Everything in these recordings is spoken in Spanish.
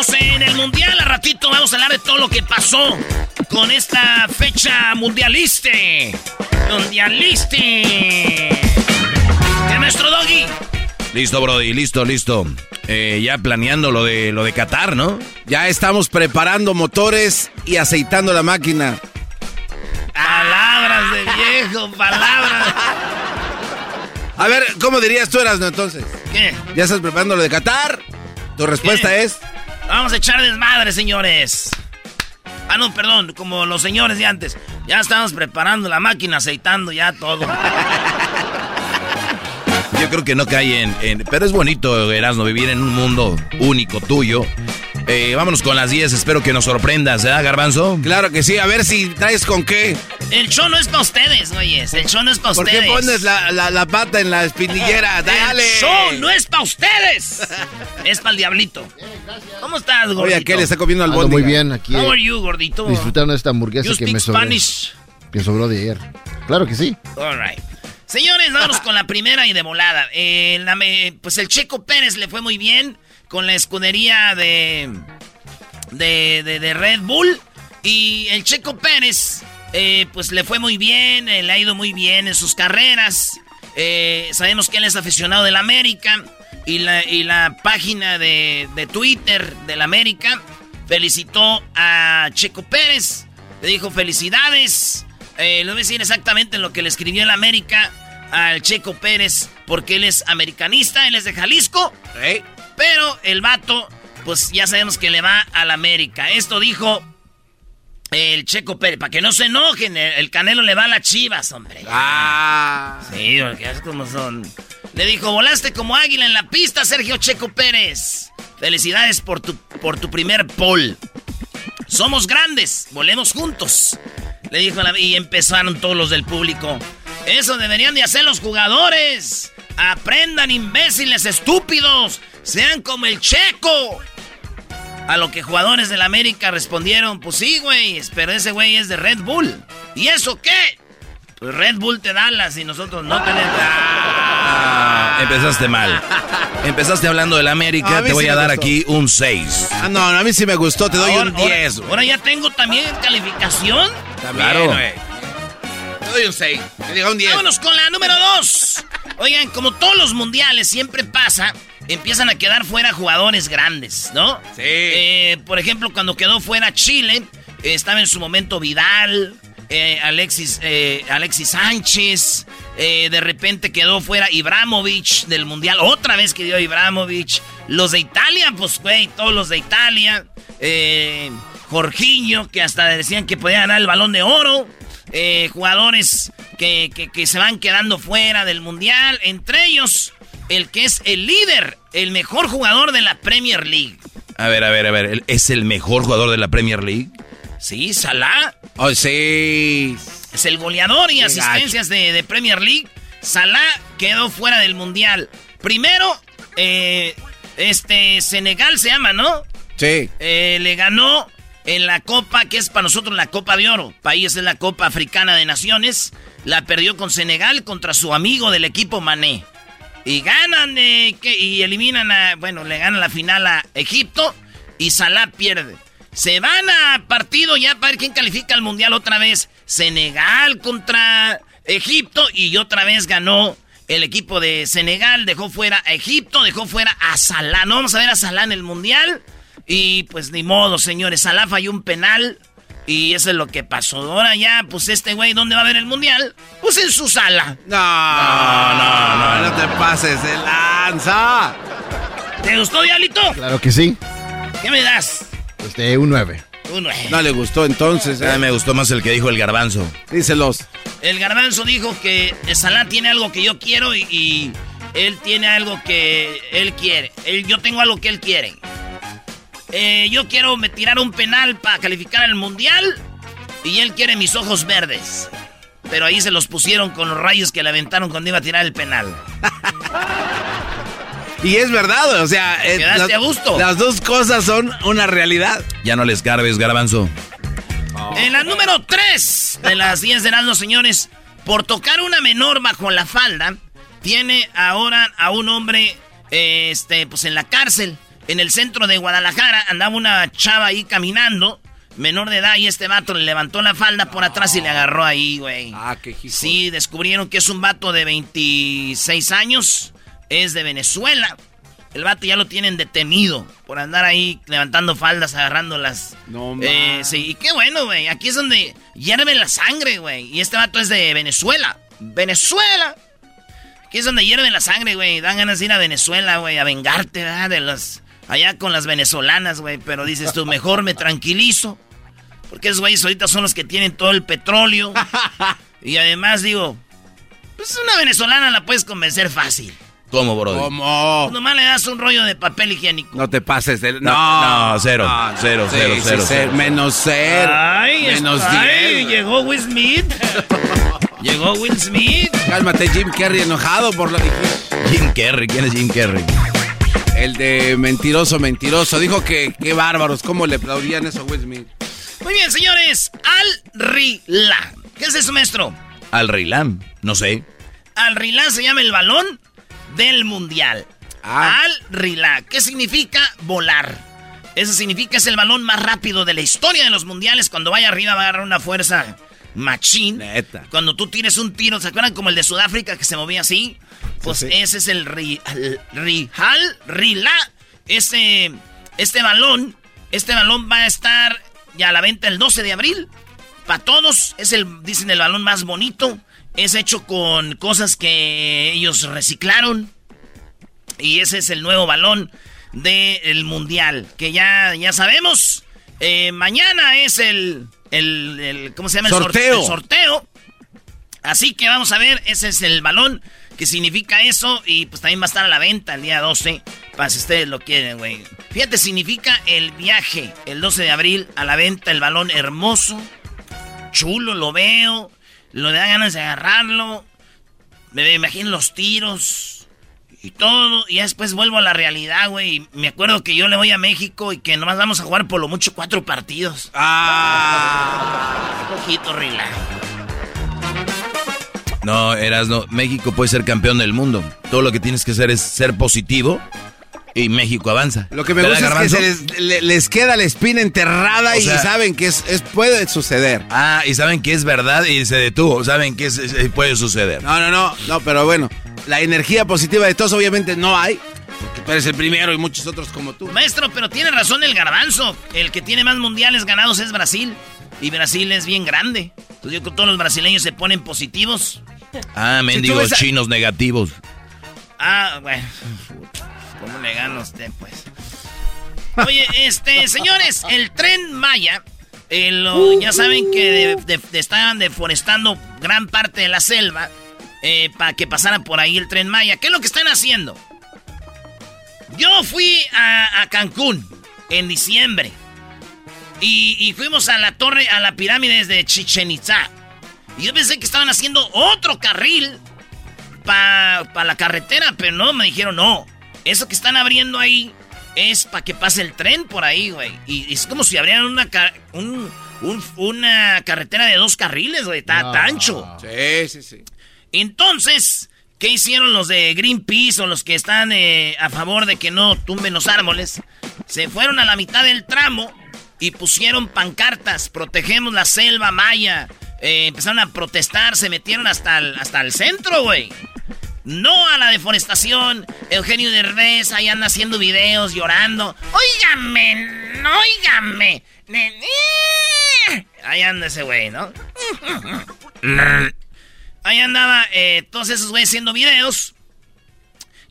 Estamos en el Mundial. A ratito vamos a hablar de todo lo que pasó con esta fecha mundialiste. Mundialiste. ¿Qué nuestro doggy? Listo, Brody, listo, listo. Eh, ya planeando lo de lo de Qatar, ¿no? Ya estamos preparando motores y aceitando la máquina. Palabras de viejo, palabras. A ver, ¿cómo dirías tú, Erasno, entonces? ¿Qué? ¿Ya estás preparando lo de Qatar? Tu respuesta ¿Qué? es... Vamos a echar desmadre, señores. Ah, no, perdón, como los señores de antes. Ya estamos preparando la máquina, aceitando ya todo. Yo creo que no cae en, Pero es bonito, Erasno, vivir en un mundo único tuyo. Eh, vámonos con las 10, espero que nos sorprendas, ¿eh, Garbanzo? Claro que sí, a ver si traes con qué. El show no es para ustedes, güeyes. El show no es para ¿Por ustedes. qué pones la, la- la pata en la espinillera? Dale. El show no es para ustedes. es para el diablito. ¿Cómo estás, gordito? Oye, ¿qué le está comiendo al Ando muy bien aquí. How eh, are you, gordito? disfrutando de esta hamburguesa You que speak me sobró. Spanish. Que sobró de ayer. Claro que sí. All right. Señores, vámonos con la primera y de volada. Eh, la me- pues el Checo Pérez le fue muy bien con la escudería de, de, de- Red Bull. Y el Checo Pérez, eh, pues le fue muy bien, eh, le ha ido muy bien en sus carreras. Eh, sabemos que él es aficionado del América. Y la, y la página de, de Twitter del América felicitó a Checo Pérez. Le dijo felicidades. Le voy a decir exactamente lo que le escribió el América al Checo Pérez, porque él es americanista, él es de Jalisco. Pero el vato, pues ya sabemos que le va al América. Esto dijo el Checo Pérez, para que no se enojen, el, el Canelo le va a las chivas, hombre. Ah. Sí, porque es como son. Le dijo, volaste como águila en la pista, Sergio Checo Pérez. Felicidades por tu, por tu primer pole. Somos grandes, volemos juntos. Le dijo la- y empezaron todos los del público. Eso deberían de hacer los jugadores. Aprendan, imbéciles estúpidos. Sean como el Checo. A lo que jugadores del América respondieron, pues sí, güey, pero ese güey es de Red Bull. ¿Y eso qué? Pues Red Bull te da las y nosotros no tenemos. Ah, empezaste mal. Empezaste hablando del América, te voy sí a dar gustó. aquí un 6. Ah, no, a mí sí me gustó, te doy Ahora- un ahora- 10. Ahora, ya tengo también calificación. Claro. Te doy un 6. Te diga un 10. Vámonos con la número 2. Oigan, como todos los mundiales siempre pasa, empiezan a quedar fuera jugadores grandes, ¿no? Sí. Eh, por ejemplo, cuando quedó fuera Chile, eh, estaba en su momento Vidal, eh, Alexis, eh, Alexis Sánchez, de repente quedó fuera Ibrahimovic del mundial, otra vez quedó Ibrahimovic. Los de Italia, pues, güey, todos los de Italia. Eh, Jorginho, que hasta decían que podía ganar el balón de oro. Eh, jugadores que, que- que se van quedando fuera del mundial. Entre ellos, el que es el líder, el mejor jugador de la Premier League. A ver, a ver, a ver. ¿Es el mejor jugador de la Premier League? Sí, Salah. Oh, sí. Es el goleador y asistencias de, Premier League. Salah quedó fuera del Mundial. Primero, eh, este, Senegal se llama, ¿no? Sí. Eh, le ganó en la Copa, que es para nosotros la Copa de Oro. País es la Copa Africana de Naciones. La perdió con Senegal contra su amigo del equipo Mané. Y ganan eh, y eliminan a. Bueno, le ganan la final a Egipto y Salah pierde. Se van a partido ya para ver quién califica al mundial otra vez. Senegal contra Egipto y otra vez ganó el equipo de Senegal. Dejó fuera a Egipto, dejó fuera a Salah. No vamos a ver a Salah en el mundial. Y pues ni modo, señores. Salah falló un penal. Y eso es lo que pasó. Ahora ya, pues este güey, ¿dónde va a ver el mundial? Pues en su sala. No, no, no, no, no te pases de lanza. ¿Te gustó, Diablito? Claro que sí. ¿Qué me das? Este, un 9. Un 9. No le gustó entonces. ¿eh? me gustó más el que dijo el garbanzo. Díselos. El garbanzo dijo que Salah tiene algo que yo quiero y, él tiene algo que él quiere. Él, yo tengo algo que él quiere. Eh, yo quiero me tirar un penal para calificar al mundial y él quiere mis ojos verdes. Pero ahí se los pusieron con los rayos que le aventaron cuando iba a tirar el penal. y es verdad, o sea, eh, Quedaste a gusto. Las dos cosas son una realidad. Ya no les garbes, garbanzo. En la número 3 de las 10 de los señores, por tocar una menor bajo la falda, tiene ahora a un hombre este, pues en la cárcel en el centro de Guadalajara andaba una chava ahí caminando, menor de edad, y este vato le levantó la falda por atrás y le agarró ahí, güey. Ah, qué Sí, descubrieron que es un vato de 26 años, es de Venezuela. El vato ya lo tienen detenido por andar ahí levantando faldas, agarrándolas. No eh, Sí, y qué bueno, güey. Aquí es donde hierve la sangre, güey. Y este vato es de Venezuela. ¡Venezuela! Aquí es donde hierve la sangre, güey. Dan ganas de ir a Venezuela, güey, a vengarte, ¿verdad? De los allá con las venezolanas, güey. Pero dices tú, mejor me tranquilizo. Porque esos güeyes ahorita son los que tienen todo el petróleo. y además digo, pues una venezolana la puedes convencer fácil. ¿Cómo, bro? ¿Cómo? Pues nomás le das un rollo de papel higiénico. No te pases de... No, no, cero, cero, cero, cero, Menos cero. Ay, menos ay, llegó Will Smith. llegó Will Smith. Cálmate, Jim Carrey, enojado por lo que... Jim Carrey, ¿quién es Jim Carrey? El de mentiroso, mentiroso. Dijo que qué bárbaros, cómo le aplaudían eso a Will Smith. Muy bien, señores. Al Rila. ¿Qué es eso, maestro? Al Rilán, no sé. Al Rila se llama el balón del mundial. Ah. Al Rila. ¿Qué significa volar? Eso significa es el balón más rápido de la historia de los mundiales. Cuando vaya arriba va a agarrar una fuerza machín. Neta. Cuando tú tienes un tiro, ¿se acuerdan como el de Sudáfrica que se movía así? Pues ese es el Rihal, Rila. Este, este balón, este balón va a estar ya a la venta el 12 de abril. Para todos, es el, dicen, el balón más bonito. Es hecho con cosas que ellos reciclaron. Y ese es el nuevo balón del mundial. Que ya, ya sabemos. Eh, mañana es el, el, ¿Cómo se llama? sorteo. El sorteo. Así que vamos a ver. Ese es el balón que significa eso. Y pues también va a estar a la venta el día 12. Para si ustedes lo quieren, güey. Fíjate, significa el viaje. El 12 de abril a la venta. El balón hermoso. Chulo, lo veo. Lo da ganas de agarrarlo. Me imagino los tiros. Y todo. Y después vuelvo a la realidad, güey. Me acuerdo que yo le voy a México y que nomás vamos a jugar por lo mucho cuatro partidos. Ah. Un poquito relajo. No, eras no. México puede ser campeón del mundo. Todo lo que tienes que hacer es ser positivo y México avanza. Lo que me gusta es que les, queda la espina enterrada y saben que es, puede suceder. Ah, y saben que es verdad y se detuvo. Saben que puede suceder. No, no, no, no, pero bueno, la energía positiva de todos obviamente no hay. Porque tú eres el primero y muchos otros como tú. Maestro, pero tiene razón el garbanzo. El que tiene más mundiales ganados es Brasil. Y Brasil es bien grande. Entonces yo todos los brasileños se ponen positivos. Ah, mendigos chinos negativos. Ah, bueno. ¿Cómo le gana usted, pues? Oye, este, señores, el tren Maya, eh, ya saben que estaban deforestando gran parte de la selva eh, para que pasara por ahí el tren Maya. ¿Qué es lo que están haciendo? Yo fui a, Cancún en diciembre. Y, fuimos a la torre, a la pirámide de Chichen Itza. Y yo pensé que estaban haciendo otro carril para la carretera, pero no, me dijeron no. Eso que están abriendo ahí es para que pase el tren por ahí, güey. Y, es como si abrieran una, una carretera de dos carriles, güey. Está ancho. Sí, sí, sí. Entonces, ¿qué hicieron los de Greenpeace o los que están eh, a favor de que no tumben los árboles? Se fueron a la mitad del tramo y pusieron pancartas, protegemos la selva maya. Eh, empezaron a protestar, se metieron hasta el, hasta el centro, güey. No a la deforestación. Eugenio Derbez ahí anda haciendo videos, llorando. Óigame, óigame. Ahí anda ese güey, ¿no? Ahí andaba eh, todos esos güeyes haciendo videos.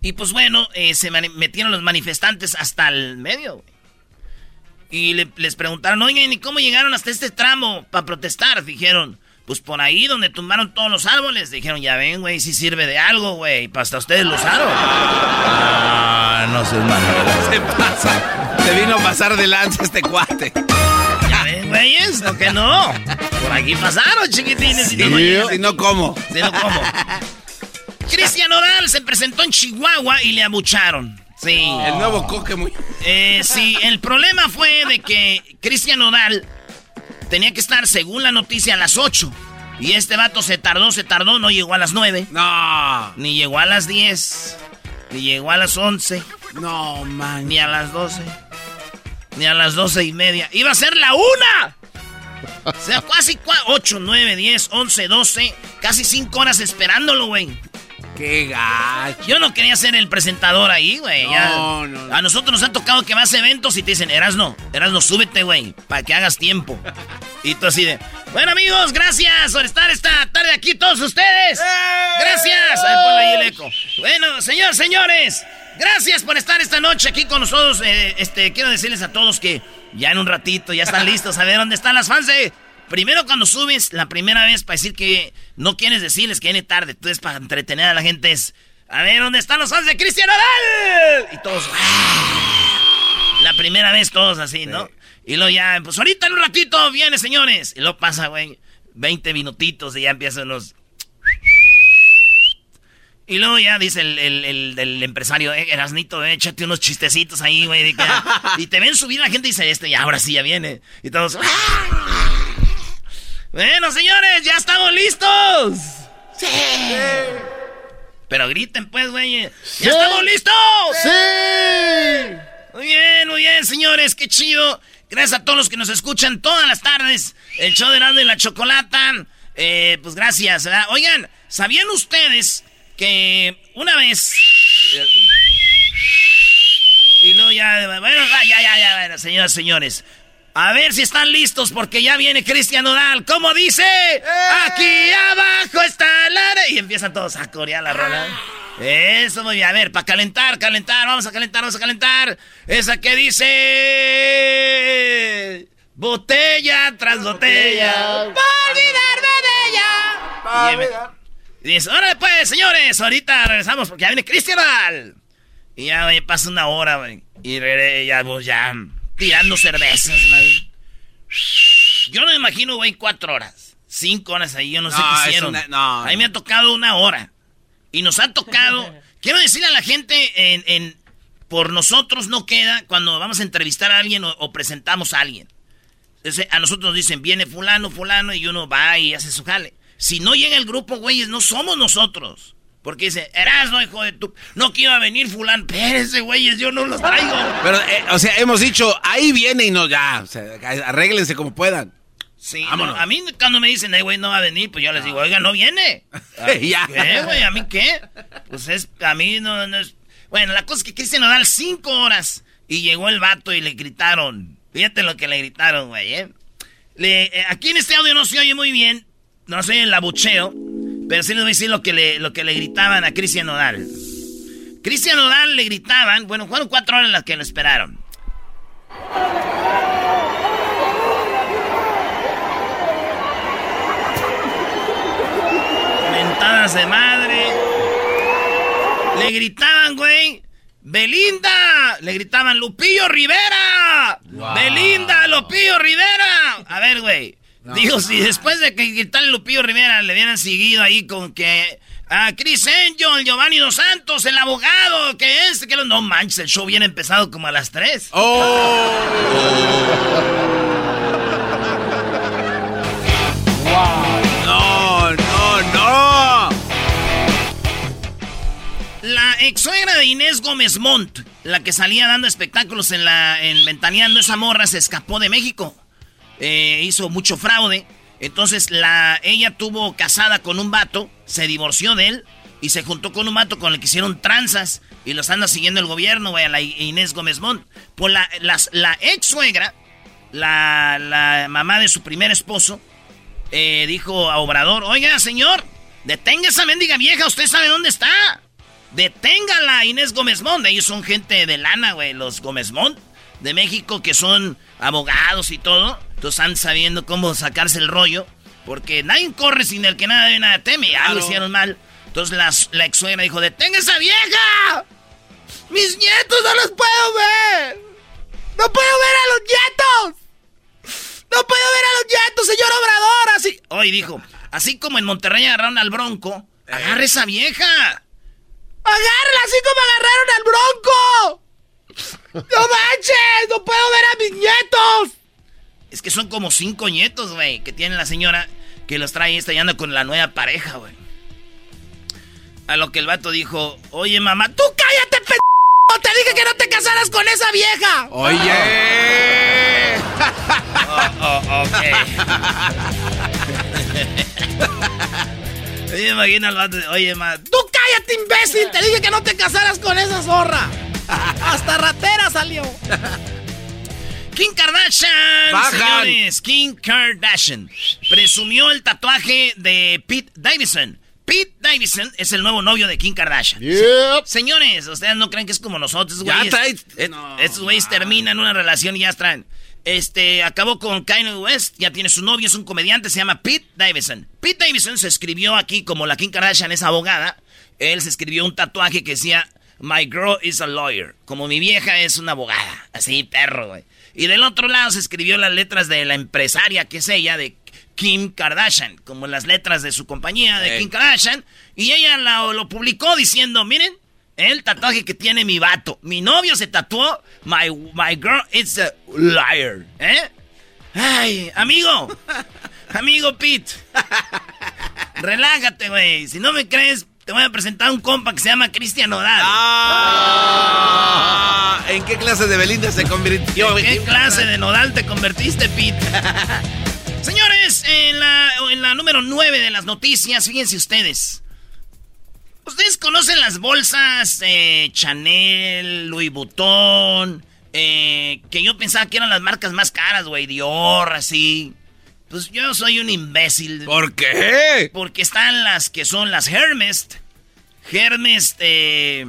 Y pues bueno, eh, se metieron los manifestantes hasta el medio. Y les preguntaron, oigan, ¿y cómo llegaron hasta este tramo para protestar? Dijeron, pues por ahí donde tumbaron todos los árboles. Dijeron, ya ven, güey, si sirve de algo, güey. Para hasta ustedes lo usaron. Ah, no sé, malo. Se pasa. Se vino a pasar de lanza este cuate. Ya ven, güeyes, no que no. Por aquí pasaron, chiquitines. Si no, si no, ¿cómo? Si no, ¿cómo? Cristian Oral se presentó en Chihuahua y le abucharon. Sí. El nuevo coque muy... Eh, sí, el problema fue de que Cristian Odal tenía que estar, según la noticia, a las 8. Y este vato se tardó, se tardó, no llegó a las 9. No. Ni llegó a las 10. Ni llegó a las 11. No, man. Ni a las 12. Ni a las 12 y media. Iba a ser la una. O sea, casi 8, 9, 10, 11, 12. Casi 5 horas esperándolo, güey. Qué gacho. Yo no quería ser el presentador ahí, güey. No, no, A nosotros nos ha tocado que más eventos y te dicen, Erasno, Erasno, súbete, güey, para que hagas tiempo. Y tú así de, bueno, amigos, gracias por estar esta tarde aquí todos ustedes. Gracias. Ahí el eco. Bueno, señores, señores, gracias por estar esta noche aquí con nosotros. Eh, este, quiero decirles a todos que ya en un ratito ya están listos a ver dónde están las fans de Primero cuando subes la primera vez para decir que no quieres decirles que viene tarde, entonces para entretener a la gente es, a ver, ¿dónde están los fans de Cristian Odal? Y todos, ¡ah! la primera vez todos así, ¿no? Y luego ya, pues ahorita en un ratito viene, señores. Y luego pasa, güey, 20 minutitos y ya empiezan los... Y luego ya dice el, el, empresario, eh, Erasnito, eh, échate unos chistecitos ahí, güey. Y te ven subir la gente y dice, este, y ahora sí ya viene. Y todos... ¡ah! Bueno, señores, ya estamos listos. Sí. Pero griten, pues, güey. ¡Ya estamos listos! ¡Sí! Muy bien, muy bien, señores, qué chido. Gracias a todos los que nos escuchan todas las tardes. El show de Nando y la Chocolata. Eh, pues gracias, ¿verdad? Oigan, ¿sabían ustedes que una vez. Y no, ya, bueno, ya, ya, ya, bueno, señores, señores. A ver si están listos porque ya viene Cristian Nodal. ¿Cómo dice? ¡Eh! Aquí abajo está la... Y empiezan todos a corear la rola. Eso, muy bien. A ver, para calentar, calentar. Vamos a calentar, vamos a calentar. Esa que dice... Botella tras botella. Para olvidarme de ella. Para. Y dice, ahora pues, señores, ahorita regresamos porque ya viene Cristian Nodal. Y ya, güey, pasa una hora, güey. Y ya, pues, ya tirando cervezas, madre. Yo no me imagino, güey, cuatro horas. Cinco horas ahí, yo no, sé qué hicieron. a mí me ha tocado una hora. Y nos ha tocado. quiero decirle a la gente, en, por nosotros no queda cuando vamos a entrevistar a alguien o, presentamos a alguien. a nosotros nos dicen, viene fulano, fulano, y uno va y hace su jale. Si no llega el grupo, güeyes, no somos nosotros. Porque dice, Erasmo, hijo de tu... No quiero venir fulano. Espérense, güeyes, yo no los traigo. Pero, eh, o sea, hemos dicho, ahí viene y no ya. O sea, arréglense como puedan. Sí, a mí cuando me dicen, güey, no va a venir, pues yo les digo, oiga, no viene. ya. ¿Qué, güey? ¿A mí qué? Pues es, a mí no, es... Bueno, la cosa es que Cristian Nodal cinco horas y llegó el vato y le gritaron. Fíjate lo que le gritaron, güey, ¿eh? Le, eh, aquí en este audio no se oye muy bien, no se oye el abucheo. Pero sí les voy a decir lo que le, lo que le gritaban a Cristian Nodal. Cristian Nodal le gritaban, bueno, fueron cuatro horas las que lo esperaron. Mentadas de madre. Le gritaban, güey. Belinda. Le gritaban Lupillo Rivera. Belinda, Lupillo Rivera. A ver, güey. Digo, si después de que tal Lupillo Rivera le hubieran seguido ahí con que a Chris Angel, Giovanni Dos Santos, el abogado, que es, que no manches, el show viene empezado como a las 3. ¡Oh! ¡No, no, no! La ex suegra de Inés Gómez Montt, la que salía dando espectáculos en la en Ventaneando esa morra, se escapó de México. Eh, hizo mucho fraude. Entonces la, ella tuvo casada con un vato, se divorció de él y se juntó con un vato con el que hicieron tranzas y los anda siguiendo el gobierno, güey, a la Inés Gómez Montt. Pues la, la ex suegra, la, la, mamá de su primer esposo, eh, dijo a Obrador, oiga señor, detenga esa mendiga vieja, usted sabe dónde está. Deténgala, Inés Gómez Montt. Ellos son gente de lana, güey, los Gómez Montt de México que son abogados y todo. Entonces están sabiendo cómo sacarse el rollo. Porque nadie corre sin el que nada de nada teme. Ya lo hicieron mal. Entonces la, la ex suegra dijo, ¡detenga esa vieja! ¡Mis nietos no los puedo ver! ¡No puedo ver a los nietos! ¡No puedo ver a los nietos, señor Obrador! Así... Hoy dijo, así como en Monterrey agarraron al bronco, eh. agarre esa vieja. ¡Agárrala así como agarraron al bronco! ¡No manches! ¡No puedo ver a mis nietos! Es que son como cinco nietos, güey, que tiene la señora que los trae estallando con la nueva pareja, güey. A lo que el vato dijo, oye mamá, tú cállate, p***! Te dije que no te casaras con esa vieja. Oye. oh, oh, ok. Oye, imagina al vato, oye mamá, tú cállate, imbécil. Te dije que no te casaras con esa zorra. Hasta ratera salió. Kim Kardashian, señores, Kim Kardashian presumió el tatuaje de Pete Davidson. Pete Davidson es el nuevo novio de Kim Kardashian. Señores, ustedes no creen que es como nosotros, güeyes. Eh, estos güeyes terminan una relación y ya traen. Este, acabó con Kanye West, ya tiene su novio, es un comediante, se llama Pete Davidson. Pete Davidson se escribió aquí, como la Kim Kardashian es abogada, él se escribió un tatuaje que decía, My girl is a lawyer, como mi vieja es una abogada, así perro, güey. Y del otro lado se escribió las letras de la empresaria que es ella, de Kim Kardashian, como las letras de su compañía de Kim Kardashian. Y ella lo publicó diciendo, miren, el tatuaje que tiene mi vato. Mi novio se tatuó, my, my girl is a liar. ¿Eh? Ay, amigo. amigo Pete. Relájate, güey. Si no me crees, te voy a presentar a un compa que se llama Cristian Odal. Ah, ¿En qué clase de Belinda se convirtió? ¿En qué clase de Nodal te convertiste, Pete? Señores, en la, en la número 9 de las noticias, fíjense ustedes. ¿Ustedes conocen las bolsas eh, Chanel, Louis Vuitton? Eh, que yo pensaba que eran las marcas más caras, güey, Dior, así. Pues yo soy un imbécil. ¿Por qué? Porque están las que son las Hermes. Hermes, eh,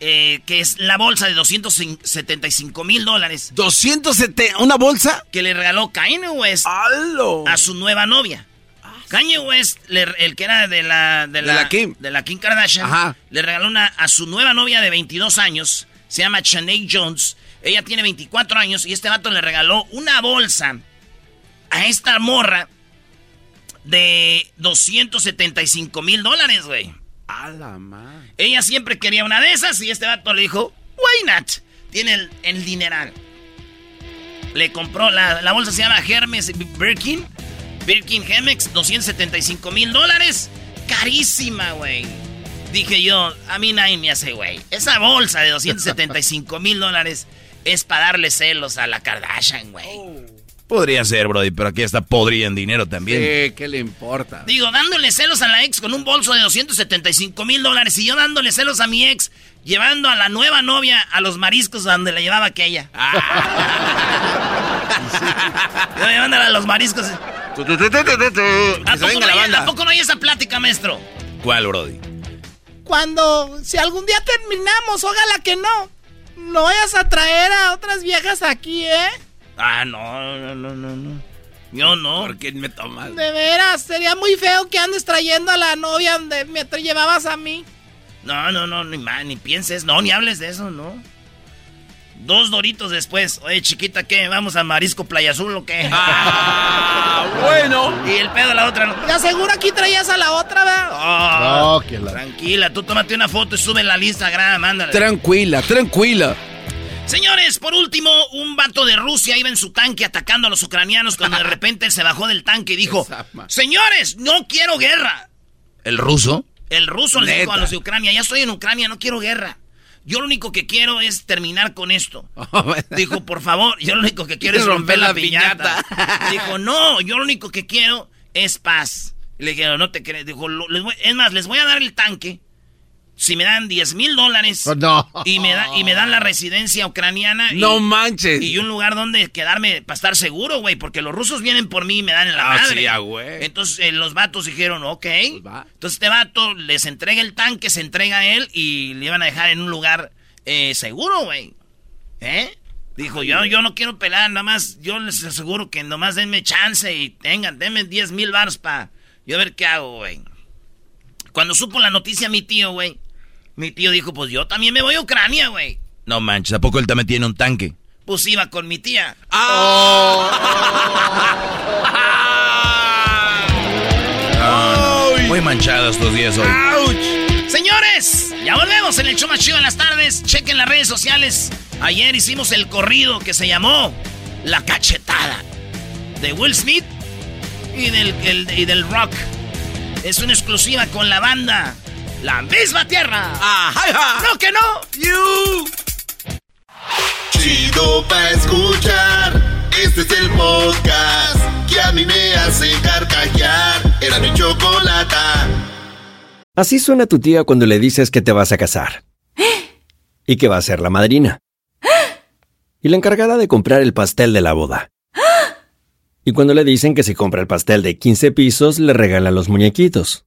eh, que es la bolsa de 275 mil dólares. ¿270? ¿Una bolsa? Que le regaló Kanye West a su nueva novia. Kanye West, el que era de la, de la, Kim. De la Kim Kardashian, le regaló una a su nueva novia de 22 años. Se llama Shanae Jones. Ella tiene 24 años y este vato le regaló una bolsa a esta morra de 275 mil dólares, güey. A la madre. Ella siempre quería una de esas y este vato le dijo, why not? Tiene el, el dineral. Le compró, la, la, bolsa se llama Hermes Birkin. Birkin Hermes, 275 mil dólares. Carísima, güey. Dije yo, a mí nadie me hace, güey. Esa bolsa de 275 mil dólares es para darle celos a la Kardashian, güey. Oh. Podría ser, Brody, pero aquí está podría en dinero también. Sí, ¿qué le importa? Digo, dándole celos a la ex con un bolso de 275 mil dólares y yo dándole celos a mi ex, llevando a la nueva novia a los mariscos donde la llevaba aquella. Ah. yo llevándola a los mariscos. ¿A poco, no hay, ¿A poco no hay esa plática, maestro? ¿Cuál, Brody? Cuando, si algún día terminamos, ojalá que no. No vayas a traer a otras viejas aquí, ¿eh? Ah, no, no, no, no, no. Yo no. Porque me tomas. De veras, sería muy feo que andes trayendo a la novia donde me llevabas a mí. No, no, no, ni, ni pienses, no, ni hables de eso, no. Dos doritos después. Oye, chiquita, ¿qué? ¿Vamos a Marisco Playa Azul o qué? Ah, bueno. Y el pedo a la otra. ¿Te aseguro aquí traías a la otra, ¿verdad? Oh, Tranquila, tú tómate una foto y sube la lista grande, mándale. Tranquila, tranquila. Señores, por último, un vato de Rusia iba en su tanque atacando a los ucranianos cuando de repente se bajó del tanque y dijo, señores, no quiero guerra. ¿El ruso? El ruso le dijo a los de Ucrania, ya estoy en Ucrania, no quiero guerra. Yo lo único que quiero es terminar con esto. Dijo, por favor, yo lo único que quiero es romper la, piñata. Dijo, no, yo lo único que quiero es paz. Le dijeron, no te crees. Dijo, es más, les voy a dar el tanque si me dan 10 mil dólares oh, y, me da, y me dan la residencia ucraniana. No manches. Y un lugar donde quedarme para estar seguro, güey, porque los rusos vienen por mí y me dan en la ah, madre. güey. Entonces eh, los vatos dijeron, ok. Pues Entonces este vato les entrega el tanque, se entrega a él y le iban a dejar en un lugar eh, seguro, güey. ¿Eh? Dijo, yo, yo no quiero pelar, nada más, yo les aseguro que nomás denme chance y tengan, denme 10 mil bars para yo ver qué hago, güey. Cuando supo la noticia mi tío, güey, mi tío dijo, pues yo también me voy a Ucrania, güey. No manches, ¿a poco él también tiene un tanque? Pues iba con mi tía. ¡Oh! muy manchado estos días hoy. ¡Auch! Señores, ya volvemos en el show más chido en las tardes. Chequen las redes sociales. Ayer hicimos el corrido que se llamó La Cachetada. De Will Smith y del, y del rock. Es una exclusiva con la banda la misma tierra. Ajá, No que no. You. Chido pa escuchar. Este es el podcast que a mí me hace carcajear. Era mi chocolata. Así suena tu tía cuando le dices que te vas a casar. Y que va a ser la madrina. Y la encargada de comprar el pastel de la boda. Y cuando le dicen que si compra el pastel de 15 pisos, le regalan los muñequitos.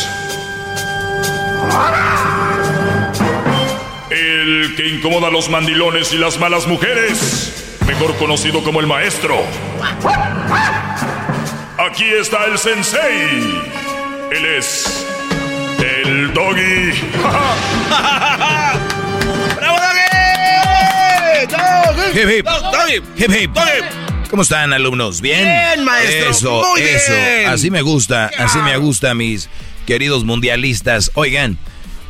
El que incomoda a los mandilones y las malas mujeres, mejor conocido como el maestro. Aquí está el sensei. Él es el doggy. ¡Bravo, doggy! Hip, hip. Hip, hip. ¿Cómo están, alumnos? ¿Bien? Bien, maestro. Eso, Muy eso. bien. Así me gusta, así me gusta, mis queridos mundialistas. Oigan,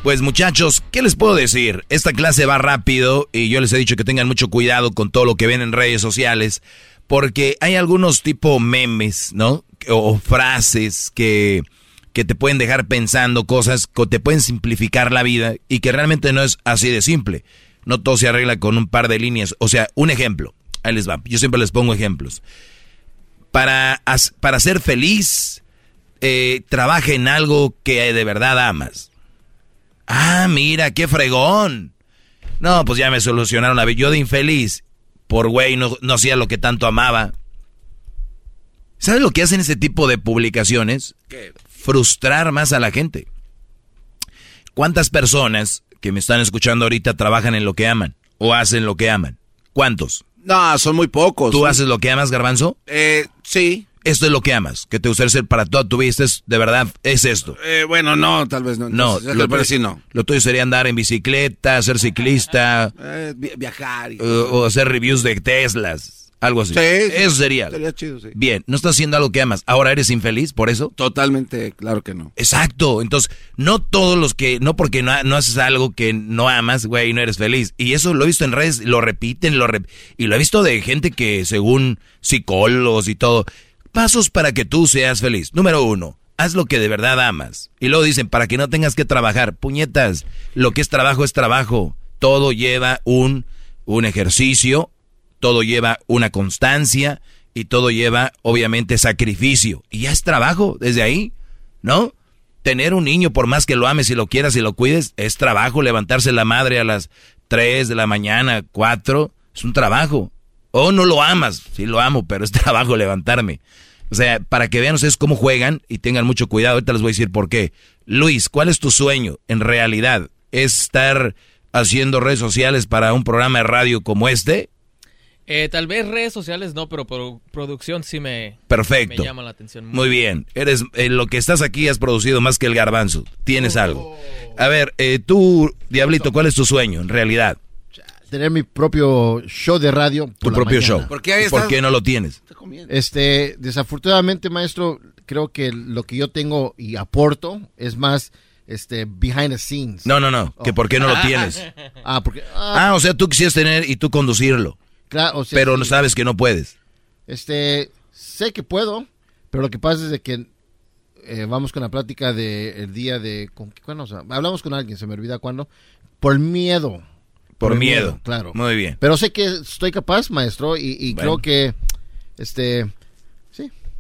pues muchachos, ¿qué les puedo decir? Esta clase va rápido y yo les he dicho que tengan mucho cuidado con todo lo que ven en redes sociales, porque hay algunos tipo memes, ¿no? O frases que, que te pueden dejar pensando cosas, que te pueden simplificar la vida y que realmente no es así de simple. No todo se arregla con un par de líneas. O sea, un ejemplo. Ahí les va. Yo siempre les pongo ejemplos. Para, para ser feliz, eh, trabaja en algo que de verdad amas. Ah, mira, qué fregón. No, pues ya me solucionaron la vida. Yo de infeliz, por güey, no, no hacía lo que tanto amaba. ¿Sabes lo que hacen ese tipo de publicaciones? Frustrar más a la gente. ¿Cuántas personas que me están escuchando ahorita trabajan en lo que aman o hacen lo que aman? ¿Cuántos? No, son muy pocos. ¿Tú haces lo que amas, Garbanzo? Eh, sí. Esto es lo que amas, que te gustaría ser para toda tu vida. Esto es, de verdad, es esto. Eh, bueno, no, tal vez no. No, Entonces, lo, pero tuyo- sí no. lo tuyo sería andar en bicicleta, ser ciclista, Eh, vi- viajar. y- o hacer reviews de Teslas, algo así. Sí, sí. Eso sería. Sería chido, sí. Bien, no estás haciendo algo que amas. Ahora eres infeliz por eso. Totalmente, claro que no. Exacto. Entonces, no todos los que, no porque no, no haces algo que no amas, güey, no eres feliz. Y eso lo he visto en redes, lo repiten, lo rep- y lo he visto de gente que, según psicólogos y todo, pasos para que tú seas feliz. Número uno, haz lo que de verdad amas. Y luego dicen, para que no tengas que trabajar. Puñetas, lo que es trabajo es trabajo. Todo lleva un, un ejercicio, todo lleva una constancia y todo lleva, obviamente, sacrificio. Y ya es trabajo desde ahí, ¿no? Tener un niño, por más que lo ames y lo quieras y lo cuides, es trabajo. Levantarse la madre a las 3 de la mañana, 4, es un trabajo. O no lo amas, sí lo amo, pero es trabajo levantarme. O sea, para que vean ustedes cómo juegan y tengan mucho cuidado, ahorita les voy a decir por qué. Luis, ¿cuál es tu sueño en realidad? ¿Es estar haciendo redes sociales para un programa de radio como este? Eh, tal vez redes sociales no, pero pro- producción sí me, Perfecto. me llama la atención. Muy bien. Eres en lo que estás aquí has producido más que el garbanzo. Tienes algo. A ver, eh, tú, Diablito, ¿cuál es tu sueño en realidad? Tener mi propio show de radio. por Tu la propio mañana. show. ¿Por qué no lo tienes? Este, desafortunadamente, maestro, creo que lo que yo tengo y aporto es más, este, behind the scenes. No, no, no. Que por qué no lo tienes. Ah, porque, Ah, o sea, tú quisieras tener y tú conducirlo. Claro, o sea, pero sí. sabes que no puedes. Este, sé que puedo, pero lo que pasa es de que eh, vamos con la plática del día de... ¿con qué- cuándo? O sea, hablamos con alguien, se me olvida cuándo. Por miedo. Por miedo. Claro. Muy bien. Pero sé que estoy capaz, maestro, y, y Bueno. creo que, este,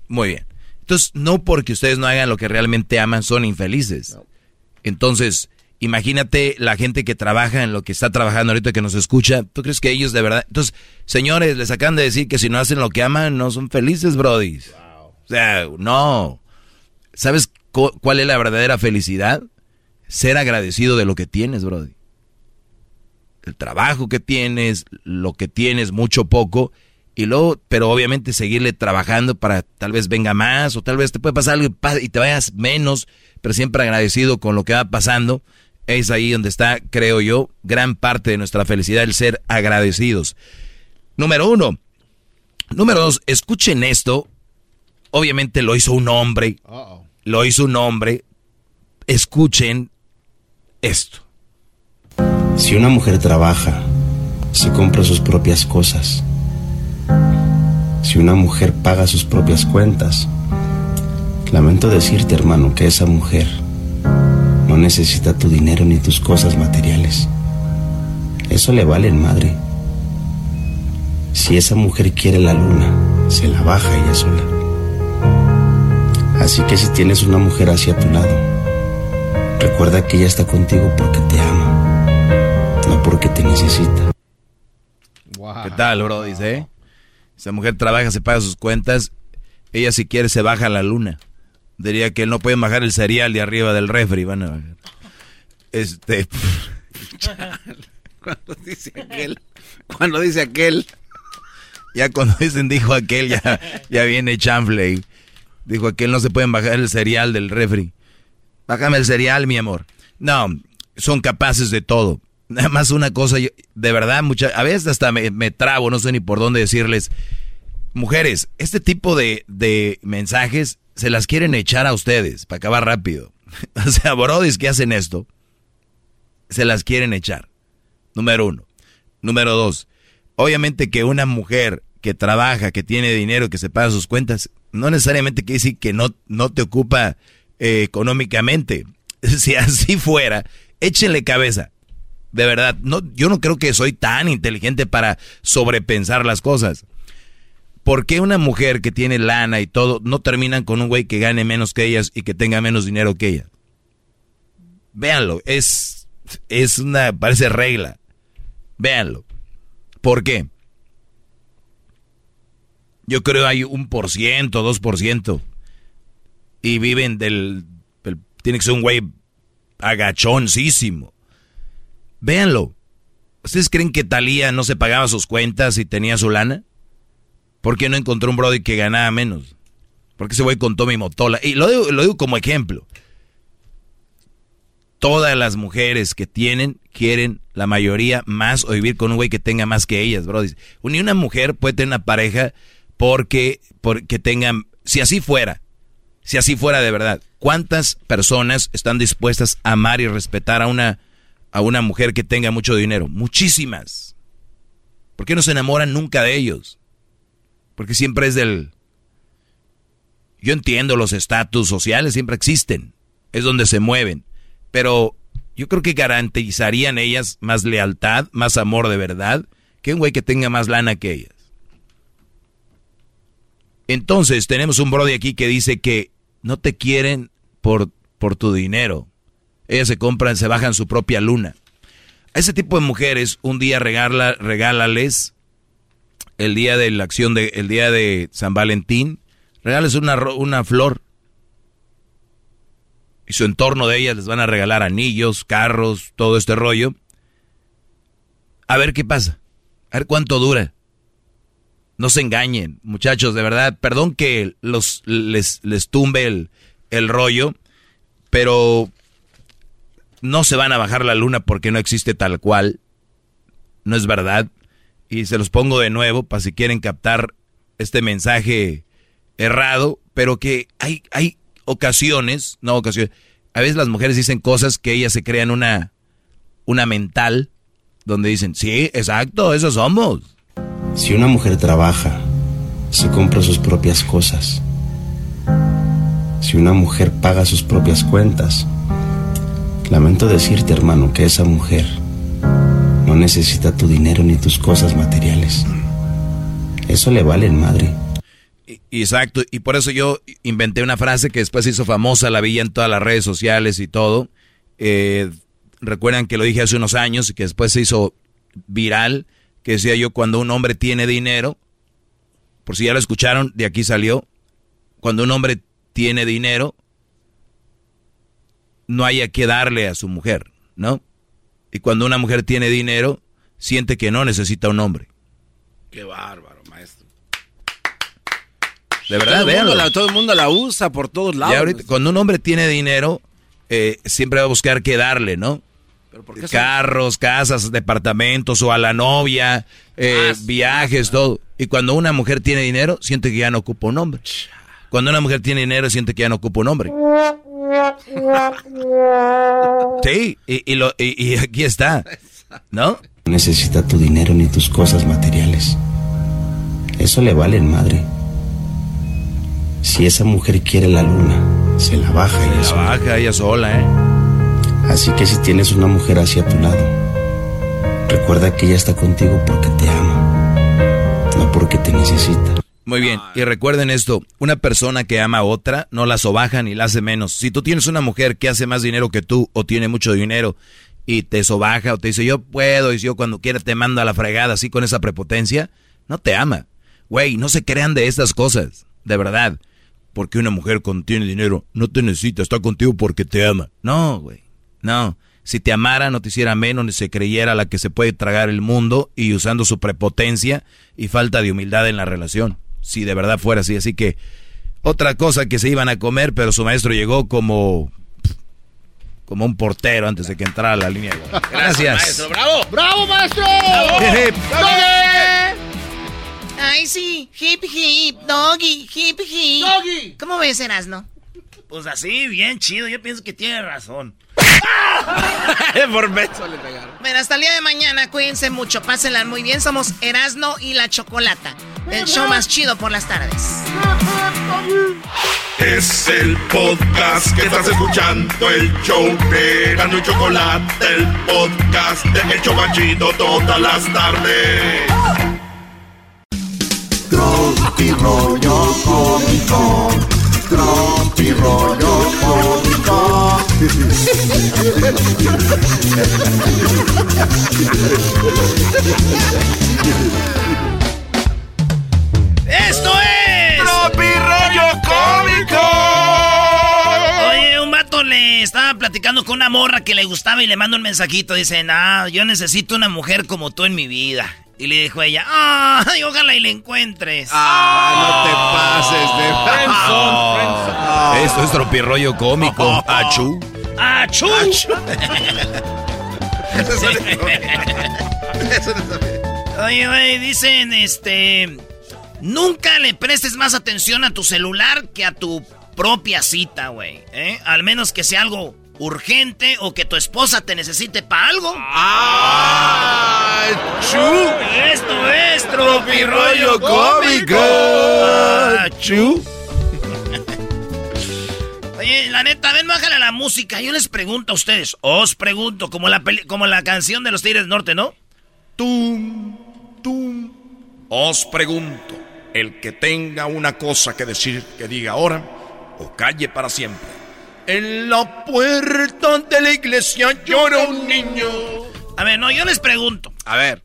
Muy bien. Entonces, no porque ustedes no hagan lo que realmente aman, son infelices. Entonces, imagínate la gente que trabaja en lo que está trabajando ahorita que nos escucha. ¿Tú crees que ellos de verdad? Entonces, señores, les acaban de decir que si no hacen lo que aman, no son felices, brodis. O sea, no. ¿Sabes cu- cuál es la verdadera felicidad? Ser agradecido de lo que tienes, brody. El trabajo que tienes, lo que tienes, mucho poco, y luego, pero obviamente seguirle trabajando para tal vez venga más, o tal vez te puede pasar algo y te vayas menos, pero siempre agradecido con lo que va pasando. Es ahí donde está, creo yo, gran parte de nuestra felicidad, el ser agradecidos. Número uno. Número dos, escuchen esto. Obviamente lo hizo un hombre. Lo hizo un hombre. Escuchen esto. Si una mujer trabaja, se compra sus propias cosas. Si una mujer paga sus propias cuentas, lamento decirte, hermano, que esa mujer no necesita tu dinero ni tus cosas materiales. Eso le vale en madre. Si esa mujer quiere la luna, se la baja ella sola. Así que si tienes una mujer hacia tu lado, recuerda que ella está contigo porque te ama, porque te necesita. ¿Qué tal, bro? Dice, ¿eh? Esa mujer trabaja, se paga sus cuentas. Ella si quiere se baja a la luna. Diría que no pueden bajar el cereal de arriba del refri. Van a bajar. Este... Cuando dice aquel. Cuando dice aquel. Ya cuando dicen dijo aquel, ya, ya viene chanfle. Dijo aquel, no se pueden bajar el cereal del refri. Bájame el cereal, mi amor. No, son capaces de todo. Nada más una cosa, de verdad, mucha, a veces hasta me, me trabo, no sé ni por dónde decirles. Mujeres, este tipo de, de mensajes se las quieren echar a ustedes para acabar rápido. O sea, brodis que hacen esto, se las quieren echar. Número uno. Número dos. Obviamente que una mujer que trabaja, que tiene dinero, que se paga sus cuentas, no necesariamente quiere decir que no, no te ocupa eh, económicamente. Si así fuera, échenle cabeza. De verdad, no, yo no creo que soy tan inteligente para sobrepensar las cosas. ¿Por qué una mujer que tiene lana y todo no terminan con un güey que gane menos que ellas y que tenga menos dinero que ella? Véanlo, es, es una, parece regla. Véanlo. ¿Por qué? Yo creo hay un por ciento, dos por ciento. Y viven del, Tiene que ser un güey agachoncísimo. Véanlo. ¿Ustedes creen que Talía no se pagaba sus cuentas y tenía su lana? ¿Por qué no encontró un Brody que ganaba menos? Porque ese güey con Tommy Motola. Y lo digo, lo digo como ejemplo. Todas las mujeres que tienen quieren, la mayoría, más o vivir con un güey que tenga más que ellas, Brody. Ni una mujer puede tener una pareja porque, porque tengan. Si así fuera, si así fuera de verdad, ¿cuántas personas están dispuestas a amar y respetar a una a una mujer que tenga mucho dinero? Muchísimas. ¿Por qué no se enamoran nunca de ellos? Porque siempre es del... Yo entiendo los estatus sociales, siempre existen, es donde se mueven, pero yo creo que garantizarían ellas más lealtad, más amor de verdad, que un güey que tenga más lana que ellas. Entonces tenemos un brody aquí que dice que no te quieren por, por tu dinero, ellas se compran, se bajan su propia luna. A ese tipo de mujeres, un día regala, regálales el día de la acción de, el día de San Valentín, regales una, una flor. Y su entorno de ellas les van a regalar anillos, carros, todo este rollo. A ver qué pasa. A ver cuánto dura. No se engañen, muchachos, de verdad. Perdón que los, les, les tumbe el, el rollo, pero no se van a bajar la luna porque no existe tal cual. No es verdad. Y se los pongo de nuevo para si quieren captar este mensaje errado, pero que hay, hay ocasiones, no ocasiones, a veces las mujeres dicen cosas que ellas se crean una, una mental, donde dicen, sí, exacto, eso somos. Si una mujer trabaja, se compra sus propias cosas. Si una mujer paga sus propias cuentas, Lamento decirte, hermano, que esa mujer no necesita tu dinero ni tus cosas materiales. Eso le vale en madre. Exacto, y por eso yo inventé una frase que después hizo famosa, la vi en todas las redes sociales y todo. Eh, recuerdan que lo dije hace unos años y que después se hizo viral, que decía yo, cuando un hombre tiene dinero, por si ya lo escucharon, de aquí salió, cuando un hombre tiene dinero, no haya que darle a su mujer, ¿no? Y cuando una mujer tiene dinero, siente que no necesita un hombre. Qué bárbaro, maestro. De verdad, todo todo el mundo la usa por todos lados. cuando un hombre tiene dinero, eh, siempre va a buscar qué darle, ¿no? Carros, casas, departamentos o a la novia, eh, viajes, todo. Y cuando una mujer tiene dinero, siente que ya no ocupa un hombre. Cuando una mujer tiene dinero, siente que ya no ocupa un hombre. Sí, y, lo, y, aquí está, ¿no? No necesita tu dinero ni tus cosas materiales. Eso le vale en madre. Si esa mujer quiere la luna, se la baja se ella la sola. baja ella sola, ¿eh? Así que si tienes una mujer hacia tu lado, recuerda que ella está contigo porque te ama, no porque te necesita. Muy bien, y recuerden esto, una persona que ama a otra no la sobaja ni la hace menos. Si tú tienes una mujer que hace más dinero que tú o tiene mucho dinero y te sobaja o te dice yo puedo y yo cuando quiera te mando a la fregada así con esa prepotencia, no te ama. Güey, no se crean de estas cosas, de verdad. Porque una mujer con tiene dinero no te necesita, está contigo porque te ama. No, güey, no. Si te amara, no te hiciera menos ni se creyera la que se puede tragar el mundo y usando su prepotencia y falta de humildad en la relación si de verdad fuera así. Así que otra cosa que se iban a comer, pero su maestro llegó como como un portero antes de que entrara a la línea. Gracias. maestro, bravo. Bravo, maestro. Ay, sí. Hip, hip, doggy, hip, hip. Doggy. ¿Cómo ves, Erasno? Pues así, bien chido. Yo pienso que tiene razón. Por beso le pegaron. Bueno, hasta el día de mañana, cuídense mucho, pásenla muy bien. Somos Erasno y la Chocolata, el show más chido por las tardes. Es el podcast que estás escuchando, el show de Erasno y Chocolata, el podcast de El chido todas las tardes. Tropi rollo cómico, tropi rollo cómico ¡Esto es! ¡Rollo Cómico! Oye, un vato le estaba platicando con una morra que le gustaba y le manda un mensajito. Dice, ah, yo necesito una mujer como tú en mi vida. Y le dijo ella, ay, ojalá y le encuentres. Ah, no te pases de... Ah, Esto es tropirroyo cómico. Achú. ¡Achú! Oye, güey, dicen, este... Nunca le prestes más atención a tu celular que a tu propia cita, güey. ¿eh? Al menos que sea algo urgente o que tu esposa te necesite para algo. ¡Ah! ¡Chu! Esto es tropirroyo cómico. ¡Achú! Oye, la neta, ven, bájale a la música. Yo les pregunto a ustedes, os pregunto, como la, peli- como la canción de los Tigres del Norte, ¿no? Tum, tum. Os pregunto, el que tenga una cosa que decir, que diga ahora o calle para siempre. En la puerta de la iglesia llora un niño. A ver, no, yo les pregunto. A ver.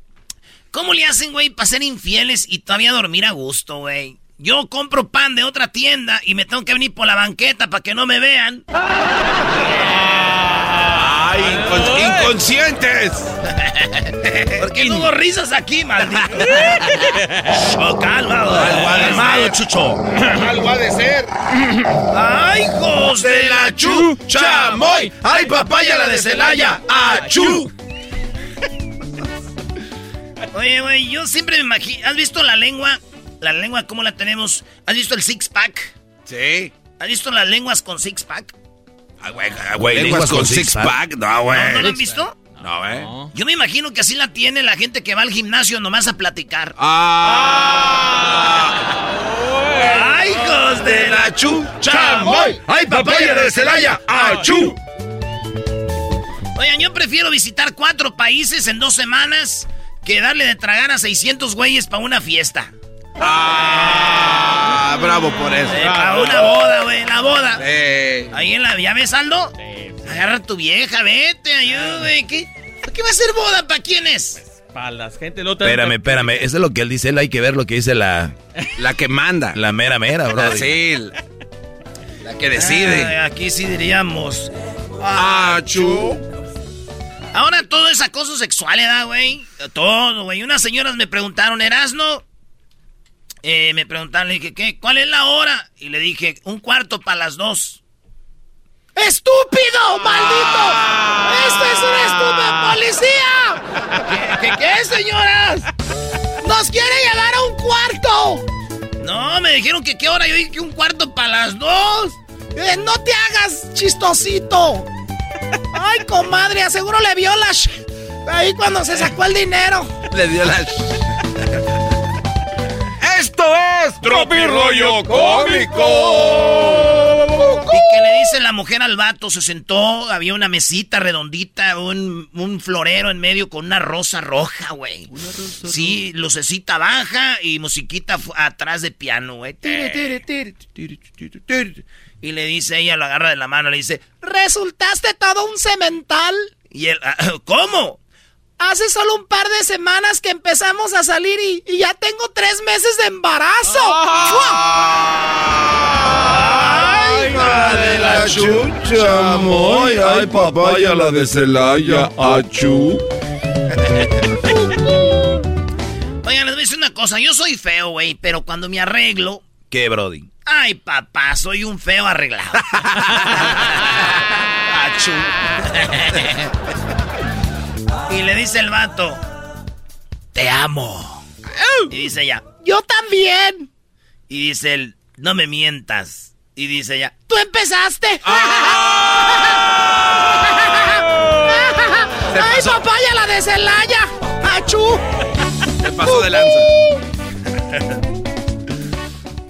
¿Cómo le hacen, güey, para ser infieles y todavía dormir a gusto, güey? Yo compro pan de otra tienda y me tengo que venir por la banqueta para que no me vean. ¡Ay, incon- inconscientes! ¿Por qué no hubo risas aquí, maldito? Oh, calma, Algo ha de calmado, chucho. Algo ha de ser. ¡Ay, hijos de la chu! chamoy! ¡Ay, papaya la de Celaya! ¡Achú! Oye, güey, yo siempre me imagino... ¿Has visto la lengua? La lengua, ¿cómo la tenemos? ¿Has visto el six-pack? Sí. ¿Has visto las lenguas con six-pack? Ah, güey, ah, güey, lenguas con six-pack. No, güey. ¿No, ¿No lo han visto? No, eh. Yo me imagino que así la tiene la gente que va al gimnasio nomás a platicar. ¡Ah! ¡Ay, hijos de la chu! ¡Chamoy! ¡Ay, papaya de Celaya! ¡Achú! Oigan, yo prefiero visitar cuatro países en dos semanas que darle de tragar a 600 güeyes para una fiesta. ¡Ah! Bravo por eso. Eh, para una boda, güey, la boda. Eh. Ahí en la... ¿Ya ves, Aldo? Agarra a tu vieja, vete, ayúdame. ¿Qué, ¿Qué va a ser boda? ¿Para quién es? Para las gente no te... Espérame, espérame. Eso es lo que él dice. Él hay que ver lo que dice la... La que manda. La mera mera, bro. Ah, sí. La que decide. Ay, aquí sí diríamos... ¡Achú! Ahora todo es acoso sexual, ¿verdad, güey? Todo, güey. Unas señoras me preguntaron, ¿Erasno? Eh, me preguntaron, le dije, ¿qué? ¿Cuál es la hora? Y le dije, un cuarto para las dos. ¡Estúpido, maldito! ¡Esto es un estúpido policía! ¿Qué, qué, qué, señoras? ¡Nos quiere llevar a un cuarto! No, me dijeron que qué hora. Yo dije que un cuarto para las dos. Eh, no te hagas chistosito. Ay, comadre, aseguro le vio la... sh- Ahí cuando se sacó el dinero. Le dio la... ¡Esto es Tropirroyo Cómico! Y que le dice la mujer al vato, se sentó, había una mesita redondita, un, un florero en medio con una rosa roja, güey. Sí, lucecita baja y musiquita atrás de piano, güey. Y le dice, ella lo agarra de la mano, le dice, ¿Resultaste todo un cemental? y él, "Ah, ¿cómo? Hace solo un par de semanas que empezamos a salir y, y ya tengo tres meses de embarazo. ¡Ay, madre la chucha, moy! ¡Ay, papaya la de Celaya! ¡Achú! Oigan, les voy a decir una cosa, yo soy feo, güey, pero cuando me arreglo, ¿Qué, Brody? ay, papá, soy un feo arreglado. Achú. y le dice el vato, te amo. Y dice ella, Yo también. y dice él, no me mientas. Y dice ella, Tú empezaste. ¡Ah! ¡Ay, papaya, la de Celaya! ¡Achú! Se pasó de lanza.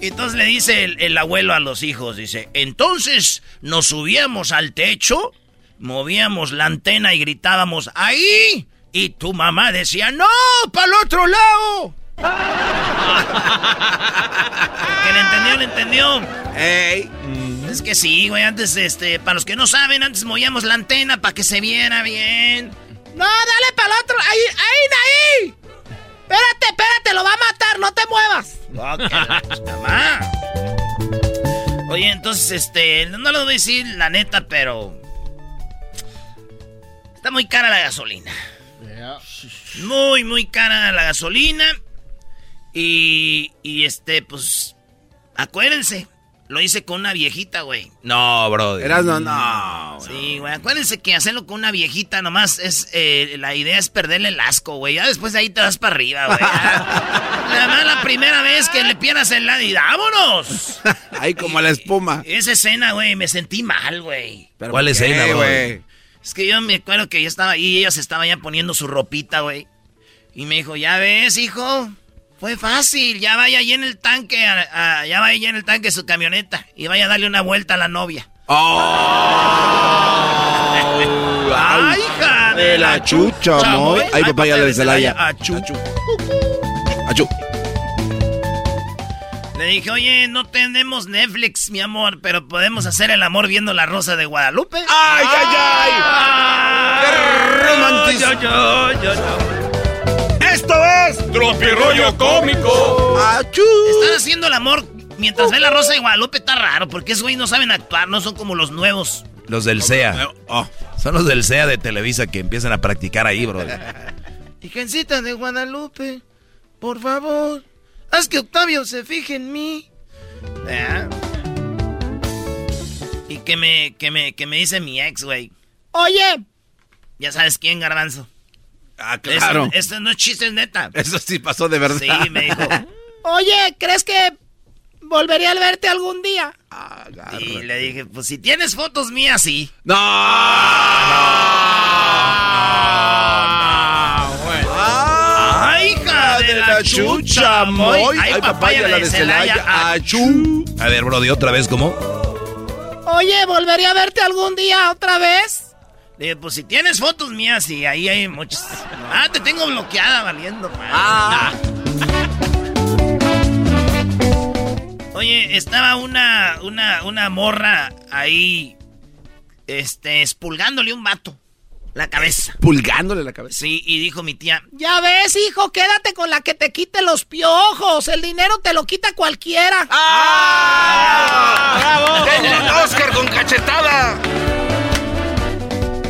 Y entonces le dice el, el abuelo a los hijos, dice, entonces nos subíamos al techo, movíamos la antena y gritábamos, ¡ahí! Y tu mamá decía, ¡no! ¡Para el otro lado! que le entendió, le entendió. Ey. Es que sí, güey, antes, este, para los que no saben, antes movíamos la antena para que se viera bien. No, dale para el otro. Ahí, ahí, ahí. Espérate, espérate, lo va a matar, no te muevas. mamá. Oye, entonces, este, no lo voy a decir la neta, pero está muy cara la gasolina. Muy, muy cara la gasolina. Y, y este, pues, acuérdense, lo hice con una viejita, güey. No, bro. Eras no, no. Sí, güey. Acuérdense que hacerlo con una viejita nomás es. Eh, la idea es perderle el asco, güey. Ya después de ahí te vas para arriba, güey. Además, la primera vez que le pierdas el lado y vámonos. Ahí como la espuma. Esa escena, güey, me sentí mal, güey. ¿Cuál escena, güey? Es que yo me acuerdo que yo estaba ahí y ella se estaba ya poniendo su ropita, güey. Y me dijo, ya ves, hijo. Fue fácil, ya vaya ahí en el tanque, ya vaya allá en el tanque su camioneta y vaya a darle una vuelta a la novia. ¡Oh! ¡Ay, hija de la chucha, moy! ¡Ay, papaya de Celaya! ¡Achú! ¡Achú! Le dije, oye, no tenemos Netflix, mi amor, pero podemos hacer el amor viendo la rosa de Guadalupe. ¡Ay, ay, ay! ¡Qué romántico! Esto es Tropirollo Cómico. Están haciendo el amor mientras ve la rosa de Guadalupe. Está raro, porque esos güey no saben actuar, no son como los nuevos. Los del CEA. Oh. Son los del CEA de Televisa que empiezan a practicar ahí, bro. Hijencita de Guadalupe, por favor, haz que Octavio se fije en mí. Y que me, que me, que me dice mi ex, güey. Oye. Ya sabes quién, garbanzo. Ah, claro. Esto, no es chiste, es neta. Eso sí pasó de verdad. Sí, me dijo. Oye, ¿crees que volvería a verte algún día? Ah, y le dije, pues si tienes fotos mías, sí. No, no, hija de, la, chucha, muy. Ay, papaya, la de Celaya, achú. A ver, Brody, otra vez, ¿cómo? Oye, ¿volvería a verte algún día otra vez? Dije, pues si tienes fotos mías y ahí hay muchas. Ah, te tengo bloqueada valiendo. Ah. Oye, estaba una, una, una morra ahí, este, espulgándole un vato. La cabeza. Pulgándole la cabeza. Sí, y dijo mi tía. Ya ves, hijo, quédate con la que te quite los piojos. El dinero te lo quita cualquiera. ¡Ah! ¡Bravo! ¡Tengo Oscar con cachetada!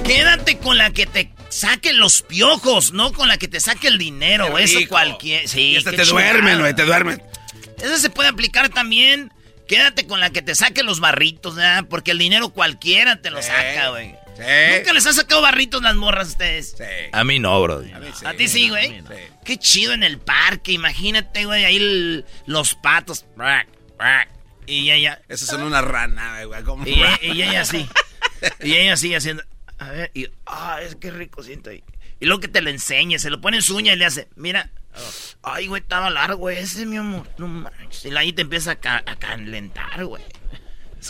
Quédate con la que te saque los piojos, no con la que te saque el dinero. Eso cualquier. Sí, y te duermen, güey, te duermen. Eso se puede aplicar también. Quédate con la que te saque los barritos, ¿verdad? Porque el dinero cualquiera te lo saca, güey. Sí. ¿Nunca les ha sacado barritos las morras a ustedes? Sí. A mí no, bro. A, ti sí, güey. Qué chido en el parque. Imagínate, güey, ahí los patos. Y ella. Eso son una rana, güey. Y, y ella así. y ella así haciendo. A ver, y, ah, es que rico siento ahí. Y luego que te lo enseñe, se lo pone en su uña y le hace, mira, ay, güey, estaba largo ese, mi amor, no manches. Y ahí te empieza a, a calentar, güey.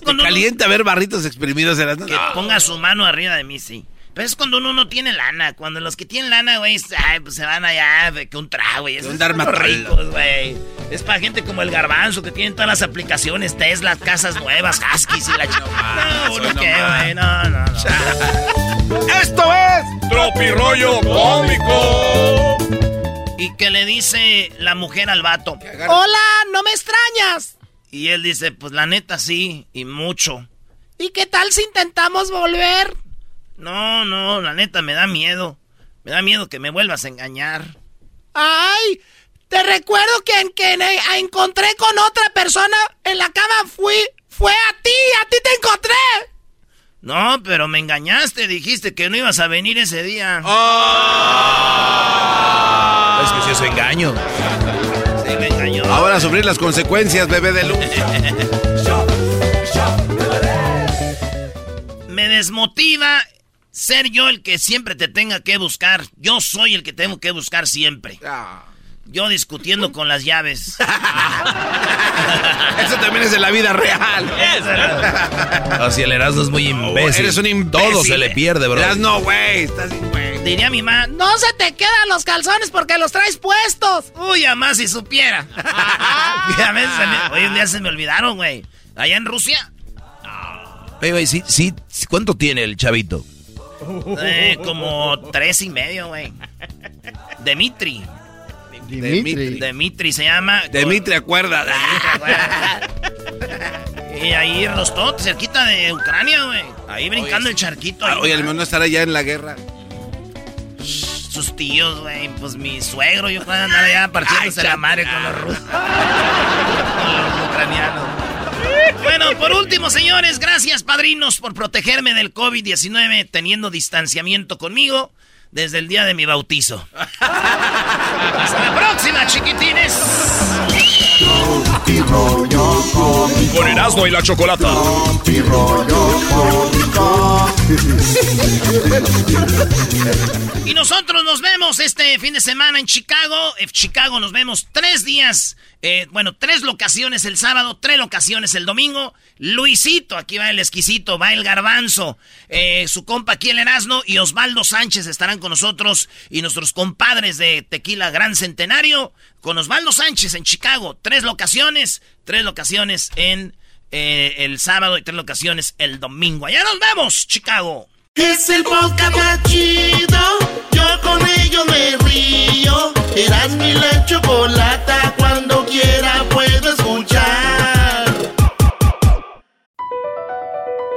Es calienta ver barritos exprimidos en las... Que ponga su mano arriba de mí, sí. Pero es cuando uno no tiene lana. Cuando los que tienen lana, güey, pues se van allá, que un trago, güey. Es un ricos, güey. Es para gente como el garbanzo que tienen todas las aplicaciones, Tesla, casas nuevas, Huskies y la chica. No, no, qué, güey, no, no, no. Esto es Tropirollo Cómico. Y que le dice la mujer al vato. Hola, no me extrañas. Y él dice, pues la neta sí, y mucho. ¿Y qué tal si intentamos volver? No, no, la neta me da miedo. Me da miedo que me vuelvas a engañar. ¡Ay! Te recuerdo que en que encontré con otra persona en la cama fui. Fue a ti, a ti te encontré. No, pero me engañaste, dijiste que no ibas a venir ese día. ¡Oh! Es que si es engaño. Ahora a sufrir las consecuencias, bebé de luz. me desmotiva ser yo el que siempre te tenga que buscar. Yo soy el que tengo que buscar siempre. Ah. Yo discutiendo con las llaves. Eso también es de la vida real. Así el Erasmo es muy imbécil. eres un imbécil. Todo se le pierde, bro. no, güey. Estás güey. Diría mi mamá, no se te quedan los calzones porque los traes puestos. Uy, mamá, si supiera. hoy un día se me olvidaron, güey. Allá en Rusia. Oye, güey, sí, sí, ¿cuánto tiene el chavito? Eh, como tres y medio, güey. Dimitri. Dimitri. Dimitri se llama. Dimitri, acuerda. y ahí Rostov, cerquita de Ucrania, güey. Ahí brincando el charquito. Ah, oye, el no estará allá en la guerra. Sus tíos, güey. Pues mi suegro, yo puedo andar allá partiéndose la madre con los rusos. con los ucranianos. Bueno, por último, señores, gracias, padrinos, por protegerme del COVID-19 teniendo distanciamiento conmigo desde el día de mi bautizo. Hasta la próxima, chiquitines. Con Erasmo y la Chocolata. Y nosotros nos vemos este fin de semana en Chicago. En Chicago nos vemos tres días eh, bueno, tres locaciones el sábado, tres locaciones el domingo. Luisito, aquí va el exquisito, va el garbanzo, eh, su compa aquí el Erasmo y Osvaldo Sánchez estarán nosotros y nuestros compadres de Tequila Gran Centenario con Osvaldo Sánchez en Chicago. Tres locaciones, tres locaciones en eh, el sábado y tres locaciones el domingo. Allá nos vemos, Chicago. Es el chido. Yo con ello me río. Mi la chocolata. Cuando quiera puedo escuchar.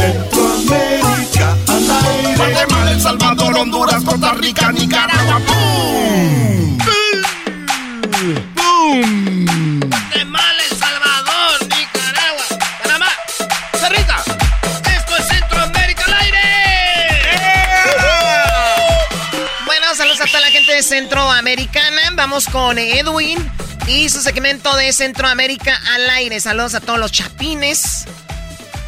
Centroamérica al aire. Guatemala, El Salvador, Honduras, Costa Rica, Nicaragua. ¡Pum! ¡Pum! Guatemala, El Salvador, Nicaragua, Panamá, Costa Rica. Esto es Centroamérica al aire. Bueno, saludos a toda la gente de Centroamericana. Vamos con Edwin y su segmento de Centroamérica al aire. Saludos a todos los chapines,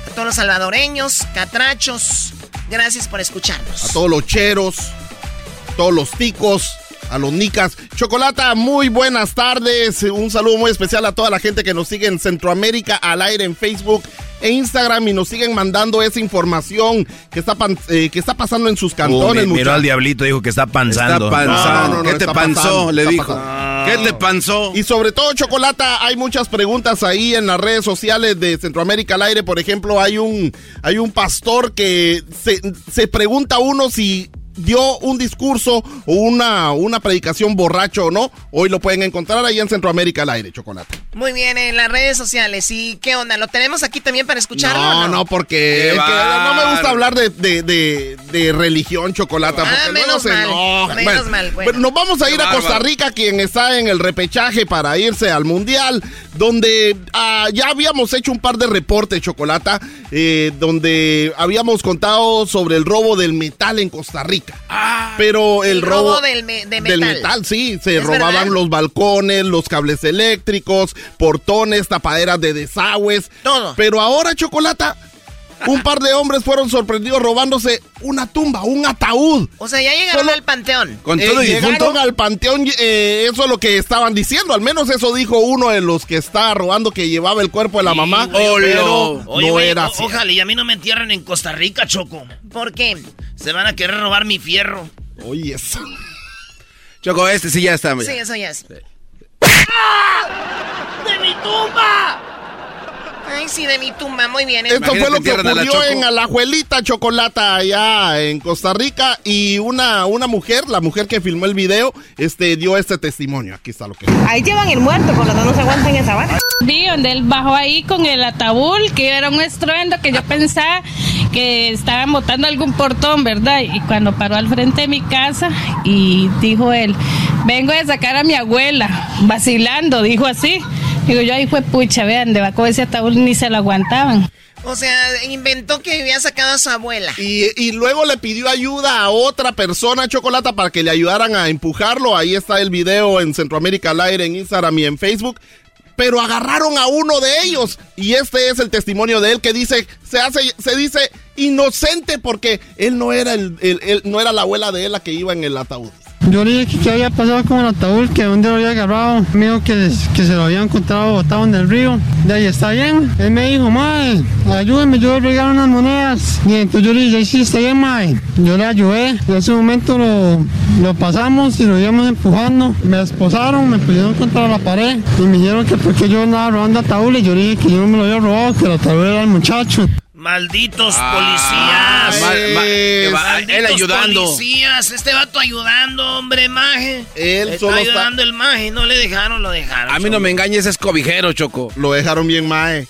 a todos los salvadoreños, catrachos. Gracias por escucharnos. A todos los cheros, a todos los ticos, a los nicas. Chocolata, muy buenas tardes. Un saludo muy especial a toda la gente que nos sigue en Centroamérica al aire en Facebook e Instagram y nos siguen mandando esa información que está, pan- eh, que está pasando en sus cantones, Uh, mi- miró al diablito, dijo que está panzando. Está panzando. No, no, no, ¿Qué te panzó? Le dijo. pasando. ¿Qué te panzó? Y sobre todo, Chocolata, hay muchas preguntas ahí en las redes sociales de Centroamérica al aire. Por ejemplo, hay un, hay un pastor que se, se pregunta a uno si dio un discurso o una, una predicación borracho o no. Hoy lo pueden encontrar ahí en Centroamérica al aire, Chocolata. Muy bien, en las redes sociales. ¿Y qué onda? ¿Lo tenemos aquí también para escucharlo? No, no, porque es que no me gusta hablar de, de, de, de religión, Chocolata. Ah, porque menos se mal, enoja. menos Bueno, mal, bueno. nos vamos a ir a Costa. Rica, quien está en el repechaje para irse al Mundial, donde ah, ya habíamos hecho un par de reportes, Chocolata, eh, donde habíamos contado sobre el robo del metal en Costa Rica. Pero el, El robo del me- de del metal. sí, se ¿Es robaban verdad? los balcones, los cables eléctricos, portones, tapaderas de desagües. Todo. Pero ahora, Chocolata, un par de hombres fueron sorprendidos robándose una tumba, un ataúd. O sea, ya llegaron al panteón. Eh, llegaron al panteón, eh, eso es lo que estaban diciendo, al menos eso dijo uno de los que estaba robando que llevaba el cuerpo de la mamá, pero Oye, no güey, era o- así. Ojalá y a mí no me entierren en Costa Rica, Choco. ¿Por qué? Se van a querer robar mi fierro. Oye, eso. Choco, este sí ya está. Sí, eso ya es. ¡De mi tumba! Ay, sí, de mi tumba, muy bien. Esto fue lo que ocurrió en Alajuelita Chocolata, allá en Costa Rica, y una, una mujer, la mujer que filmó el video, este, dio este testimonio. Aquí está lo que... Ahí llevan el muerto, por lo tanto no se aguantan esa vara. Vi donde él bajó ahí con el ataúd, que era un estruendo que yo pensaba que estaban botando algún portón, ¿verdad? Y cuando paró al frente de mi casa y dijo él, vengo a sacar a mi abuela, vacilando, dijo así. Digo yo, ahí fue pucha, vean, debajo de ese ataúd ni se lo aguantaban. O sea, inventó que había sacado a su abuela. Y, y, luego le pidió ayuda a otra persona, Chocolata, para que le ayudaran a empujarlo. Ahí está el video en Centroamérica al aire, en Instagram y en Facebook. Pero agarraron a uno de ellos. Y este es el testimonio de él que dice, se hace, se dice inocente porque él no era el, el, no era la abuela de él la que iba en el ataúd. Yo le dije que había pasado con el ataúd, que donde lo había agarrado. Me dijo que, que se lo había encontrado botado en el río. De ahí está bien. Él me dijo, mae, ayúdeme, yo le regalé unas monedas. Y entonces yo le dije, sí, está bien, mae. Yo le ayudé. En ese momento lo, lo pasamos y lo íbamos empujando. Me esposaron, me pusieron contra la pared y me dijeron que porque yo andaba robando ataúdes. Yo le dije que yo no me lo había robado, que el ataúd era el muchacho. Malditos policías. Malditos él ayudando. Policías, este vato ayudando, hombre, maje. Él está solo ayudando el maje, no le dejaron, lo dejaron. A mí no me engañes, es cobijero, Choco. Lo dejaron bien, maje.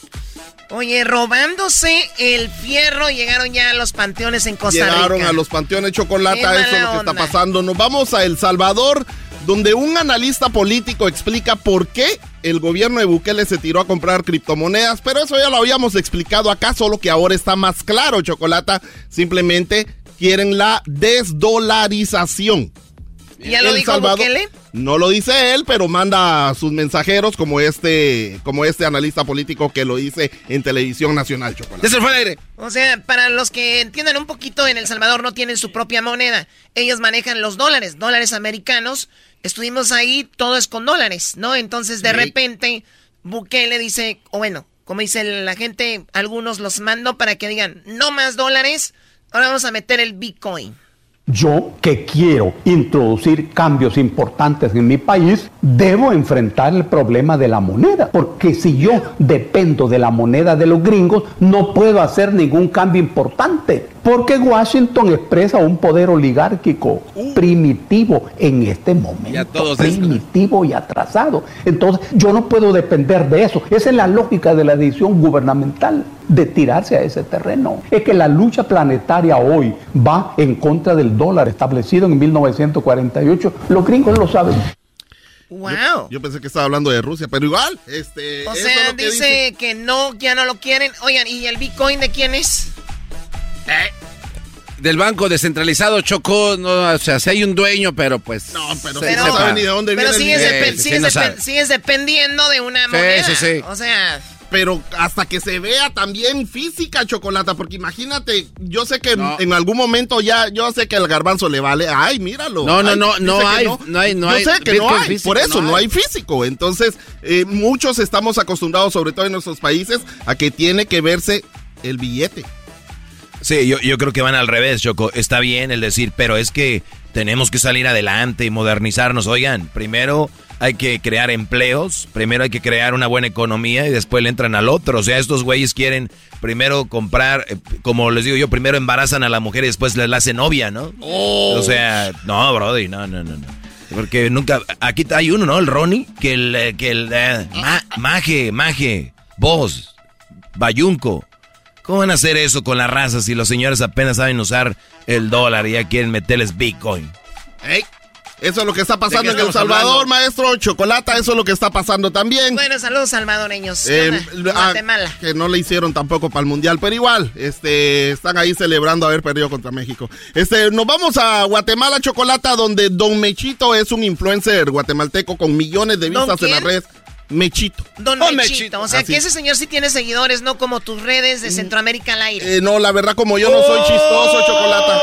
Oye, robándose el fierro, llegaron ya a los panteones en Costa Rica. Llegaron a los panteones Chocolata, eso es lo que está pasando. Nos vamos a El Salvador donde un analista político explica por qué el gobierno de Bukele se tiró a comprar criptomonedas, pero eso ya lo habíamos explicado acá, solo que ahora está más claro, Chocolata. Simplemente quieren la desdolarización. ¿Ya lo dijo Bukele? No lo dice él, pero manda sus mensajeros como este, como este analista político que lo dice en televisión nacional, Chocolate. ¡Ya se fue al aire! O sea, para los que entiendan un poquito, en El Salvador no tienen su propia moneda. Ellos manejan los dólares, dólares americanos. Estuvimos ahí, todo es con dólares, ¿no? Entonces, de repente, Bukele dice, o bueno, como dice la gente, algunos los mando para que digan, no más dólares, ahora vamos a meter el Bitcoin. Yo que quiero introducir cambios importantes en mi país, debo enfrentar el problema de la moneda, porque si yo dependo de la moneda de los gringos, no puedo hacer ningún cambio importante, porque Washington expresa un poder oligárquico primitivo en este momento, primitivo y atrasado. Entonces, yo no puedo depender de eso. Esa es la lógica de la decisión gubernamental de tirarse a ese terreno. Es que la lucha planetaria hoy va en contra del dólar establecido en 1948. Los gringos lo saben. Wow. Yo, pensé que estaba hablando de Rusia, pero igual, este. O sea, dice, que no, ya no lo quieren. Oigan, ¿y el Bitcoin de quién es? ¿Eh? Del banco descentralizado Chocó, no, o sea, si hay un dueño, pero pues. No, pero, se, no sabe ni de dónde pero viene sigues, el dep sigues, no dep sigues, dependiendo de una moneda. Sí, sí, sí. O sea pero hasta que se vea también física chocolata, porque imagínate, yo sé que no. en, algún momento ya, yo sé que el garbanzo le vale, ay, míralo. No, no, ay, no, no hay, no. no. hay, no yo sé que no hay, físico, por eso no hay. hay físico. Entonces, eh, muchos estamos acostumbrados, sobre todo en nuestros países, a que tiene que verse el billete. Sí, yo, yo creo que van al revés, Choco. Está bien el decir, pero es que tenemos que salir adelante y modernizarnos. Oigan, primero hay que crear empleos, primero hay que crear una buena economía y después le entran al otro. O sea, estos güeyes quieren primero comprar, eh, como les digo yo, primero embarazan a la mujer y después les la hacen novia, ¿no? Oh. O sea, no, Brody, no, no, no, no. Porque nunca, aquí hay uno, ¿no? El Ronnie, que el, que el, eh, ma, maje, maje, vos, bayunco. ¿Cómo van a hacer eso con la raza si los señores apenas saben usar el dólar y ya quieren meterles Bitcoin? ¡Ey! Eso es lo que está pasando en El Salvador, hablando? maestro. Chocolata, eso es lo que está pasando también. Bueno, saludos salvadoreños. Eh, Guatemala. Ah, que no le hicieron tampoco para el Mundial, pero igual, este, están ahí celebrando haber perdido contra México. Este, nos vamos a Guatemala, Chocolata, donde Don Mechito es un influencer guatemalteco con millones de vistas en las redes. Mechito. Don oh, Mechito. Mechito. O sea, Así. que ese señor sí tiene seguidores, no como tus redes de Centroamérica al aire. Eh, no, la verdad, como yo no soy chistoso, Chocolata.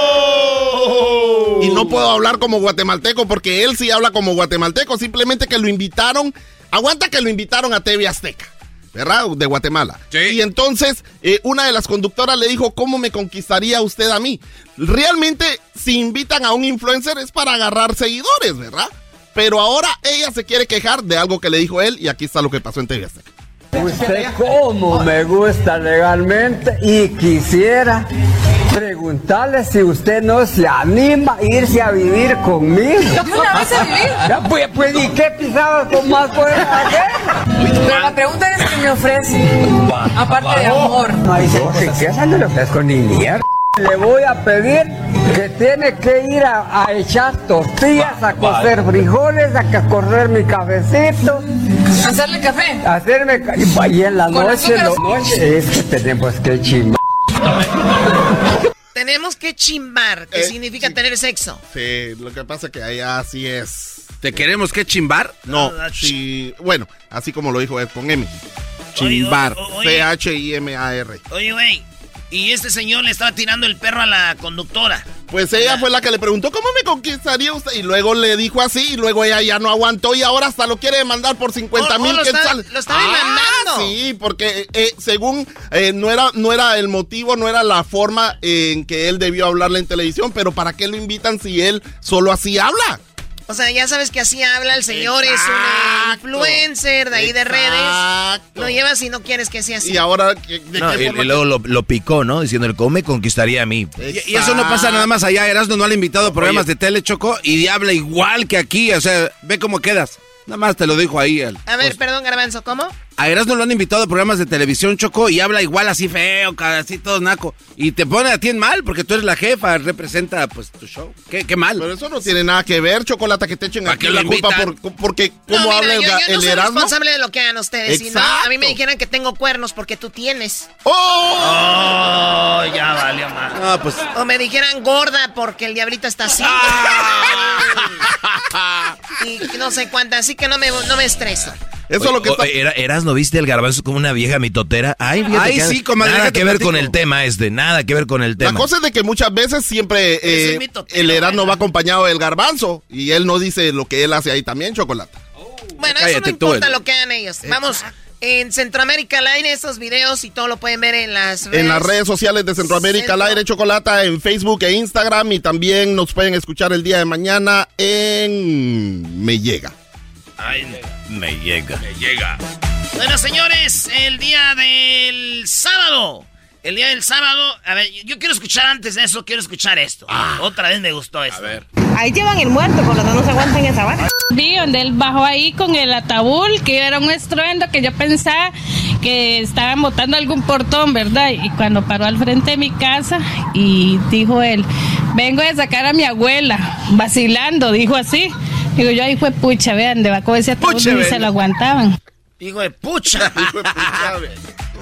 Y no puedo hablar como guatemalteco porque él sí habla como guatemalteco. Simplemente que lo invitaron. Aguanta que lo invitaron a TV Azteca. ¿Verdad? De Guatemala. Sí. Y entonces, eh, una de las conductoras le dijo, ¿cómo me conquistaría usted a mí? Realmente, si invitan a un influencer es para agarrar seguidores, ¿verdad? Pero ahora ella se quiere quejar de algo que le dijo él y aquí está lo que pasó en TV Azteca. Usted cómo me gusta legalmente y quisiera preguntarle si usted no se anima a irse a vivir conmigo. ¿Una vez a vivir? Ya, pues, pues, ¿y qué pisadas con más puede hacer? Pero la pregunta es qué me ofrece. Aparte de amor. No, dice, ¿qué esa no le ofrezco ni mierda? Le voy a pedir que tiene que ir a, a echar tortillas, a cocer frijoles, a correr mi cafecito, ¿Hacerle café? a hacerme... ca- Y, y en la Con noche, azúcar noche, es que tenemos que chingar. Tenemos que chimbar, que Eh, significa tener sexo. Sí, lo que pasa que allá así es. ¿Te queremos que chimbar? No, sí, bueno, así como lo dijo él con M. Chimbar. Oye, o- oye. C-H-I-M-A-R. Oye, güey. Y este señor le estaba tirando el perro a la conductora. Pues ella fue la que le preguntó, ¿cómo me conquistaría usted? Y luego le dijo así, y luego ella ya no aguantó y ahora hasta lo quiere demandar por 50 Oh, oh, mil lo está- quetzales. lo está Ah, demandando. Sí, porque eh, según eh, no, era, no era el motivo, no era la forma en que él debió hablarle en televisión, pero ¿para qué lo invitan si él solo así habla? O sea, ya sabes que así habla el señor, es un influencer de ahí de redes. Lo llevas y no quieres que sea así. Y ahora, ¿de No, qué y, forma y luego lo, lo picó, ¿no? Diciendo, ¿cómo me conquistaría a mí? Y, y eso no pasa nada más allá. Erasmo no le ha invitado a programas de tele, Choco, y habla igual que aquí. O sea, ve cómo quedas. Nada más te lo dijo ahí. el- A ver, perdón, Garbanzo, ¿cómo? A Erasmo lo han invitado a programas de televisión, Choco, y habla igual así feo, así todo naco. Y te pone a ti en mal, porque tú eres la jefa, representa pues tu show. Qué, qué mal. Pero eso no tiene nada que ver, Chocolata, que te echen aquí la culpa por, porque No, cómo mira, habla el, yo, yo no el soy Erasmo. responsable de lo que hagan ustedes. No, a mí me Exacto. dijeran que tengo cuernos porque tú tienes. Oh, ya valió más. No, pues. O me dijeran gorda porque el diablito está así. y no sé cuántas, así que no me, no me estreso. Eso es lo que está... Era, Eras, ¿no viste el garbanzo como una vieja mitotera? Ay, fíjate Ay, que sí, comadre, Nada que ver platico. con el tema este, nada que ver con el La tema. cosa es de que muchas veces siempre eh, el Erasmo va acompañado del garbanzo y él no dice lo que él hace ahí también, Chocolata. Bueno, eso no importa el- lo que hagan ellos. Vamos, en Centroamérica al aire, estos videos y todo lo pueden ver en las redes. En las redes sociales de Centroamérica al aire Chocolata, en Facebook e Instagram y también nos pueden escuchar el día de mañana en Me Llega. Ay, me llega. Me llega. Bueno, señores, el día del sábado. El día del sábado. A ver, yo quiero escuchar antes de eso, quiero escuchar esto. Otra vez me gustó esto. A ver. Ahí llevan el muerto, por lo tanto no se aguantan esa vara. Vi donde él bajó ahí con el ataúd, que era un estruendo que yo pensaba que estaban botando algún portón, ¿verdad? Y cuando paró al frente de mi casa y dijo él, vengo de sacar a mi abuela, vacilando, dijo así. Digo yo, ahí fue pucha, vean, debajo de ese ataúd venga. se lo aguantaban. Hijo de pucha.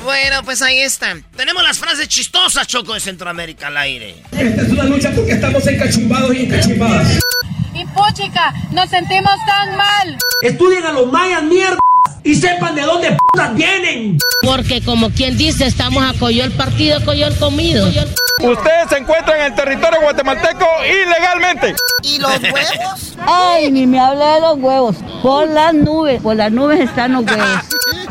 Bueno, pues ahí están. Tenemos las frases chistosas, Choco, de Centroamérica al aire. Esta es una lucha porque estamos encachumbados y encachumbadas. Y puchica, nos sentimos tan mal. Estudien a los mayas, mierda, y sepan de dónde putas vienen. Porque como quien dice, estamos a Coyol partido, Coyol comido. Ustedes se encuentran en el territorio guatemalteco ilegalmente. ¿Y los huevos? Ay, ni me hable de los huevos. Por las nubes, por las nubes están los huevos.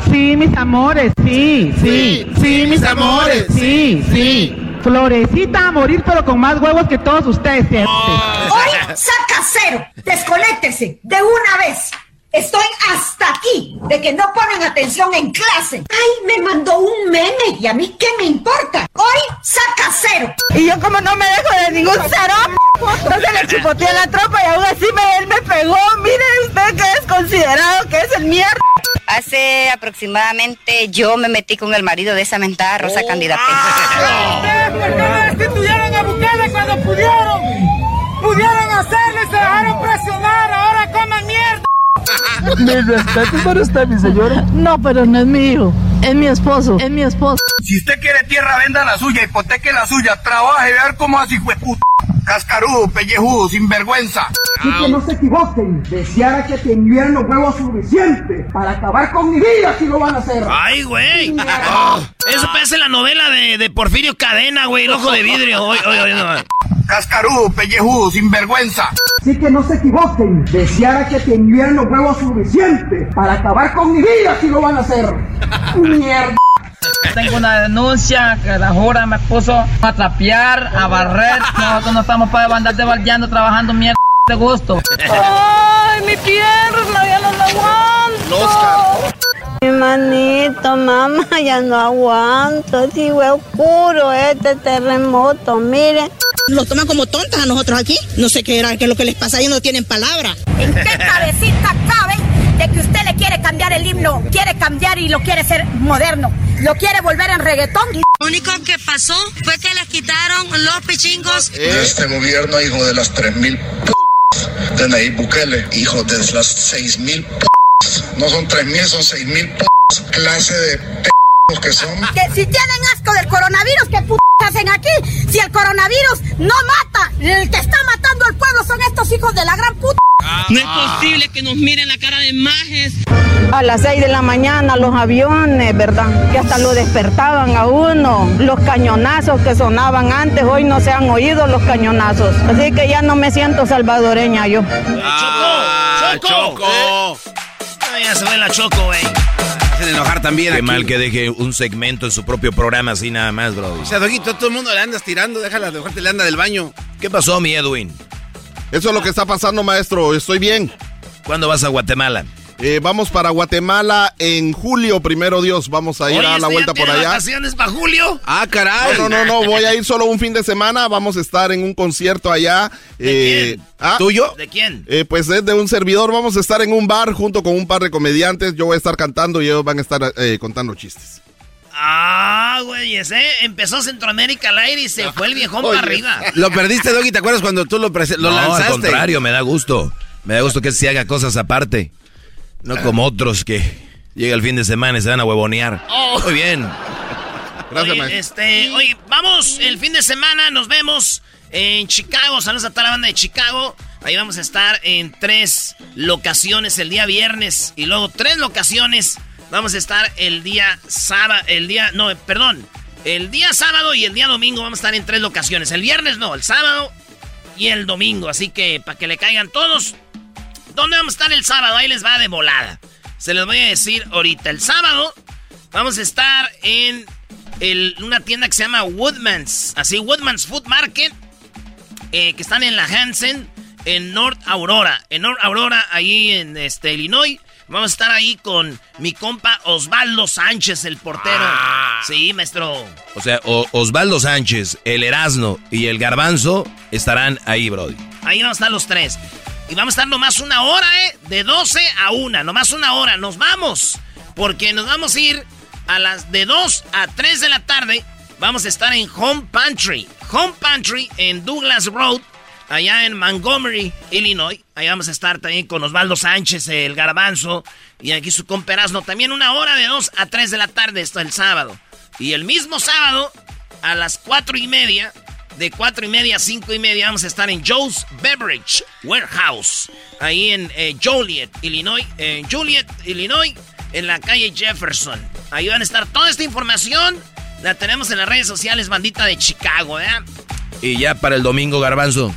Sí, mis amores, sí, sí, sí, mis amores, sí, sí. Florecita a morir, pero con más huevos que todos ustedes. Hoy saca cero. Desconéctese de una vez. Estoy hasta aquí de que no ponen atención en clase. Ay, me mandó un meme y a mí qué me importa. Hoy saca cero. Y yo como no me dejo de ningún cero, entonces le chupoteé la tropa y aún así me, él me pegó. Mire usted que es considerado que es el mierda. Hace aproximadamente yo me metí con el marido de esa mentada Rosa Candidate. ¿Ustedes por qué no destituyeron a Bukele cuando pudieron? Pudieron hacerlo y se dejaron presionar. Mis respetos para usted, mi señora. No, pero no es mi hijo. Es mi esposo. Es mi esposo. Si usted quiere tierra, venda la suya, hipoteque la suya, trabaje, ver cómo así fue puta. Cascarudo, pellejudo, sinvergüenza. Y que no se equivoquen. Deseara que tendrían los huevos suficientes para acabar con mi vida si lo van a hacer. Ay, güey. Ah, eso parece la novela de, de Porfirio Cadena, güey, el ojo de vidrio. Oye, oye, oye, no. Cascarudo, pellejudo, sinvergüenza. Así que no se equivoquen. Deseara que tendrían los huevos suficientes para acabar con mi vida si lo van a hacer. Mierda. Tengo una denuncia que la jura me puso a trapear, a barrer. Nosotros no estamos para andar debaldeando, trabajando mierda de gusto. ¡Ay, mi pierna! ¡Ya no la aguanto! Mi manito, mamá, ya no aguanto. Si fue oscuro este terremoto, miren. Nos toman como tontas a nosotros aquí. No sé qué era, qué es lo que les pasa, ellos no tienen palabra. ¿En qué cabecita cabe de que usted le quiere cambiar el himno? Quiere cambiar y lo quiere ser moderno. Lo quiere volver en reggaetón. Lo único que pasó fue que les quitaron los pichingos. De este gobierno, hijo de las 3.000 p de Nayib Bukele, hijo de las 6.000 p no son 3.000, son 6.000 p clase de p que son. Que si tienen asco del coronavirus, ¿qué p hacen aquí? Si el coronavirus no mata, el que está matando al pueblo son estos hijos de la gran puta. No es posible que nos miren la cara de majes. A las 6 de la mañana los aviones, ¿verdad? Que hasta lo despertaban a uno. Los cañonazos que sonaban antes, hoy no se han oído los cañonazos. Así que ya no me siento salvadoreña yo. Ah, ¡Choco! Ay, ya se ve la Choco, güey. Hacen enojar también Qué aquí. mal que deje un segmento en su propio programa así nada más, bro. O sea, Doguito, todo el mundo le andas tirando, déjala, dejarte le anda del baño. ¿Qué pasó, mi Edwin? Eso es lo que está pasando, maestro. Estoy bien. ¿Cuándo vas a Guatemala? Eh, vamos para Guatemala en julio, primero Dios. Vamos a ir Oye, a la ¿este vuelta ya por allá. vacaciones para julio? Ah, caray. No, no, no, no, voy a ir solo un fin de semana. Vamos a estar en un concierto allá. ¿De quién? ¿ah? ¿Tuyo? ¿De quién? Eh, pues es de un servidor. Vamos a estar en un bar junto con un par de comediantes. Yo voy a estar cantando y ellos van a estar eh, contando chistes. Ah, güey, ese empezó Centroamérica al aire y se fue el viejón Oye. para arriba. Lo perdiste, Doggy, ¿te acuerdas cuando tú lo, lo no, lanzaste? al contrario, me da gusto. Me da gusto que se haga cosas aparte. No como otros que llega el fin de semana y se van a huevonear. Oh. Muy bien. Gracias, oye, este, oye, vamos el fin de semana, nos vemos en Chicago. Saludos a toda la banda de Chicago. Ahí vamos a estar en tres locaciones el día viernes y luego tres locaciones. Vamos a estar el día sábado, el día, no, perdón, el día sábado y el día domingo vamos a estar en tres locaciones. El viernes no, el sábado y el domingo. Así que para que le caigan todos. ¿Dónde vamos a estar el sábado? Ahí les va de volada. Se les voy a decir ahorita. El sábado vamos a estar en el- una tienda que se llama Woodman's. Así, Woodman's Food Market. eh, que están en la Hansen, en North Aurora. En North Aurora, ahí en este, Illinois. Vamos a estar ahí con mi compa Osvaldo Sánchez, el portero. Sí, maestro. O sea, O- Osvaldo Sánchez, el Erasno y el Garbanzo estarán ahí, Brody. Ahí vamos a estar los tres. Y vamos a estar nomás una hora, ¿eh? De 12 a 1, nomás una hora. Nos vamos. Porque nos vamos a ir a las de 2 a 3 de la tarde. Vamos a estar en Home Pantry. Home Pantry en Douglas Road, allá en Montgomery, Illinois. Ahí vamos a estar también con Osvaldo Sánchez, el garbanzo. Y aquí su comperazno. También una hora de 2 a 3 de la tarde, esto el sábado. Y el mismo sábado, a las 4 y media, de 4 y media a 5 y media vamos a estar en Joe's Beverage Warehouse, ahí en eh, Joliet, Illinois, en Joliet, Illinois, en la calle Jefferson. Ahí van a estar toda esta información, la tenemos en las redes sociales, bandita de Chicago, ¿eh? Y ya para el domingo, Garbanzo.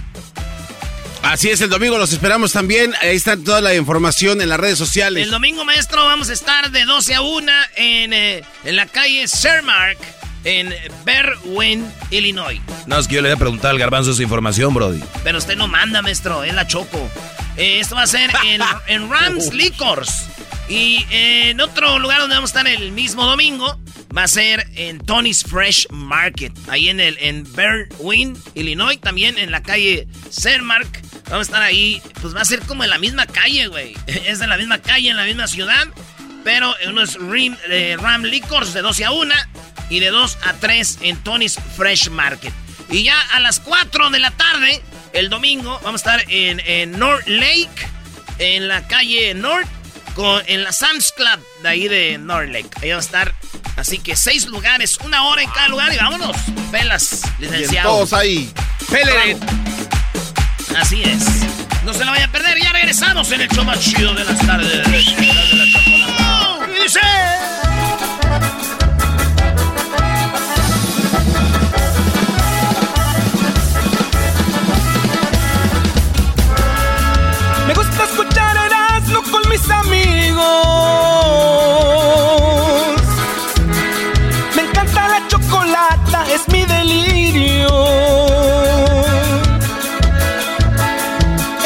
Así es, el domingo los esperamos también. Ahí está toda la información en las redes sociales. El domingo, maestro, vamos a estar de 12 a 1 en, eh, en la calle Cermark, en Berwyn, Illinois. No, es que yo le voy a preguntar al Garbanzo esa información, Brody. Pero usted no manda, maestro, es la Choco. Eh, esto va a ser en, en Rams Liquors. Y eh, en otro lugar donde vamos a estar el mismo domingo va a ser en Tony's Fresh Market. Ahí en el en Berwyn, Illinois, también en la calle Cermark. Vamos a estar ahí, pues va a ser como en la misma calle, güey. Es de la misma calle, en la misma ciudad. Pero uno es Rim, eh, Ram Liquors de 12 a 1 y de 2 a 3 en Tony's Fresh Market. Y ya a las 4 de la tarde, el domingo, vamos a estar en, en North Lake, en la calle North, con, en la Sam's Club de ahí de North Lake. Ahí vamos a estar. Así que seis lugares, una hora en cada lugar y vámonos. Pelas, licenciado. todos ahí. Así es. No se la vaya a perder. Ya regresamos en el show más chido de las tardes. De la. Y dice... con mis amigos. Me encanta la chocolata, es mi delirio.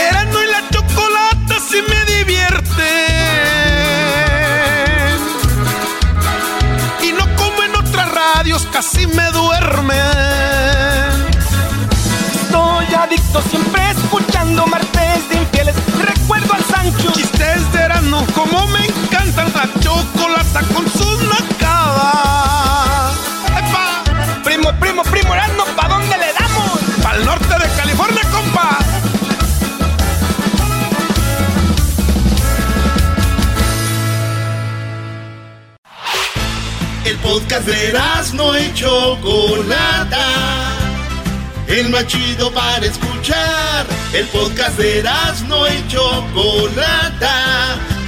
Erano y la chocolata si me divierten. Y no como en otras radios, casi me encanta la chocolata con sus nacadas. ¡Epa! Primo, primo, primo, no, ¿pa' dónde le damos? ¡Pa'l norte de California, compa! El podcast de no y Chocolata. El más chido para escuchar. El podcast de no y Chocolata.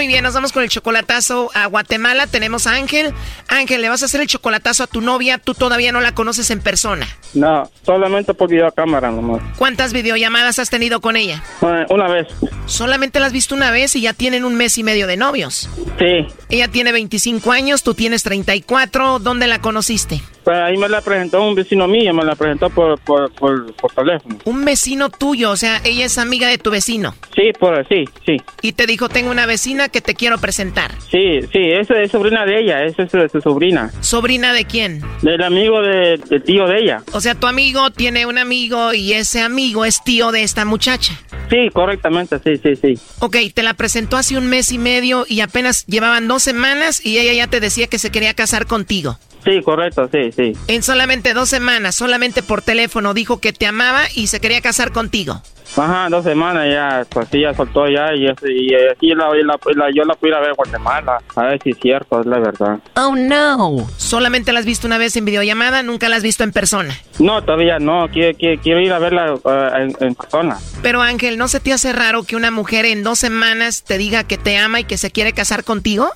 Muy bien, nos vamos con el chocolatazo a Guatemala. Tenemos a Ángel. Ángel, le vas a hacer el chocolatazo a tu novia. Tú todavía no la conoces en persona. No, solamente por videocámara nomás. ¿Cuántas videollamadas has tenido con ella? Eh, una vez. Solamente la has visto una vez y ya tienen un mes y medio de novios. Sí. Ella tiene 25 años, tú tienes 34. ¿Dónde la conociste? Pues ahí me la presentó un vecino mío, me la presentó por, por, por, por, teléfono. Un vecino tuyo, o sea, ella es amiga de tu vecino. Sí, por sí, sí. Y te dijo, tengo una vecina que te quiero presentar. Sí, sí, esa es sobrina de ella, esa es su sobrina. ¿Sobrina de quién? Del amigo de, del tío de ella. O sea, tu amigo tiene un amigo y ese amigo es tío de esta muchacha. Sí, correctamente, sí, sí, sí. Ok, te la presentó hace un mes y medio y apenas llevaban dos semanas y ella ya te decía que se quería casar contigo. Sí, correcto, sí, sí. En solamente dos semanas, solamente por teléfono, dijo que te amaba y se quería casar contigo. Ajá, dos semanas ya, pues sí, ya soltó ya y, y, y, la, la, yo la fui a ver a Guatemala, a ver si es cierto, es la verdad. Oh, no. ¿Solamente la has visto una vez en videollamada? ¿Nunca la has visto en persona? No, todavía no, quiero, quiero, ir a verla uh, en, persona. Pero Ángel, ¿no se te hace raro que una mujer en dos semanas te diga que te ama y que se quiere casar contigo?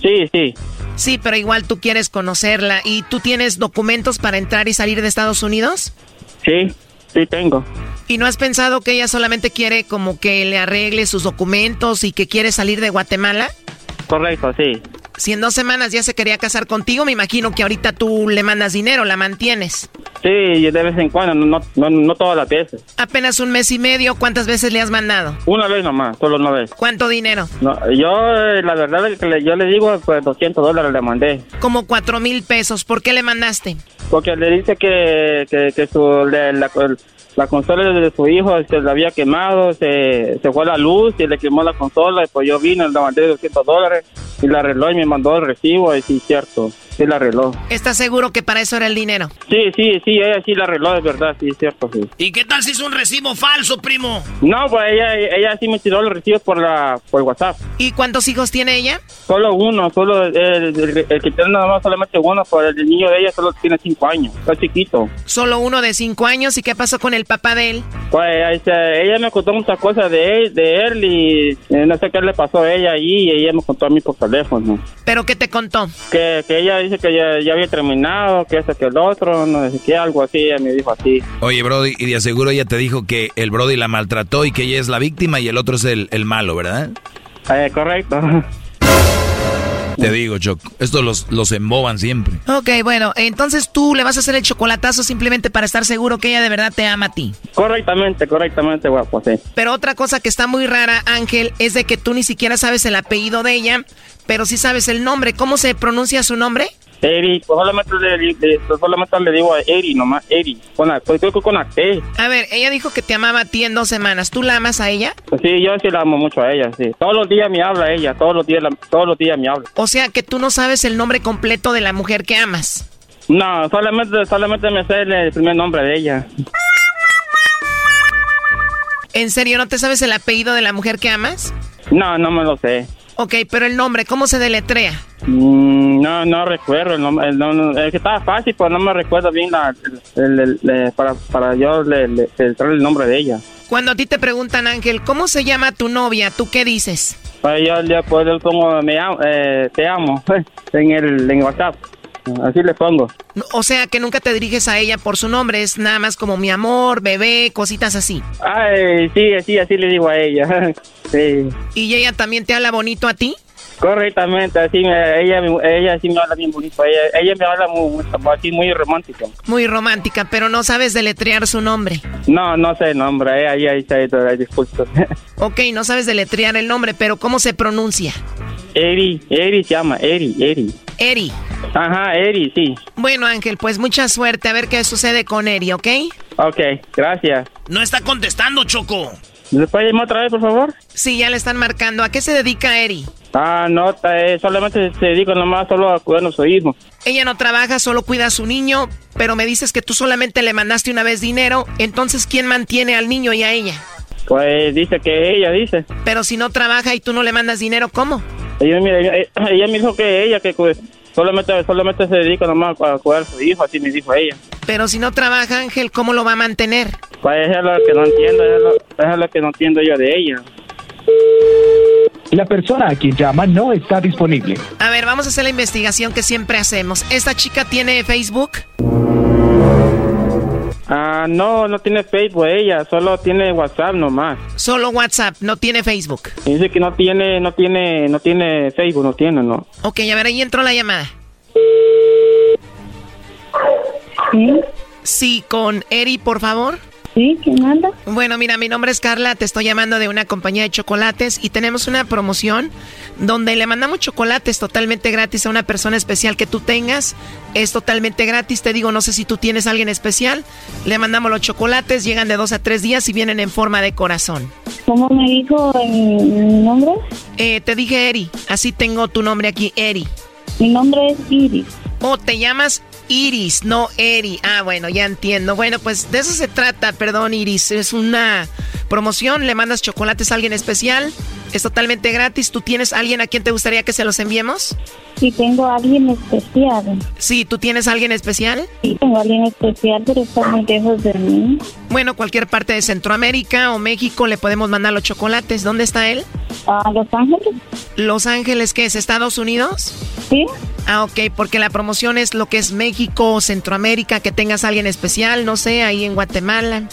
Sí, sí. Sí, pero igual tú quieres conocerla. ¿Y tú tienes documentos para entrar y salir de Estados Unidos? Sí, sí tengo. ¿Y no has pensado que ella solamente quiere como que le arregle sus documentos y que quiere salir de Guatemala? Correcto, sí. Si en dos semanas ya se quería casar contigo, me imagino que ahorita tú le mandas dinero, la mantienes. Sí, de vez en cuando, no, no, no todas las veces. Apenas un mes y medio, ¿cuántas veces le has mandado? Una vez nomás, solo una vez. ¿Cuánto dinero? No, yo, eh, la verdad, es que yo le digo, pues 200 dólares le mandé. Como cuatro mil pesos, ¿por qué le mandaste? Porque le dice que, que, que su, la, la consola de su hijo se le había quemado, se, se fue la luz y le quemó la consola y pues yo vine, le mandé 200 dólares y la arregló y me mandó el recibo y sí, cierto, sí la arregló. ¿Estás seguro que para eso era el dinero? Sí, sí, sí, ella sí la arregló, de verdad, sí, cierto, sí. ¿Y qué tal si es un recibo falso, primo? No, pues ella, ella sí me tiró los recibos por la por WhatsApp. ¿Y cuántos hijos tiene ella? Solo uno, solo el, el, que tiene nada más solamente uno, pues el niño de ella solo tiene cinco años, está chiquito. Solo uno de cinco años, ¿y qué pasó con el papá de él? Pues ella me contó muchas cosas de él, de él y eh, no sé qué le pasó a ella allí y ella me contó a mí por teléfono. ¿Pero qué te contó? Que, que ella dice que ya, había terminado, que eso, que el otro, no sé qué, algo así, ella me dijo así. Oye, Brody, y de aseguro ella te dijo que el Brody la maltrató y que ella es la víctima y el otro es el, el malo, ¿verdad? Eh, correcto. Te digo, Choco, estos los, los emboban siempre. Ok, bueno, entonces tú le vas a hacer el chocolatazo simplemente para estar seguro que ella de verdad te ama a ti. Correctamente, correctamente, guapo, sí. Pero otra cosa que está muy rara, Ángel, es de que tú ni siquiera sabes el apellido de ella, pero sí sabes el nombre. ¿Cómo se pronuncia su nombre? Eri, pues solamente le, solamente le digo a Eri, nomás Eri, con la, pues, con la T. A ver, ella dijo que te amaba a ti en dos semanas, ¿tú la amas a ella? Pues sí, yo sí la amo mucho a ella, sí. Todos los días me habla ella, todos los días, todos los días me habla. O sea que tú no sabes el nombre completo de la mujer que amas. No, solamente, solamente me sé el primer nombre de ella. ¿En serio no te sabes el apellido de la mujer que amas? No, no me lo sé. Ok, pero el nombre, ¿cómo se deletrea? Mm, no, no recuerdo. El nombre, el, que estaba fácil, pero no me recuerdo bien la, para, para yo le, le, el nombre de ella. Cuando a ti te preguntan, Ángel, ¿cómo se llama tu novia? ¿Tú qué dices? Pues yo le pongo me amo, eh, te amo en el en WhatsApp. Así le pongo. O sea, que nunca te diriges a ella por su nombre, es nada más como mi amor, bebé, cositas así. Ay, sí, sí, así le digo a ella. sí. ¿Y ella también te habla bonito a ti? Correctamente, así me, ella, ella sí me habla bien bonito. Ella, ella me habla muy, así muy romántica. Muy romántica, pero no sabes deletrear su nombre. No, no sé el nombre, ella ahí está, dispuesto. ok, no sabes deletrear el nombre, pero ¿cómo se pronuncia? Eri, Eri se llama, Eri, Eri. Eri. Ajá, Eri, sí. Bueno, Ángel, pues mucha suerte. A ver qué sucede con Eri, ¿ok? Ok, gracias. No está contestando, Choco. ¿Le puede llamar otra vez, por favor? Sí, ya le están marcando. ¿A qué se dedica Eri? Ah, no, eh, solamente se dedica nomás solo a cuidar a su hijo. Ella no trabaja, solo cuida a su niño, pero me dices que tú solamente le mandaste una vez dinero. Entonces, ¿quién mantiene al niño y a ella? Pues dice que ella dice. Pero si no trabaja y tú no le mandas dinero, ¿cómo? Ella, ella, me dijo que ella, que pues, solamente, solamente se dedica nomás a cuidar a su hijo, así me dijo ella. Pero si no trabaja, Ángel, ¿cómo lo va a mantener? Pues es lo que no entiendo, es lo, que no entiendo yo de ella. La persona a quien llama no está disponible. A ver, vamos a hacer la investigación que siempre hacemos. ¿Esta chica tiene Facebook? Ah, no, no tiene Facebook ella, solo tiene WhatsApp nomás. Solo WhatsApp, no tiene Facebook. Dice que no tiene, no tiene, no tiene Facebook, no tiene, no. Ok, a ver, ahí entró la llamada. ¿Sí? Sí, con Eri, por favor. Sí, ¿quién manda? Bueno, mira, mi nombre es Carla, te estoy llamando de una compañía de chocolates y tenemos una promoción donde le mandamos chocolates totalmente gratis a una persona especial que tú tengas. Es totalmente gratis, te digo, no sé si tú tienes a alguien especial. Le mandamos los chocolates, llegan de dos a tres días y vienen en forma de corazón. ¿Cómo me dijo mi nombre? Eh, te dije Eri, así tengo tu nombre aquí, Eri. Mi nombre es Iris. Oh, te llamas Iris, no Eri. Ah, bueno, ya entiendo. Bueno, pues de eso se trata, perdón, Iris. Es una promoción, le mandas chocolates a alguien especial. Es totalmente gratis. ¿Tú tienes alguien a quien te gustaría que se los enviemos? Sí, tengo a alguien especial. Sí, ¿tú tienes alguien especial? Sí, tengo a alguien especial, pero está muy lejos de mí. Bueno, cualquier parte de Centroamérica o México le podemos mandar los chocolates. ¿Dónde está él? A Los Ángeles. ¿Los Ángeles qué es? ¿Estados Unidos? Sí. Ah, ok, porque la promoción es lo que es México, Centroamérica, que tengas a alguien especial, no sé, ahí en Guatemala.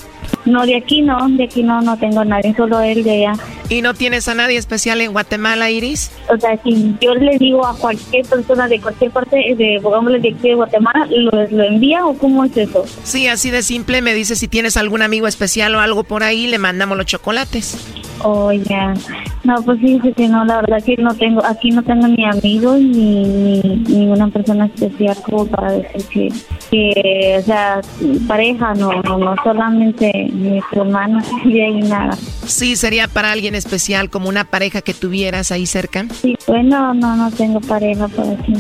No, de aquí no, de aquí no, no tengo a nadie, solo él de allá. ¿Y no tienes a nadie especial en Guatemala, Iris? O sea, si yo le digo a cualquier persona de cualquier parte, de, de aquí de Guatemala, ¿lo, ¿lo envía o cómo es eso? Sí, así de simple, me dice si tienes algún amigo especial o algo por ahí, le mandamos los chocolates. Oh, ya. No, pues fíjese que no, la verdad que no tengo, aquí no tengo ni amigos ni, ni ninguna persona especial como para decir que, que o sea, pareja, no, no, no solamente mi hermano y ahí nada. Sí, sería para alguien especial, como una pareja que tuvieras ahí cerca. Sí, bueno, no, no tengo pareja por aquí.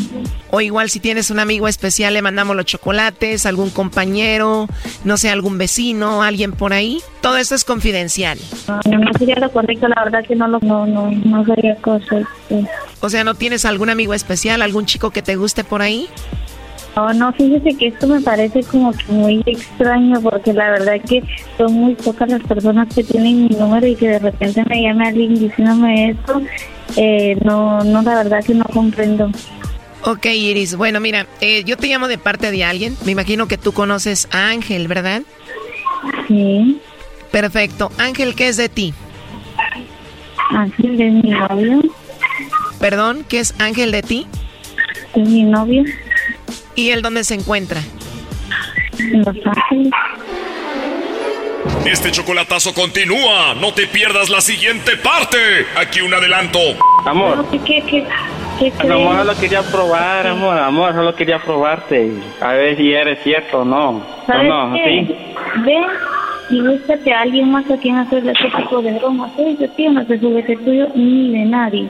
O igual si tienes un amigo especial, le mandamos los chocolates, algún compañero, no sé, algún vecino, alguien por ahí. Todo esto es confidencial. No, no sería lo correcto, la verdad que no lo, no, no, no sería cosa. O sea, ¿no tienes algún amigo especial, algún chico que te guste por ahí? No, no, fíjese que esto me parece como que muy extraño porque la verdad que son muy pocas las personas que tienen mi número y que de repente me llame alguien diciéndome esto. Eh, no, no, la verdad que no comprendo. Ok, Iris. Bueno, mira, eh, yo te llamo de parte de alguien. Me imagino que tú conoces a Ángel, ¿verdad? Sí. Perfecto. Ángel, ¿qué es de ti? Ángel es mi novio. Perdón, ¿qué es Ángel de ti? Es mi novio. ¿Y él dónde se encuentra? En Los Ángeles. Este chocolatazo continúa. No te pierdas la siguiente parte. Aquí un adelanto. Amor. ¿Qué, qué, qué, qué crees? Amor, solo quería probar, amor, amor, solo quería probarte. A ver si eres cierto o no. ¿O ¿Sabes no? qué? ¿Sí? Ve y búscate a alguien más a quien hacerle ese tipo de bromas. Ese tío no se sube de tuyo ni de nadie.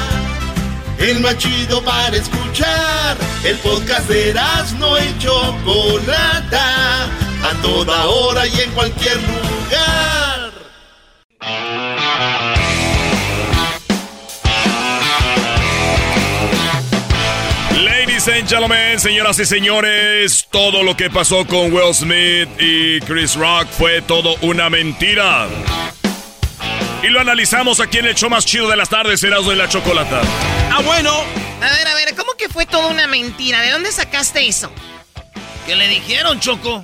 El más chido para escuchar. El podcast de no y Chocolata. A toda hora y en cualquier lugar. Ladies and gentlemen, señoras y señores, todo lo que pasó con Will Smith y Chris Rock fue todo una mentira. Y lo analizamos aquí en el show más chido de las tardes, Erasmo de la Chocolata. Ah, bueno. A ver, a ver, ¿cómo que fue todo una mentira? ¿De dónde sacaste eso? ¿Qué le dijeron, Choco?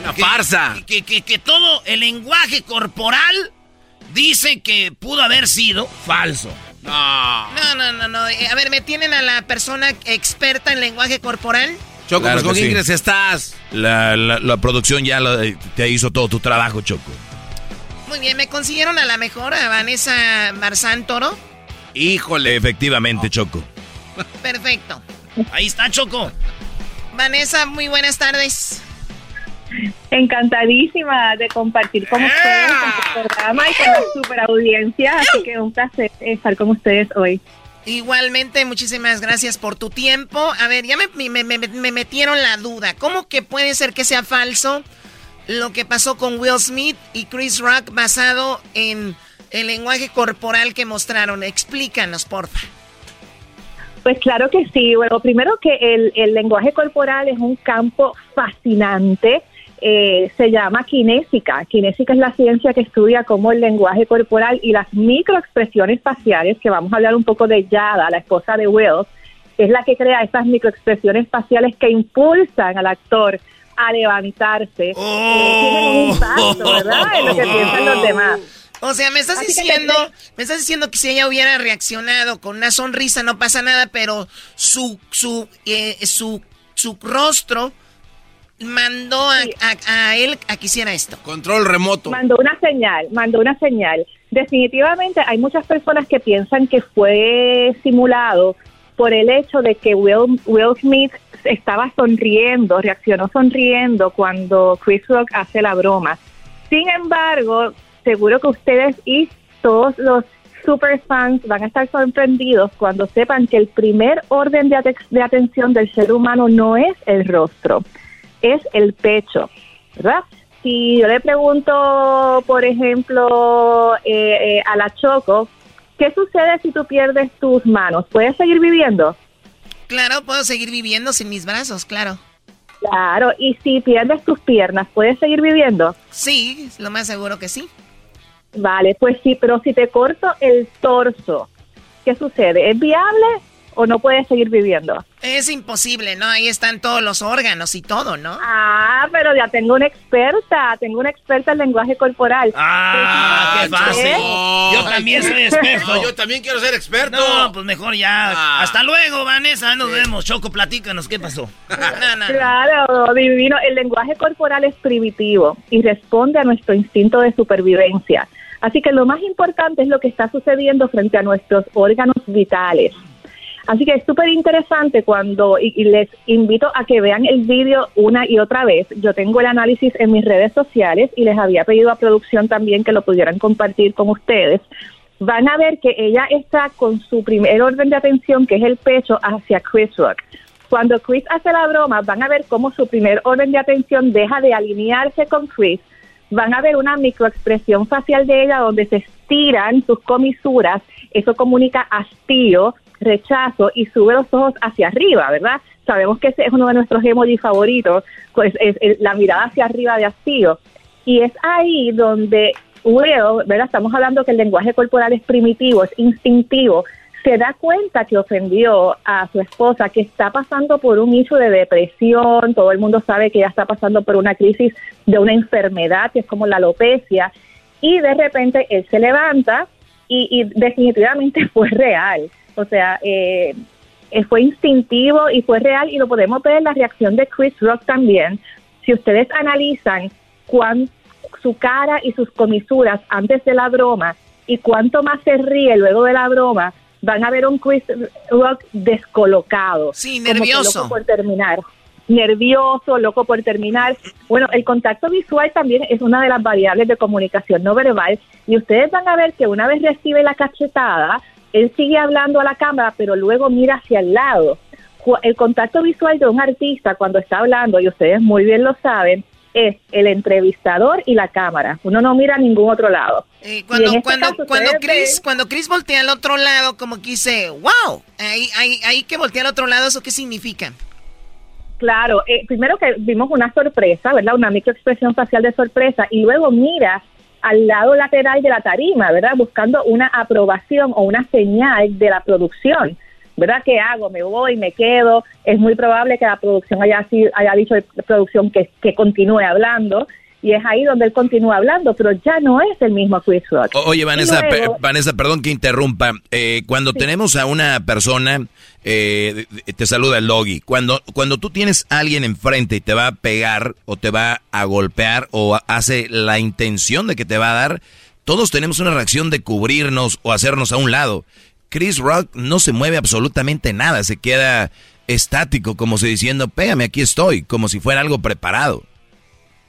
Una farsa. Que, que, que, todo el lenguaje corporal dice que pudo haber sido falso. No. No, no, no, no. Eh, a ver, ¿me tienen a la persona experta en lenguaje corporal? Choco, pues, ¿con quién crees estás? La, la, producción ya te hizo todo tu trabajo, Choco. Muy bien, ¿me consiguieron a la mejor, a Vanessa Marzán Toro? Híjole, efectivamente, Choco. Perfecto. Ahí está, Choco. Vanessa, muy buenas tardes. Encantadísima de compartir con ustedes en su programa y con la super audiencia, así que un placer estar con ustedes hoy. Igualmente, muchísimas gracias por tu tiempo. A ver, ya me, me, me metieron la duda. ¿Cómo que puede ser que sea falso? Lo que pasó con Will Smith y Chris Rock basado en el lenguaje corporal que mostraron. Explícanos, porfa. Pues claro que sí. Bueno, primero que el, lenguaje corporal es un campo fascinante. Eh, se llama kinésica. Kinésica es la ciencia que estudia cómo el lenguaje corporal y las microexpresiones faciales, que vamos a hablar un poco de Yada, la esposa de Will, es la que crea esas microexpresiones faciales que impulsan al actor a levantarse. Oh. un impacto, ¿verdad? En lo que piensan los demás. O sea, me estás diciendo, me estás diciendo que si ella hubiera reaccionado con una sonrisa no pasa nada, pero su su eh, su su rostro mandó a, él a que hiciera esto. Control remoto. Mandó una señal, mandó una señal. Definitivamente hay muchas personas que piensan que fue simulado por el hecho de que Will, Will Smith estaba sonriendo, reaccionó sonriendo cuando Chris Rock hace la broma. Sin embargo, seguro que ustedes y todos los super fans van a estar sorprendidos cuando sepan que el primer orden de, de atención del ser humano no es el rostro, es el pecho, ¿verdad? Si yo le pregunto, por ejemplo, eh, eh, a la Choco, ¿qué sucede si tú pierdes tus manos? ¿Puedes seguir viviendo? Claro, puedo seguir viviendo sin mis brazos, claro. Claro, y si pierdes tus piernas, ¿puedes seguir viviendo? Sí, lo más seguro que sí. Vale, pues sí, pero si te corto el torso, ¿qué sucede? ¿Es viable o no puedes seguir viviendo? Es imposible, ¿no? Ahí están todos los órganos y todo, ¿no? Ah, pero ya tengo una experta, tengo una experta en lenguaje corporal. Ah, qué fácil. Yo también soy experto. yo también quiero ser experto. No, pues mejor ya. Ah. Hasta luego, Vanessa, nos vemos. Choco, platícanos, ¿qué pasó? Claro, divino. El lenguaje corporal es primitivo y responde a nuestro instinto de supervivencia. Así que lo más importante es lo que está sucediendo frente a nuestros órganos vitales. Así que es súper interesante cuando, y, les invito a que vean el vídeo una y otra vez. Yo tengo el análisis en mis redes sociales y les había pedido a producción también que lo pudieran compartir con ustedes. Van a ver que ella está con su primer orden de atención, que es el pecho, hacia Chris Rock. Cuando Chris hace la broma, van a ver cómo su primer orden de atención deja de alinearse con Chris. Van a ver una microexpresión facial de ella donde se estiran sus comisuras. Eso comunica hastío rechazo y sube los ojos hacia arriba, ¿verdad? Sabemos que ese es uno de nuestros emojis favoritos, pues es, la mirada hacia arriba de hastío. Y es ahí donde Will, ¿verdad? Estamos hablando que el lenguaje corporal es primitivo, es instintivo. Se da cuenta que ofendió a su esposa, que está pasando por un inicio de depresión, todo el mundo sabe que ella está pasando por una crisis de una enfermedad que es como la alopecia, y de repente él se levanta y definitivamente fue real. O sea, eh, eh, fue instintivo y fue real y lo podemos ver en la reacción de Chris Rock también. Si ustedes analizan cuán, su cara y sus comisuras antes de la broma y cuánto más se ríe luego de la broma, van a ver un Chris Rock descolocado. Sí, nervioso. loco por terminar. Nervioso, loco por terminar. Bueno, el contacto visual también es una de las variables de comunicación no verbal y ustedes van a ver que una vez recibe la cachetada, él sigue hablando a la cámara, pero luego mira hacia el lado. El contacto visual de un artista cuando está hablando, y ustedes muy bien lo saben, es el entrevistador y la cámara. Uno no mira a ningún otro lado. Eh, Y cuando, este cuando, caso, cuando, Chris, ven- cuando Chris voltea al otro lado, como que dice, wow, ahí, ahí, ahí que voltea al otro lado, ¿eso qué significa? Claro, eh, primero que vimos una sorpresa, ¿verdad? Una microexpresión facial de sorpresa y luego mira al lado lateral de la tarima, ¿verdad? Buscando una aprobación o una señal de la producción, ¿verdad? ¿Qué hago? ¿Me voy? ¿Me quedo? Es muy probable que la producción haya, sido- haya dicho producción que continúe hablando y es ahí donde él continúa hablando, pero ya no es el mismo Chris Rock. Oye, Vanessa, luego- Vanessa, perdón que interrumpa. Eh, cuando tenemos a una persona, eh, te saluda el doggy. Cuando, cuando tú tienes a alguien enfrente y te va a pegar o te va a golpear o hace la intención de que te va a dar, todos tenemos una reacción de cubrirnos o hacernos a un lado. Chris Rock no se mueve absolutamente nada, se queda estático, como si diciendo, pégame, aquí estoy, como si fuera algo preparado.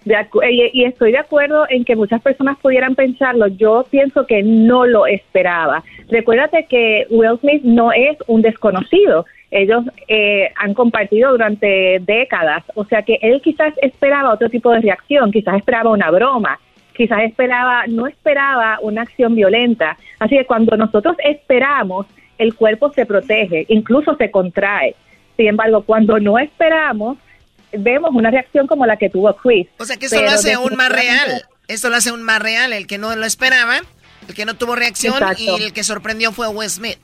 De y estoy de acuerdo en que muchas personas pudieran pensarlo. Yo pienso que no lo esperaba. Recuérdate que Will Smith no es un desconocido. Ellos eh, han compartido durante décadas. O sea que él quizás esperaba otro tipo de reacción. Quizás esperaba una broma. Quizás esperaba, no esperaba una acción violenta. Así que cuando nosotros esperamos, el cuerpo se protege, incluso se contrae. Sin embargo, cuando no esperamos, vemos una reacción como la que tuvo Chris. O sea que esto lo hace aún más real. Esto lo hace aún más real. El que no lo esperaba, el que no tuvo reacción Exacto. y el que sorprendió fue Will Smith.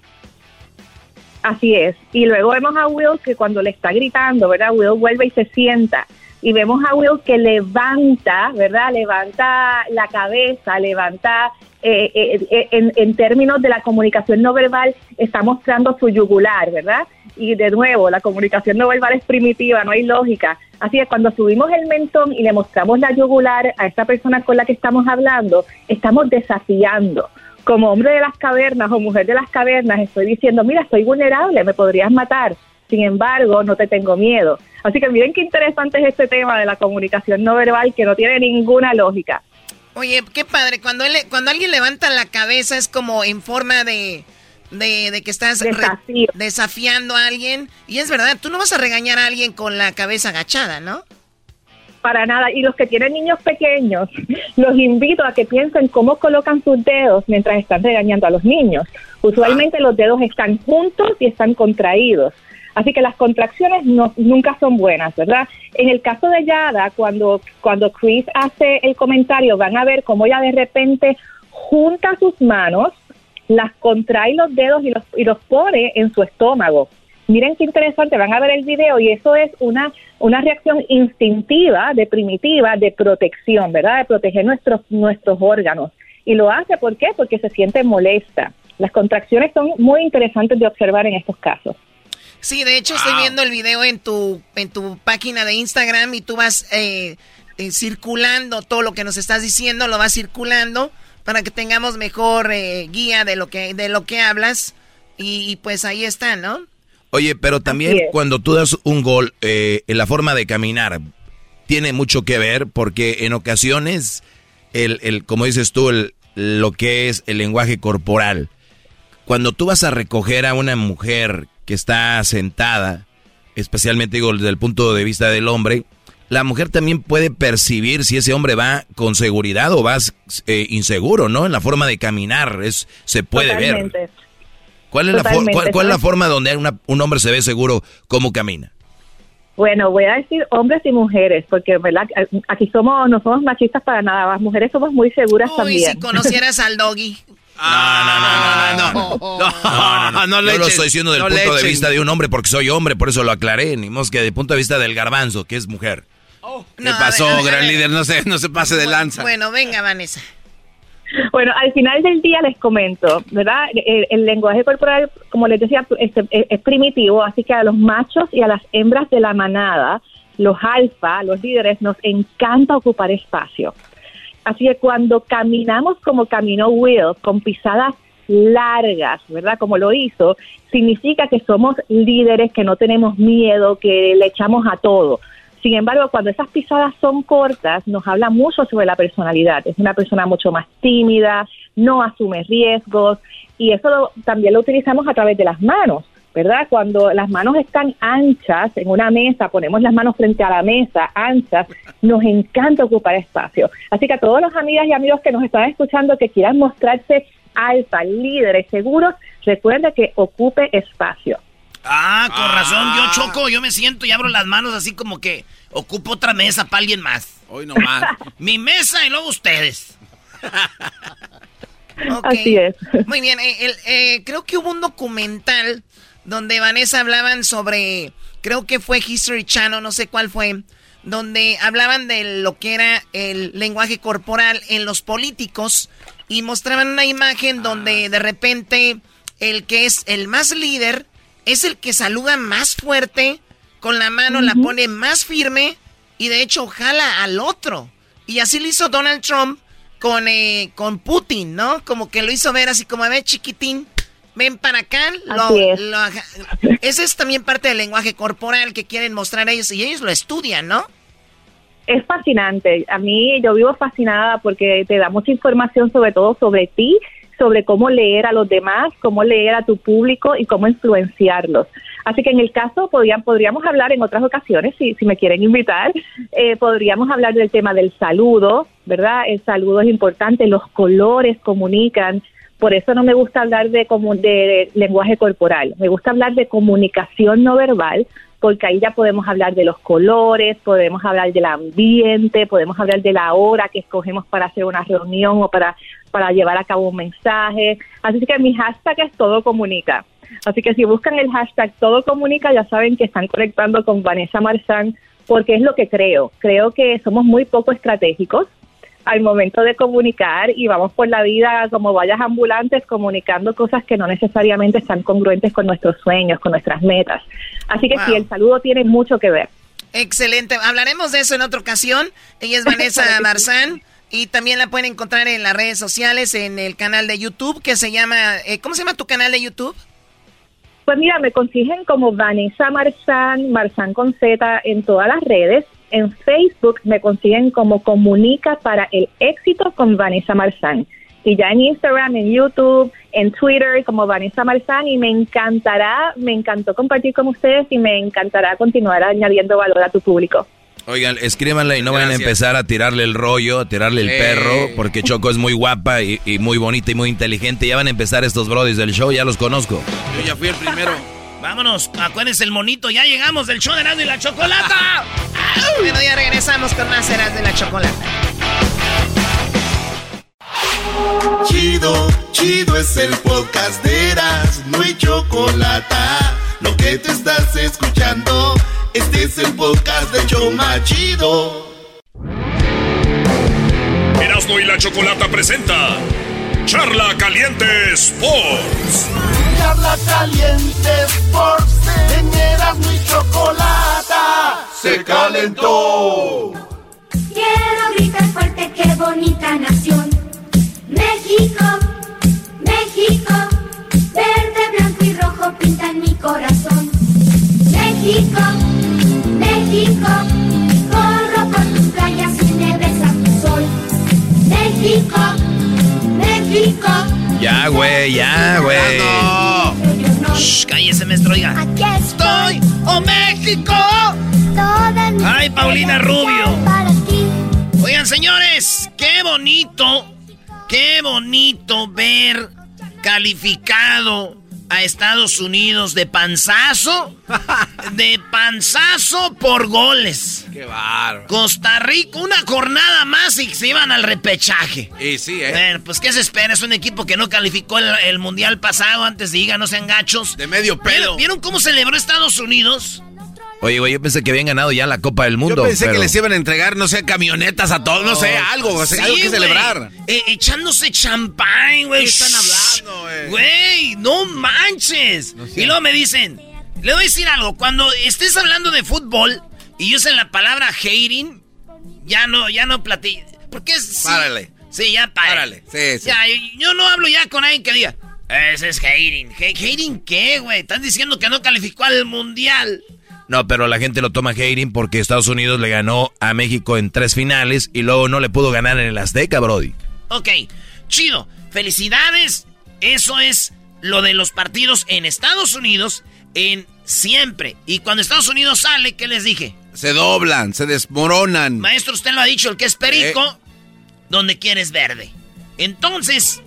Así es. Y luego vemos a Will que cuando le está gritando, ¿verdad? Will vuelve y se sienta. Y vemos a Will que levanta, ¿verdad? Levanta la cabeza, levanta, eh, eh, en, en términos de la comunicación no verbal, está mostrando su yugular, ¿verdad? Y de nuevo, la comunicación no verbal es primitiva, no hay lógica. Así que cuando subimos el mentón y le mostramos la yugular a esta persona con la que estamos hablando, estamos desafiando como hombre de las cavernas o mujer de las cavernas, estoy diciendo, mira, estoy vulnerable, me podrías matar. Sin embargo, no te tengo miedo. Así que miren qué interesante es este tema de la comunicación no verbal que no tiene ninguna lógica. Oye, qué padre. Cuando, él, cuando alguien levanta la cabeza es como en forma de, de, de que estás re- desafiando a alguien. Y es verdad, tú no vas a regañar a alguien con la cabeza agachada, ¿no? Para nada. Y los que tienen niños pequeños, los invito a que piensen cómo colocan sus dedos mientras están regañando a los niños. Usualmente los dedos están juntos y están contraídos. Así que las contracciones no, nunca son buenas, ¿verdad? En el caso de Yada, cuando, cuando Chris hace el comentario, van a ver cómo ella de repente junta sus manos, las contrae los dedos y los, y los pone en su estómago. Miren qué interesante, van a ver el video y eso es una, una reacción instintiva, de primitiva, de protección, ¿verdad? De proteger nuestros, nuestros órganos. Y lo hace, ¿por qué? Porque se siente molesta. Las contracciones son muy interesantes de observar en estos casos. Sí, de hecho estoy viendo el video en tu, en tu página de Instagram y tú vas eh, eh, circulando todo lo que nos estás diciendo, lo vas circulando para que tengamos mejor eh, guía de lo que, de lo que hablas. Y, y pues ahí está, ¿no? Oye, pero también cuando tú das un gol, eh, en la forma de caminar tiene mucho que ver porque en ocasiones, el, el como dices tú, el, lo que es el lenguaje corporal, cuando tú vas a recoger a una mujer que está sentada, especialmente digo desde el punto de vista del hombre, la mujer también puede percibir si ese hombre va con seguridad o va eh, inseguro, ¿no? En la forma de caminar, es se puede ver. ¿Cuál es, la, cuál, cuál es la forma donde una- un hombre se ve seguro cómo camina? Bueno, voy a decir hombres y mujeres, porque ¿verdad? aquí somos no somos machistas para nada, las mujeres somos muy seguras Uy, también. si conocieras al doggy. Ah, no, no, no, no, no, le Yo lo estoy diciendo del no punto de vista de un hombre porque soy hombre, por eso lo aclaré. Ni más que del punto de vista del garbanzo, que es mujer. ¿Qué pasó, gran líder? No se, no se pase de lanza. Bueno, venga, Vanessa. Bueno, al final del día les comento, ¿verdad? El, el lenguaje corporal, como les decía, es, es- es primitivo, así que a los machos y a las hembras de la manada, los alfa, los líderes, nos encanta ocupar espacio. Así que cuando caminamos como caminó Will, con pisadas largas, ¿verdad? Como lo hizo, significa que somos líderes, que no tenemos miedo, que le echamos a todo. Sin embargo, cuando esas pisadas son cortas, nos habla mucho sobre la personalidad. Es una persona mucho más tímida, no asume riesgos y eso lo- también lo utilizamos a través de las manos, ¿verdad? Cuando las manos están anchas en una mesa, ponemos las manos frente a la mesa, anchas, nos encanta ocupar espacio. Así que a todos los amigas y amigos que nos están escuchando que quieran mostrarse alfa, líderes, seguros, recuerden que ocupe espacio. Ah, con razón, yo choco, yo me siento y abro las manos así como que ocupo otra mesa para alguien más. Hoy nomás. Mi mesa y luego ustedes. Así es. Muy bien, eh, el- eh, creo que hubo un documental donde Vanessa hablaban sobre, creo que fue History Channel, no sé cuál fue, donde hablaban de lo que era el lenguaje corporal en los políticos y mostraban una imagen donde de repente el que es el más líder es el que saluda más fuerte, con la mano la pone más firme y de hecho jala al otro. Y así lo hizo Donald Trump con, eh, con Putin, ¿no? Como que lo hizo ver así como, a ver, chiquitín, ven para acá. Lo, es. lo ese es también parte del lenguaje corporal que quieren mostrar ellos y ellos lo estudian, ¿no? Es fascinante. A mí yo vivo fascinada porque te da mucha información sobre todo sobre ti, sobre cómo leer a los demás, cómo leer a tu público y cómo influenciarlos. Así que en el caso podrían, podríamos hablar en otras ocasiones, si, si me quieren invitar, eh, podríamos hablar del tema del saludo, ¿verdad? El saludo es importante, los colores comunican. Por eso no me gusta hablar de, de lenguaje corporal, me gusta hablar de comunicación no verbal, porque ahí ya podemos hablar de los colores, podemos hablar del ambiente, podemos hablar de la hora que escogemos para hacer una reunión o para, para llevar a cabo un mensaje. Así que mi hashtag es todo comunica. Así que si buscan el hashtag todo comunica, ya saben que están conectando con Vanessa Marzán, porque es lo que creo. Creo que somos muy poco estratégicos al momento de comunicar y vamos por la vida como vallas ambulantes comunicando cosas que no necesariamente están congruentes con nuestros sueños, con nuestras metas. Así que sí, el saludo tiene mucho que ver. Excelente. Hablaremos de eso en otra ocasión. Ella es Vanessa. Marzán. Y también la pueden encontrar en las redes sociales, en el canal de YouTube que se llama... eh, ¿Cómo se llama tu canal de YouTube? Pues mira, me consiguen como Vanessa Marzán, Marzán con Z en todas las redes. En Facebook me consiguen como Comunica para el éxito con Vanessa Marzán. Y ya en Instagram, en YouTube, en Twitter como Vanessa Marzán y me encantará, me encantó compartir con ustedes y me encantará continuar añadiendo valor a tu público. Oigan, escríbanle y no vayan a Gracias. empezar a tirarle el rollo, a tirarle el perro, porque Choco es muy guapa y, y muy bonita y muy inteligente. Ya van a empezar estos brodis del show, ya los conozco. Yo ya fui el primero. Vámonos, acuérdense el monito, ya llegamos del show de Erasmo y la Chocolata. Bueno, ya regresamos con más ceras de la chocolate. Chido, chido es el podcast de Eras, no hay chocolate. Lo que te estás escuchando, este es el podcast de Choma Chido. Erasmo y la Chocolata presenta Charla Caliente Sports. Charla caliente Sports, en Erasmo y chocolate. Se calentó. Quiero gritar fuerte, qué bonita nación. México, México, verde, blanco y rojo pintan mi corazón. México, México, corro por tus playas y me besa tu sol. México, México, Ya, güey, ya, güey. Shh, cállese, maestro, oiga. aquí estoy, ¡Oh, México! toda mi Ay, Paulina Rubio. para ti. Oigan, señores, qué bonito, qué bonito ver calificado a Estados Unidos de panzazo, de panzazo por goles. Qué bárbaro. Costa Rica, una jornada más y se iban al repechaje. Y sí, ¿eh? Bueno, pues ¿qué se espera? Es un equipo que no calificó el, el mundial pasado antes de diga, no sean gachos. De medio ¿Vieron, pelo. vieron cómo celebró Estados Unidos? Oye, güey, yo pensé que habían ganado ya la Copa del Mundo. Yo pensé pero- que les iban a entregar, no sé, camionetas a todos, no sé, algo, o sea, Sí, algo que celebrar. Eh, echándose champán, güey. ¿Qué están hablando, güey? No manches. y luego me dicen, le voy a decir algo, cuando estés hablando de fútbol y usen la palabra hating, ya no, ya no platillo. Porque es... sí. Párale. Sí, ya párale. Sí, sí. Ya, yo no hablo ya con alguien que diga, ese es hating. Ha- ¿Hating qué, güey? Están diciendo que no calificó al mundial. No, pero la gente lo toma hating porque Estados Unidos le ganó a México en tres finales y luego no le pudo ganar en el Azteca, Brody. Ok, chido. Felicidades. Eso es lo de los partidos en Estados Unidos en siempre. Y cuando Estados Unidos sale, ¿qué les dije? Se doblan, se desmoronan. Maestro, usted lo ha dicho, el que es perico, donde quieres verde. Entonces,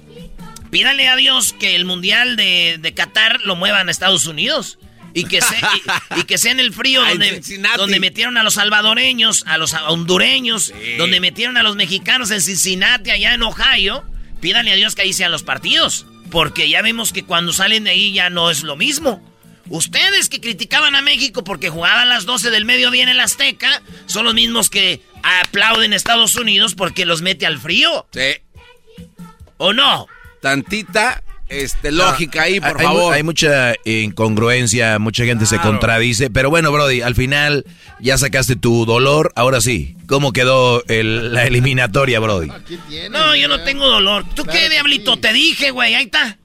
pídale a Dios que el Mundial de, de Qatar lo muevan a Estados Unidos. Y que, sea, y, y que sea en el frío donde, donde metieron a los salvadoreños, a los hondureños, donde metieron a los mexicanos en Cincinnati, allá en Ohio. Pídale a Dios que ahí sean los partidos. Porque ya vemos que cuando salen de ahí ya no es lo mismo. Ustedes que criticaban a México porque jugaban a las 12 del mediodía en el Azteca, son los mismos que aplauden a Estados Unidos porque los mete al frío. Sí. ¿O no? Tantita este, lógica ahí, por Hay- favor. Hay, mucha incongruencia, mucha gente se contradice, pero bueno, Brody, al final ya sacaste tu dolor, ahora sí. ¿Cómo quedó el- la eliminatoria, Brody? No, yo no tengo dolor. ¿Tú qué, diablito? Te dije, güey, ahí está.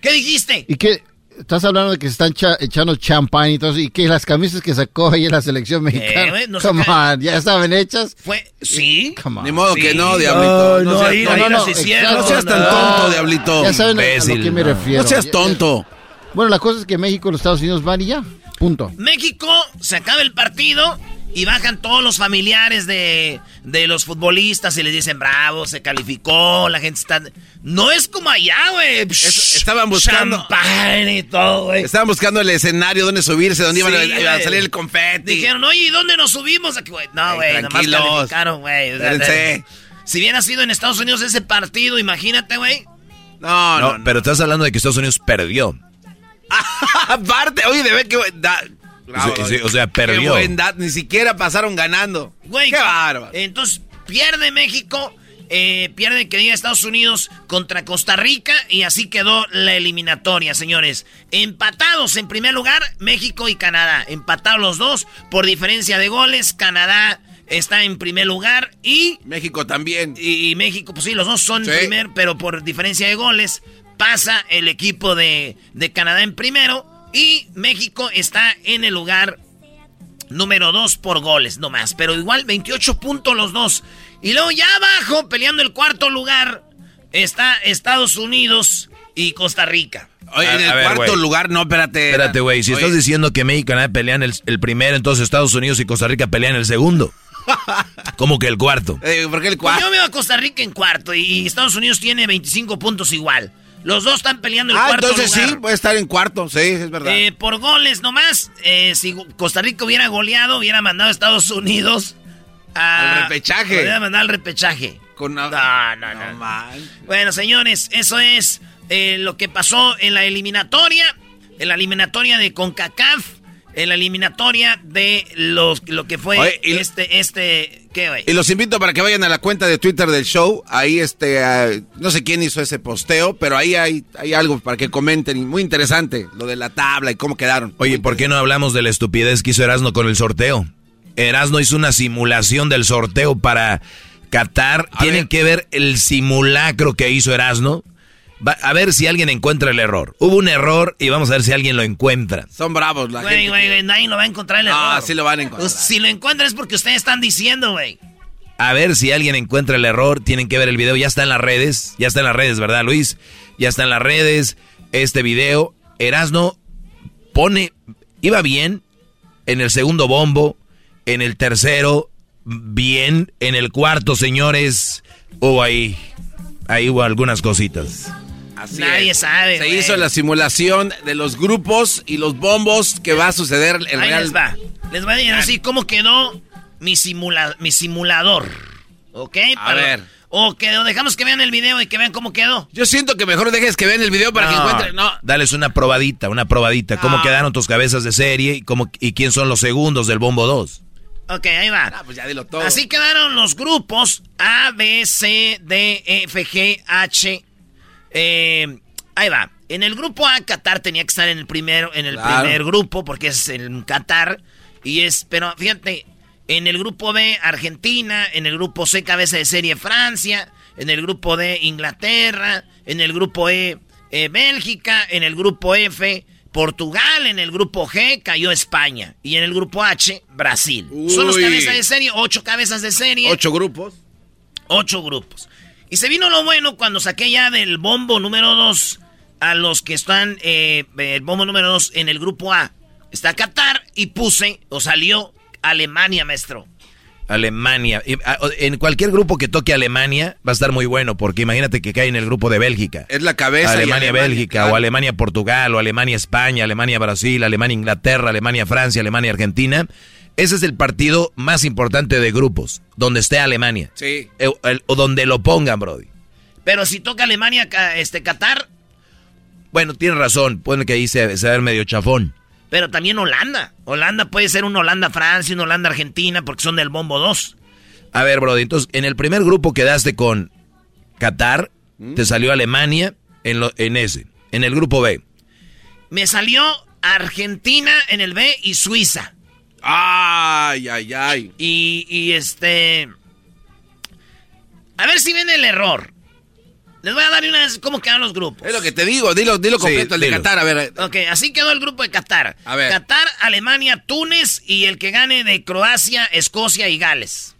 ¿Qué dijiste? ¿Y qué? Estás hablando de que se están cha- echando champán y todo eso. ¿Y que las camisas que sacó ahí en la selección mexicana? No Come saca- on, ¿ya estaban hechas? Fue, ¿sí? Come on. Ni modo que no, diablito. Ay, no, no, seas, ahí- no, ahí no, las no, hicieron, no seas tan no. tonto, diablito. Ya saben a- a, lo que me no. refiero. No seas tonto. Bueno, la cosa es que México y los Estados Unidos van y ya. Punto. México se acaba el partido y bajan todos los familiares de, de los futbolistas y les dicen, bravo, se calificó, la gente está... No es como allá, güey. Es- estaban buscando- Champán y todo, güey. Estaban buscando el escenario donde subirse, donde iban a- Sí, iba a, salir el confeti. Dijeron, oye, ¿y dónde nos subimos? Aquí, güey. No, Ey, güey, nomás tranquilos. calificaron, güey. O sea. Si hubiera sido en Estados Unidos ese partido, imagínate, güey. No, No, no, no. pero estás hablando de que Estados Unidos perdió. Aparte, oye, de ver que... Da, bravo, Sí, sí, o sea, perdió. Qué buen dat- ni siquiera pasaron ganando. Güey, Qué bárbaro. Entonces, pierde México, eh, pierde que diga Estados Unidos contra Costa Rica y así quedó la eliminatoria, señores. Empatados en primer lugar, México y Canadá. Empatados los dos por diferencia de goles. Canadá está en primer lugar y... México también. Y, y México, pues sí, los dos son Sí. primer, pero por diferencia de goles pasa el equipo de, de Canadá en primero y México está en el lugar número 2 por goles, no más. Pero igual 28 puntos los dos. Y luego ya abajo, peleando el cuarto lugar, está Estados Unidos y Costa Rica. Oye, A- en el ver, cuarto lugar, no, espérate. Espérate, güey, si Oye, estás diciendo que México y Canadá pelean el, el primero, entonces Estados Unidos y Costa Rica pelean el segundo. ¿Cómo que el cuarto? eh, ¿Por qué el Pues cuarto? yo veo a Costa Rica en cuarto y Estados Unidos tiene 25 puntos igual. Los dos están peleando el Ah, cuarto entonces lugar. sí, puede estar en cuarto, sí, es verdad. Eh, por goles nomás. eh, si Costa Rica hubiera goleado, hubiera mandado a Estados Unidos a- Al repechaje. Hubiera mandado al repechaje. Con No, no, no. man. Bueno, señores, eso es eh, lo que pasó en la eliminatoria. En la eliminatoria de CONCACAF. En la eliminatoria de los, lo que fue Oye, y- este, este, ¿qué, güey? Y los invito para que vayan a la cuenta de Twitter del show. Ahí, este, ah, no sé quién hizo ese posteo, pero ahí hay, hay algo para que comenten. y Muy interesante, lo de la tabla y cómo quedaron. Oye, ¿por qué no hablamos de la estupidez que hizo Erasno con el sorteo? Erasno hizo una simulación del sorteo para Qatar. Tienen ver. que ver el simulacro que hizo Erasno. Va- a ver si alguien encuentra el error. Hubo un error y vamos a ver si alguien lo encuentra. Son bravos la Güey, gente. güey, güey, nadie lo va a encontrar el Ah, error. sí lo van a encontrar. Pues, si lo encuentran es porque ustedes están diciendo, güey. A ver si alguien encuentra el error. Tienen que ver el video. Ya está en las redes. Ya está en las redes, ¿verdad, Luis? Ya está en las redes este video. Erasno pone... Iba bien en el segundo bombo. En el tercero, bien. En el cuarto, señores, hubo ahí... Ahí hubo algunas cositas. Así Nadie es. sabe, Se güey. hizo la simulación de los grupos y los bombos que va a suceder el Ahí Real. les va. Les voy a decir así cómo quedó mi, simula mi simulador. ¿Ok? A ver. O que o dejamos que vean el video y que vean cómo quedó. Yo siento que mejor dejes que vean el video para que encuentren. No. Dales una probadita, una probadita. ¿Cómo quedaron tus cabezas de serie y, cómo, y quién son los segundos del Bombo 2? Ok, ahí va. Ah, pues ya dilo todo. Así quedaron los grupos A, B, C, D, E, F, G, H. Eh, ahí va. En el grupo A, Qatar tenía que estar en el primero, en el Claro. primer grupo, porque es el Qatar. Y es, pero fíjate, en el grupo B, Argentina, en el grupo C, cabeza de serie Francia, en el grupo D, Inglaterra, en el grupo E, eh, Bélgica, en el grupo F, Portugal, en el grupo G cayó España y en el grupo H, Brasil. Son los cabezas de serie, ocho cabezas de serie. Ocho grupos. Ocho grupos. Y se vino lo bueno cuando saqué ya del bombo número 2 a los que están, eh, el bombo número 2 en el grupo A. Está Qatar y puse, o salió, Alemania, maestro. Alemania. Ah, En cualquier grupo que toque Alemania va a estar muy bueno, porque imagínate que cae en el grupo de Bélgica. Es la cabeza. y Alemania, Bélgica, claro. o Alemania, Portugal, o Alemania, España, Alemania, Brasil, Alemania, Inglaterra, Alemania, Francia, Alemania, Argentina. Ese es el partido más importante de grupos, donde esté Alemania. Sí. Eh, el- o donde lo pongan, Brody. Pero si toca Alemania, este Qatar, Bueno, tienes razón, pone que ahí se, se va a ver medio chafón. pero también Holanda. Holanda puede ser un Holanda-Francia, un Holanda-Argentina, porque son del bombo 2. A ver, Brody, entonces, en el primer grupo quedaste con Qatar, te salió Alemania en, lo- en ese. En el grupo B. Me salió Argentina en el B y Suiza. Ay, ay, ay. Y, y este. A ver si ven el error. Les voy a dar una vez cómo quedan los grupos. Es lo que te digo, dilo, dilo completo, el de dilo. Qatar, a ver. Ok, así quedó el grupo de Qatar. A ver. Qatar, Alemania, Túnez y el que gane de Croacia, Escocia y Gales.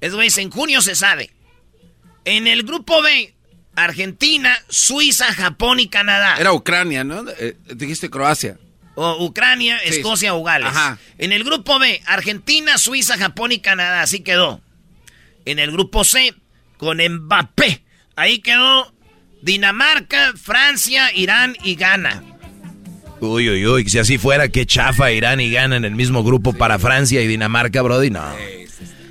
Es güey, en junio se sabe. En el grupo B, Argentina, Suiza, Japón y Canadá. Era Ucrania, ¿no? Eh, dijiste Croacia. O Ucrania, Sí. Escocia o Gales. Ajá. En el grupo B, Argentina, Suiza, Japón y Canadá. Así quedó. En el grupo C, con Mbappé. Ahí quedó Dinamarca, Francia, Irán y Ghana. Uy, uy, uy, si así fuera, qué chafa Irán y gana en el mismo grupo para Francia y Dinamarca, Brody, no.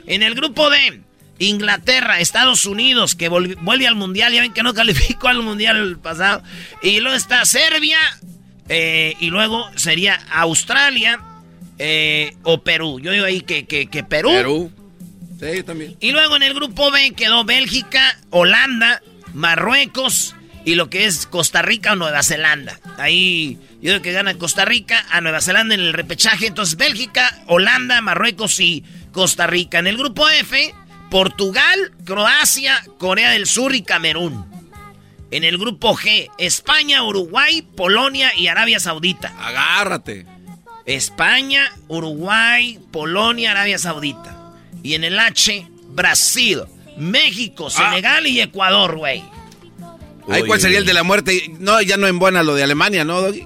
En el grupo D, Inglaterra, Estados Unidos, que vuelve al Mundial. Ya ven que no calificó al Mundial el pasado. Y luego está Serbia. Eh, y luego sería Australia eh, o Perú. Yo digo ahí que, que, que Perú. Perú. Sí, también. Y luego en el grupo B quedó Bélgica, Holanda, Marruecos y lo que es Costa Rica o Nueva Zelanda. Ahí yo creo que gana Costa Rica a Nueva Zelanda en el repechaje. Entonces Bélgica, Holanda, Marruecos y Costa Rica. En el grupo F, Portugal, Croacia, Corea del Sur y Camerún. En el grupo G, España, Uruguay, Polonia y Arabia Saudita. Agárrate. España, Uruguay, Polonia, Arabia Saudita. Y en el H, Brasil, México, Senegal y Ecuador, güey. Ahí, ¿cuál sería el de la muerte? No, ya no en buena lo de Alemania, ¿no, Doggy?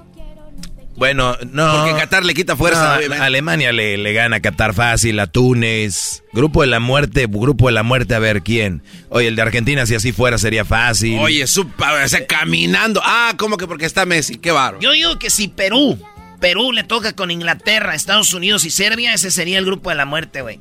Bueno, no. Porque Qatar le quita fuerza. No. Alemania le, le gana a Qatar fácil, a Túnez. Grupo de la muerte, grupo de la muerte, a ver quién. Oye, el de Argentina, si así fuera, sería fácil. Oye, su, o sea, caminando. Ah, ¿cómo que porque está Messi? Qué baro. Yo digo que si Perú, Perú le toca con Inglaterra, Estados Unidos y Serbia, ese sería el grupo de la muerte, güey.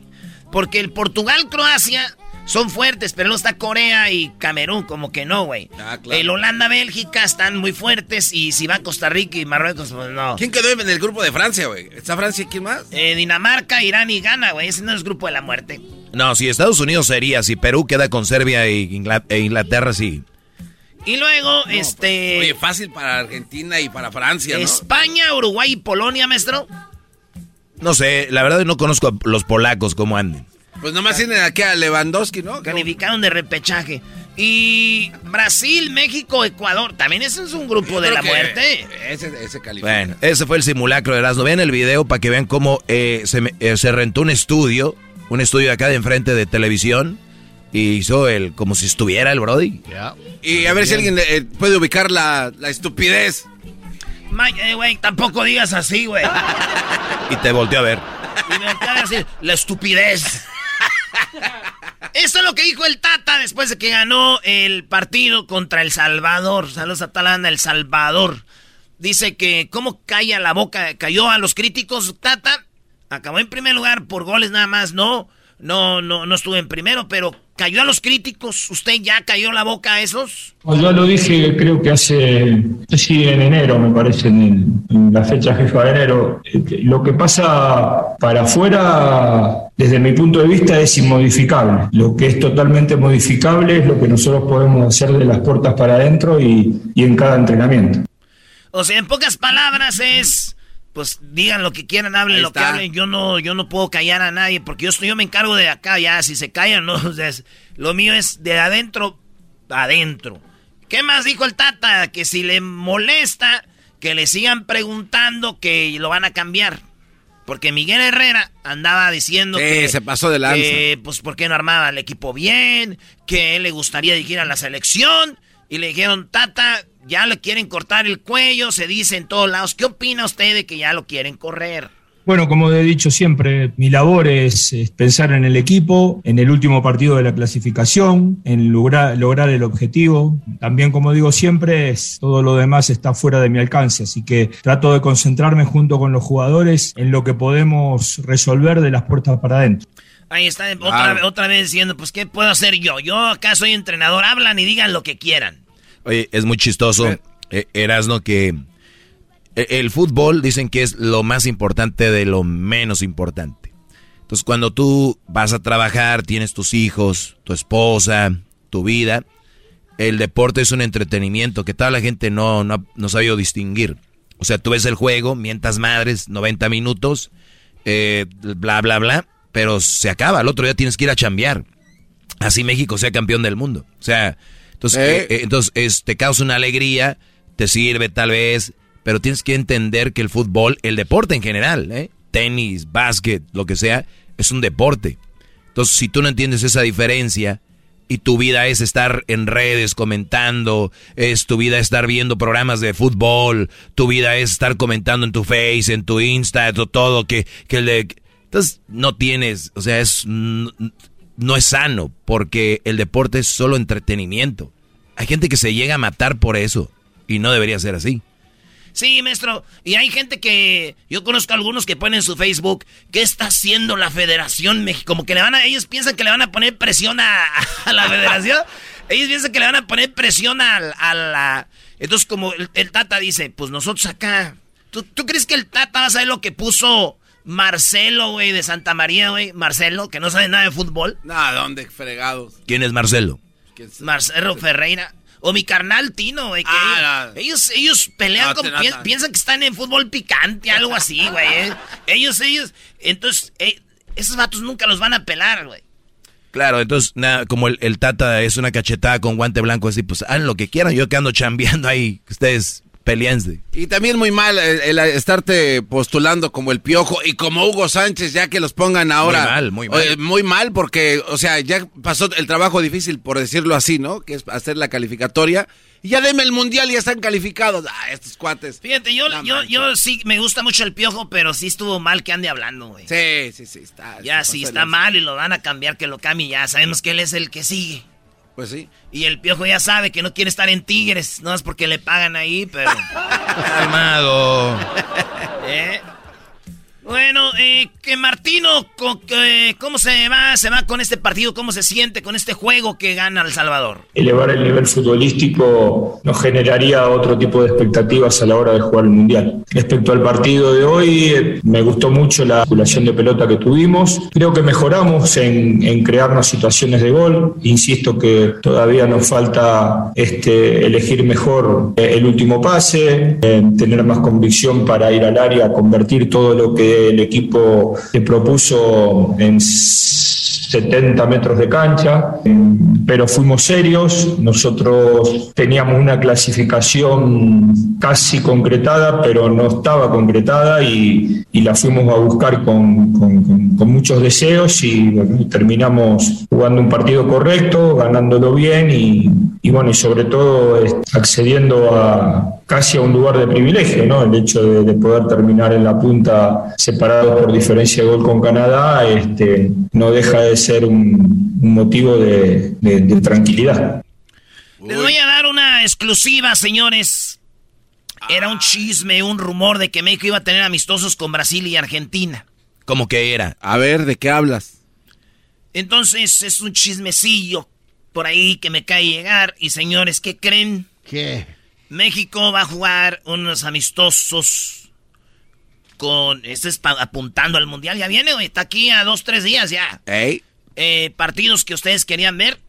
Porque el Portugal, Croacia son fuertes, pero luego está Corea y Camerún, como que no, güey. Ah, claro. El Holanda, Bélgica están muy fuertes y si va Costa Rica y Marruecos, pues no. ¿Quién quedó en el grupo de Francia, güey? ¿Está Francia y quién más? Eh, Dinamarca, Irán y Ghana, güey. Ese no es grupo de la muerte. No, si Estados Unidos sería, si Perú queda con Serbia e, e Inglaterra, sí. Y luego, este. Oye, fácil para Argentina y para Francia, ¿no? España, Uruguay y Polonia, maestro. No sé, la verdad no conozco a los polacos cómo anden. Pues nomás tienen aquí a Lewandowski, ¿no? Calificaron de repechaje. Y Brasil, México, Ecuador. También ese es un grupo de la muerte. Ese, ese califica. Bueno, ese fue el simulacro de Erasmo. Vean el video para que vean cómo eh, se, eh, se rentó un estudio, un estudio acá de enfrente de televisión, y hizo el como si estuviera el Brody. Y a ver si alguien eh, puede ubicar la, la estupidez. Güey, tampoco digas así, güey. Y te volteó a ver. Y me acaba de decir, la estupidez. Esto es lo que dijo el Tata después de que ganó el partido contra El Salvador. Saludos a Talanda, El Salvador. Dice que cómo calla la boca, cayó a los críticos Tata. Acabó en primer lugar por goles nada más, no. No, no, no estuvo en primero, pero cayó a los críticos? ¿Usted ya cayó la boca a esos? Yo lo dije, creo que hace, sí, en enero, me parece, en, en la fecha jefa de enero. Eh, Lo que pasa para afuera, desde mi punto de vista, es inmodificable. Lo que es totalmente modificable es lo que nosotros podemos hacer de las puertas para adentro y, y en cada entrenamiento. O sea, en pocas palabras es, pues digan lo que quieran, hablen Ahí lo que hablen. Yo no, yo no puedo callar a nadie porque yo, estoy, yo me encargo de acá ya. Si se callan, no. O sea, es- lo mío es de adentro, adentro. ¿Qué más dijo el Tata? Que si le molesta, que le sigan preguntando que lo van a cambiar. Porque Miguel Herrera andaba diciendo Sí, que... se pasó de lanza. que, pues, ¿por qué no armaba el equipo bien? Que él le gustaría dirigir a la selección. Y le dijeron, Tata, ya le quieren cortar el cuello, se dice en todos lados. ¿Qué opina usted de que ya lo quieren correr? Bueno, como he dicho siempre, mi labor es, es pensar en el equipo, en el último partido de la clasificación, en lograr, lograr el objetivo. También, como digo siempre, es, todo lo demás está fuera de mi alcance, así que trato de concentrarme junto con los jugadores en lo que podemos resolver de las puertas para adentro. Ahí está otra, Claro. otra vez diciendo, pues, ¿qué puedo hacer yo? Yo acá soy entrenador, hablan y digan lo que quieran. Oye, es muy chistoso, eh, Erasno, que e- el fútbol dicen que es lo más importante de lo menos importante. Entonces, cuando tú vas a trabajar, tienes tus hijos, tu esposa, tu vida, el deporte es un entretenimiento que toda la gente no, no, no ha sabido distinguir. O sea, tú ves el juego, mientas madres, 90 minutos, eh, bla, bla, bla, pero se acaba. El otro día tienes que ir a chambear. Así México sea campeón del mundo. O sea, entonces, Eh. eh, eh, entonces es- te causa una alegría, te sirve tal vez, pero tienes que entender que el fútbol, el deporte en general, ¿eh? tenis, básquet, lo que sea, es un deporte. Entonces, si tú no entiendes esa diferencia y tu vida es estar en redes comentando, es tu vida estar viendo programas de fútbol, tu vida es estar comentando en tu Face, en tu Insta, to- todo que que el de entonces no tienes, o sea, es no es sano porque el deporte es solo entretenimiento. Hay gente que se llega a matar por eso y no debería ser así. Sí, maestro. Y hay gente que. Yo conozco a algunos que ponen en su Facebook. ¿Qué está haciendo la Federación México? Como que le van a. Ellos piensan que le van a poner presión a, a la Federación. Ellos piensan que le van a poner presión a, a la. Entonces, como el, el Tata dice, pues nosotros acá. ¿Tú, tú crees que el Tata va a saber lo que puso Marcelo, güey, de Santa María, güey? Marcelo, que no sabe nada de fútbol. Nah, ¿dónde fregados? ¿Quién es Marcelo? Marcelo Ferreira. O mi carnal Tino, güey. que Ah, ellos, ellos pelean No, no, pi- no. piensan que están en fútbol picante, algo así, güey. eh. Ellos, ellos. Entonces, eh, esos vatos nunca los van a pelar, güey. Claro, entonces, nada, como el, el Tata es una cachetada con guante blanco, así, pues hagan lo que quieran. Yo que ando chambeando ahí, ustedes Y también muy mal el, el estarte postulando como el Piojo y como Hugo Sánchez, ya que los pongan ahora. Muy mal, muy mal. Eh, muy mal porque, o sea, ya pasó el trabajo difícil, por decirlo así, ¿no? Que es hacer la calificatoria. Y ya deme el mundial y ya están calificados. Ah, estos cuates. Fíjate, yo, yo, yo sí me gusta mucho el piojo, pero sí estuvo mal que ande hablando, güey. Sí, sí, sí, está. Ya, sí, está mal y lo van a cambiar, que lo cambie ya. Sabemos que él es el que sigue. Pues sí. Y el piojo ya sabe que no quiere estar en Tigres, no es porque le pagan ahí, pero. Calmado. ¿Eh? Bueno, eh, que Martino, que- ¿cómo se va? ¿Se va con este partido? ¿Cómo se siente con este juego que gana El Salvador? Elevar el nivel futbolístico nos generaría otro tipo de expectativas a la hora de jugar el Mundial. Respecto al partido de hoy, eh, me gustó mucho la circulación de pelota que tuvimos. Creo que mejoramos en, crearnos situaciones de gol. Insisto que todavía nos falta este, elegir mejor eh, el último pase, eh, tener más convicción para ir al área, convertir todo lo que el equipo te propuso en 70 metros de cancha, eh, pero fuimos serios. Nosotros teníamos una clasificación casi concretada, pero no estaba concretada y, y la fuimos a buscar con, con- con- con muchos deseos y terminamos jugando un partido correcto, ganándolo bien y, y bueno, y sobre todo accediendo a casi a un lugar de privilegio, ¿no? El hecho de, de poder terminar en la punta separado por diferencia de gol con Canadá, este, no deja de ser un, un motivo de, de- de tranquilidad. Les voy a dar una exclusiva, señores. Era un chisme, un rumor de que México iba a tener amistosos con Brasil y Argentina. ¿Cómo que era? A ver, ¿de qué hablas? Entonces es un chismecillo por ahí que me cae llegar. Y señores, ¿qué creen? ¿Qué? México va a jugar unos amistosos con... Este es apuntando al Mundial. Ya viene, güey. Está aquí a dos, tres días ya. Eh, partidos que ustedes querían ver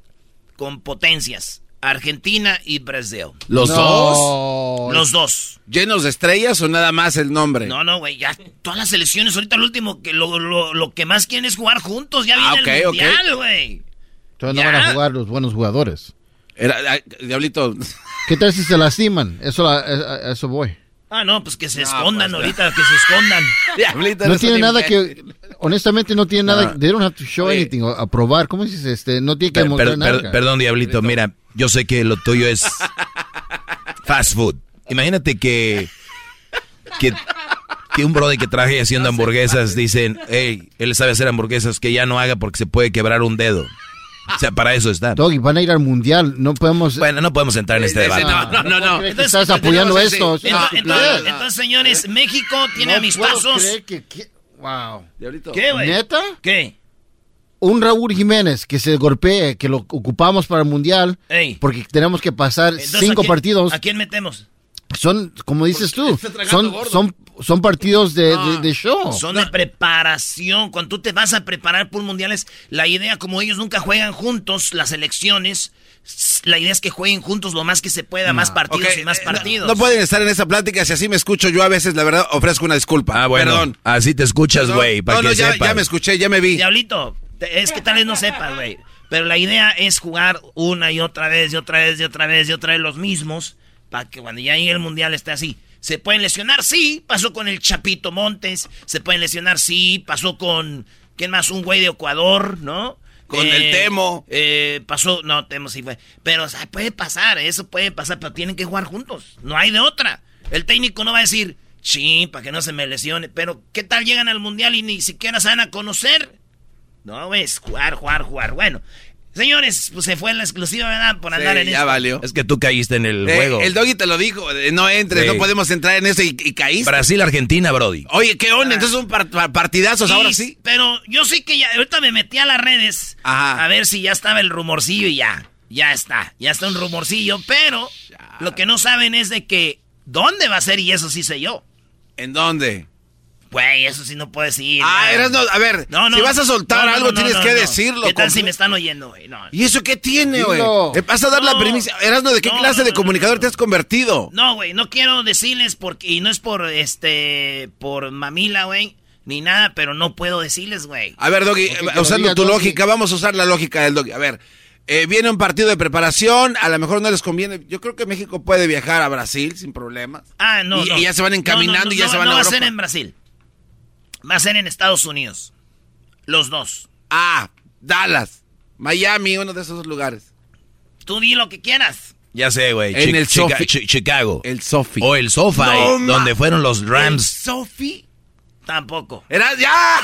con potencias. Argentina y Brasil. ¿Los dos? Los dos. ¿Llenos de estrellas o nada más el nombre? No, no, güey, ya todas las selecciones, ahorita lo último, que lo, lo, lo que más quieren es jugar juntos, ya Ah, viene ok, el mundial, güey. Entonces no van a jugar los buenos jugadores. Era, Diablito. ¿Qué tal si se lastiman? Eso, la- a- a eso voy. Ah, no, pues que se No, escondan pues, ahorita, que se escondan. Diablito, No tiene nada que, honestamente no tiene nada, they don't have to show Oye. anything, o a probar, ¿cómo dices? Este, no tiene que Per- mostrar per- nada. per- perdón, Diablito, mira, yo sé que lo tuyo es fast food. Imagínate que, que, que un brother que traje haciendo hamburguesas dicen, hey, él sabe hacer hamburguesas, que ya no haga porque se puede quebrar un dedo. O sea, para eso está. Doggy, van a ir al mundial, no podemos... Bueno, no podemos entrar en este debate. No, no, no, no. ¿Crees que estás apoyando entonces, esto? Entonces, estupidez. entonces- entonces, señores, México tiene No creer que- que- wow. ¿Qué, güey? ¿Neta? ¿Qué? Un Raúl Jiménez que se golpee, que lo ocupamos para el mundial, Ey. porque tenemos que pasar Entonces, cinco ¿a quién- partidos. ¿A quién metemos? Son, como dices tú, son, gordo. son, son partidos de, de- de show. Son de preparación. Cuando tú te vas a preparar por mundiales, la idea, como ellos nunca juegan juntos, las elecciones, la idea es que jueguen juntos lo más que se pueda, más partidos y más eh, partidos. No, no pueden estar en esa plática. Si así me escucho, yo a veces, la verdad, ofrezco una disculpa. Ah, bueno, Perdón. así te escuchas, güey, para no, no, que ya, sepas. ya me escuché, ya me vi. Diablito, te- es que tal vez no sepas, güey. Pero la idea es jugar una y otra vez, y otra vez, y otra vez, y otra vez los mismos, para que cuando ya llegue el mundial esté así. ¿Se pueden lesionar? Sí, pasó con el Chapito Montes. Se pueden lesionar, sí, pasó con, ¿quién más? Un güey de Ecuador, ¿no? Con el Temo. eh, pasó, no, Temo sí fue. Pero, o sea, puede pasar, eso puede pasar, pero tienen que jugar juntos. No hay de otra. El técnico no va a decir, sí, para que no se me lesione. Pero, ¿qué tal llegan al mundial y ni siquiera se van a conocer? No, es jugar, jugar, jugar. Bueno, señores, pues se fue la exclusiva, ¿verdad? Por andar Sí, en ya esto. valió. Es que tú caíste en el Eh, juego. el doggy te lo dijo, eh, no entres, Sí. no podemos entrar en eso y, y caíste. Brasil-Argentina, Brody. Oye, ¿qué onda? Entonces un par- par- partidazos Y- ahora sí. Pero yo sí que ya, ahorita me metí a las redes Ajá. a ver si ya estaba el rumorcillo y ya, ya está, ya está un rumorcillo, pero lo que no saben es de que dónde va a ser y eso sí sé yo. ¿En dónde? Güey, eso sí no puedo decir. Ah, no. eras no, a ver, si vas a soltar no, no, algo no, tienes no, que no. decirlo. ¿Qué tal si me están oyendo, güey? No. ¿Y eso qué tiene, güey? Te vas a dar la No. primicia. Erasno, ¿de qué No, clase no, de no, comunicador no. te has convertido? No, güey, no quiero decirles porque y no es por este por mamila, güey, ni nada, pero no puedo decirles, güey. A ver, Doggy, eh, usando diga tu Doggy. lógica, vamos a usar la lógica del Doggy. A ver, eh, viene un partido de preparación, a lo mejor no les conviene. Yo creo que México puede viajar a Brasil sin problemas. Ah, no, Y- no. y ya se van No, encaminando no, y ya no, se van no a va a ser en Brasil. Va a ser en Estados Unidos. Los dos. Ah, Dallas, Miami, uno de esos dos lugares. Tú di lo que quieras. Ya sé, güey. En el Chica- Sofi. Chi- Chicago. El Sofi. O el SoFi, No, ma- donde fueron los Rams. Sofi. Tampoco. Era ya.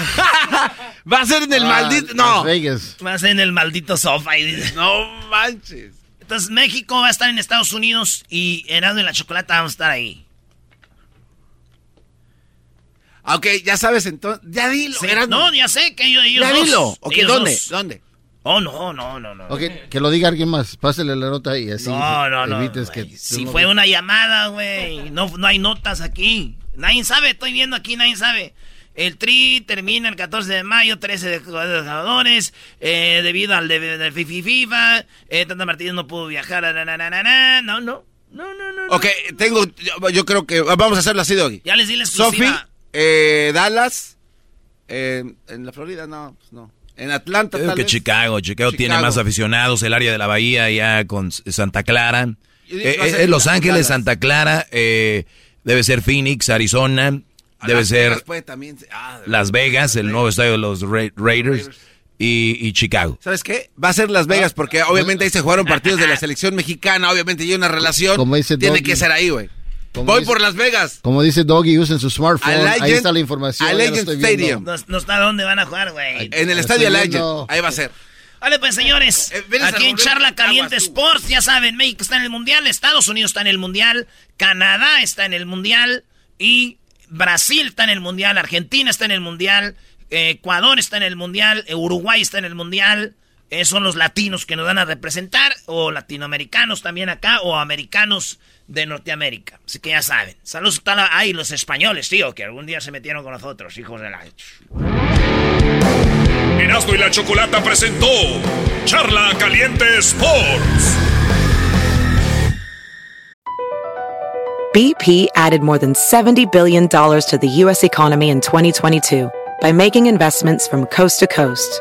Va a ser en el Ah, maldito. Las No. Vegas. Va a ser en el maldito y dice. No manches. Entonces México va a estar en Estados Unidos y Herado y la Chocolata vamos a estar ahí. Ah, Ok, ya sabes entonces. Ya dilo. Sí, no, ya sé que ellos, ellos ya dos. dilo. Ok, ellos ¿dónde? dos. ¿Dónde? Oh, no, no, no, no. Ok, que lo diga alguien más. Pásale la nota ahí, así no, no, no. evites que... Si no- fue una llamada, güey. No, no hay notas aquí. Nadie sabe, estoy viendo aquí, nadie sabe. El tri termina el 14 de mayo, 13 de jugadores, eh, debido al de, de FIFA, eh, Tata Martínez no pudo viajar, na, na, na, na, na. no, no, no, no, no. Ok, tengo. Yo, yo creo que. Vamos a hacerlo así, Doggy. Ya les di la exclusiva. Eh, Dallas. eh, en la Florida, no, pues no. En Atlanta, tal que vez. Chicago, Chicago, tiene más aficionados, el área de la bahía ya con Santa Clara. Eh, eh, Los Dallas. Ángeles, Santa Clara, eh, debe ser Phoenix, Arizona, debe Las ser Vegas también ah, Las Vegas, el nuevo estadio de los Ra- Raiders, y, y Chicago. ¿Sabes qué? Va a ser Las Vegas porque obviamente ahí se jugaron partidos de la selección mexicana, obviamente hay una relación. Como dice Tiene Doggy. que ser ahí, güey. Como Voy dice- por Las Vegas. Como dice Doggy, usen su smartphone. Allegiant- ahí está la información. ya lo Allegiant estoy viendo. Stadium. No, no está dónde van a jugar, güey. En el estadio Legend. viendo. Ahí va a ser. Vale, pues señores, Eh, aquí en Charla Caliente. Sports, ya saben, México está en el Mundial, Estados Unidos está en el Mundial, Canadá está en el Mundial y Brasil está en el Mundial, Argentina está en el Mundial, Ecuador está en el mundial, Uruguay está en el mundial. Eh, son los latinos que nos van a representar, o latinoamericanos también acá, o americanos de Norteamérica. Así que ya saben. Saludos a ahí los españoles, tío, que algún día se metieron con nosotros, hijos de la... Erasmo y la Chocolata presentó Charla Caliente Sports. BP added more than $70 billion to the U.S. economy in 2022 by making investments from coast to coast.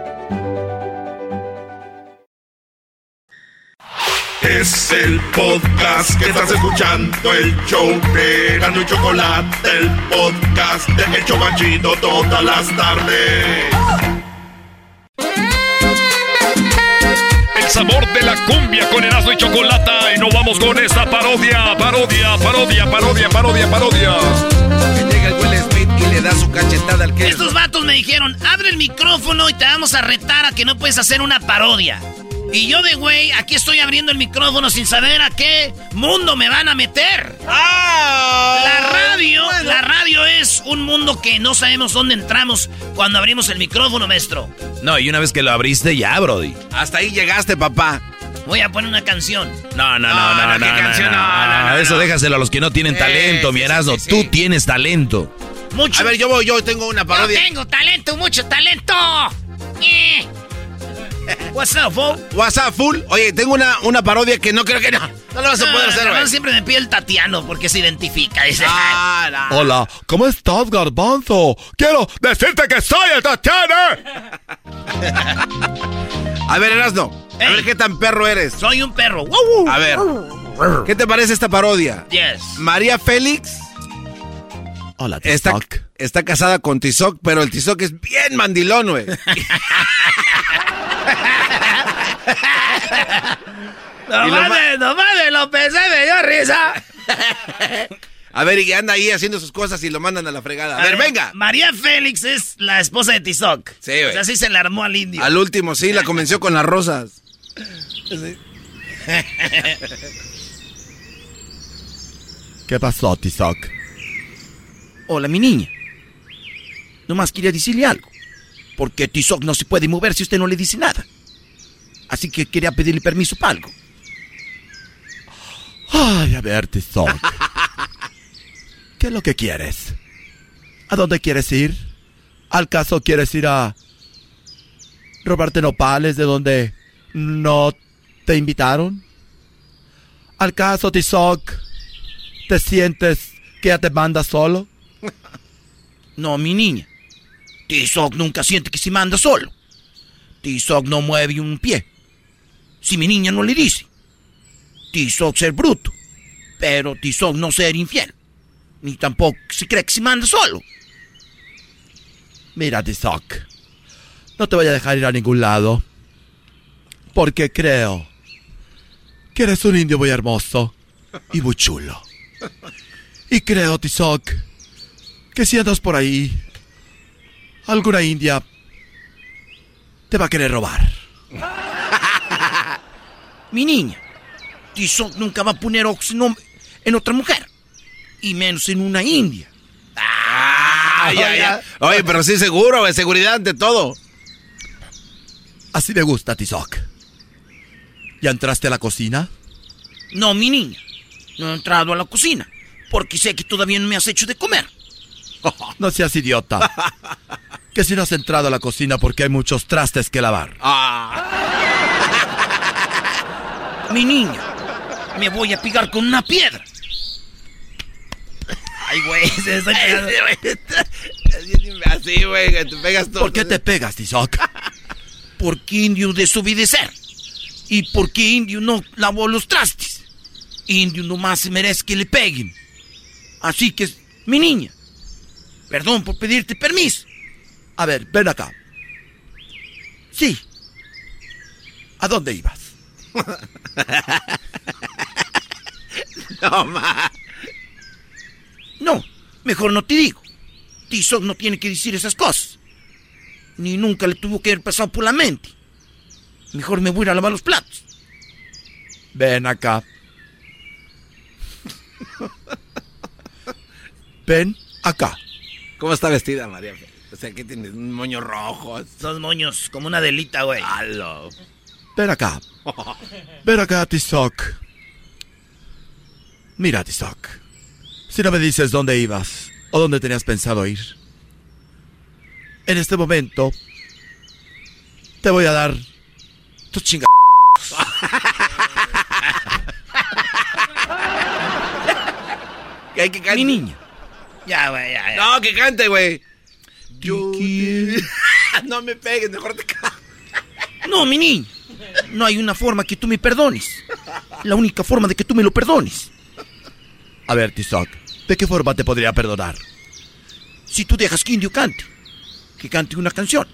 Es el podcast que estás escuchando, el show de Gano y Chocolate, el podcast de El Chocachito todas las tardes. El sabor de la cumbia con Erasmo y Chocolata. Y nos vamos con esta parodia, parodia, parodia, parodia, parodia, parodia. Que llega el Will Smith y le da su cachetada al que. Estos vatos me dijeron, abre el micrófono y te vamos a retar a que no puedes hacer una parodia. Y yo de güey, aquí estoy abriendo el micrófono sin saber a qué mundo me van a meter. la radio, la radio es un mundo que no sabemos dónde entramos cuando abrimos el micrófono, maestro. No, y una vez que lo abriste ya, Brody. Hasta ahí llegaste, papá. Voy a poner una canción. No, no, no, no, no, no, ¿qué canción? No, no, no, Eso no. déjaselo a los que no tienen talento, sí, mi Erasmo. sí, sí. Tú tienes talento. Mucho. A ver, yo voy, yo tengo una Yo parodia. tengo talento, mucho talento. Eh. What's up, fool? WhatsApp full. Oye, tengo una, una parodia que no creo que no. No lo vas a poder hacer, güey. siempre me pide el Tatiano porque se identifica. Dice, Ah, no. Hola, ¿cómo estás, Garbanzo? Quiero decirte que soy el Tatiana. A ver, Erasno. A ver qué tan perro eres. Soy un perro. ¡Wow! A ver. ¿Qué te parece esta parodia? Yes. María Félix Hola, está, está casada con Tizoc, pero el Tizoc es bien mandilón, güey. No mames, no mames, lo pensé, me dio risa. A ver, y anda ahí haciendo sus cosas y lo mandan a la fregada. A ver, venga. María Félix es la esposa de Tizoc. Sí, güey. O sea, así se le armó al indio. Al último, sí, la convenció con las rosas. ¿Qué pasó, Tizoc? Hola, mi niña. Nomás quería decirle algo. Porque Tizoc no se puede mover si usted no le dice nada. Así que quería pedirle permiso para algo. Ay, a ver, Tizoc. ¿Qué es lo que quieres? ¿A dónde quieres ir? ¿Al caso quieres ir a robarte nopales de donde no te invitaron? ¿Al caso, Tizoc, te sientes que ya te mandas solo? No, mi niña. Tizoc nunca siente que se manda solo. Tizoc no mueve un pie. Si mi niña no le dice. Tizoc ser bruto. Pero Tizoc no ser infiel. Ni tampoco se cree que se manda solo. Mira, Tizoc, no te voy a dejar ir a ningún lado. Porque creo que eres un indio muy hermoso y muy chulo. Y creo, Tizoc, que si andas por ahí, alguna india te va a querer robar. Mi niña. Tizoc nunca va a poner ojos en, otra mujer. Y menos en una india. Ay, ay, ay. Oye, pero sí seguro, güey. Seguridad ante todo. Así me gusta, Tizoc. ¿Ya entraste a la cocina? No, mi niña. No he entrado a la cocina. Porque sé que todavía no me has hecho de comer. No seas idiota. Que si no has entrado a la cocina porque hay muchos trastes que lavar. Mi niña. Me voy a picar con una piedra. Ay, güey, se está. Así, güey, que te pegas todo. ¿Por qué te pegas, Tizoc? Porque indio desobedecer. ¿Y por qué indio no lavó los trastes? Indio nomás se merece que le peguen. Así que, mi niña, perdón por pedirte permiso. A ver, ven acá. Sí. ¿A dónde ibas? No, ma. No, Mejor no te digo. Tizoc no tiene que decir esas cosas. Ni nunca le tuvo que haber pasado por la mente. Mejor me voy a lavar los platos. Ven acá. Ven acá. ¿Cómo está vestida, María? Sea, que tiene un moño rojo. Dos moños, como una delita, güey. Halo. Ven acá. Ven acá, Tizoc. Mira, Tizoc. Si no me dices dónde ibas o dónde tenías pensado ir. En este momento te voy a dar tus chingas. Que hay que cantar. Mi niña. Ya, güey, ya, ya. No, que cante, güey. Yo no me pegues, mejor te No, mi niña. No hay una forma que tú me perdones. La única forma de que tú me lo perdones. A ver, Tizoc, ¿de qué forma te podría perdonar? Si tú dejas que Indio cante, que cante una canción.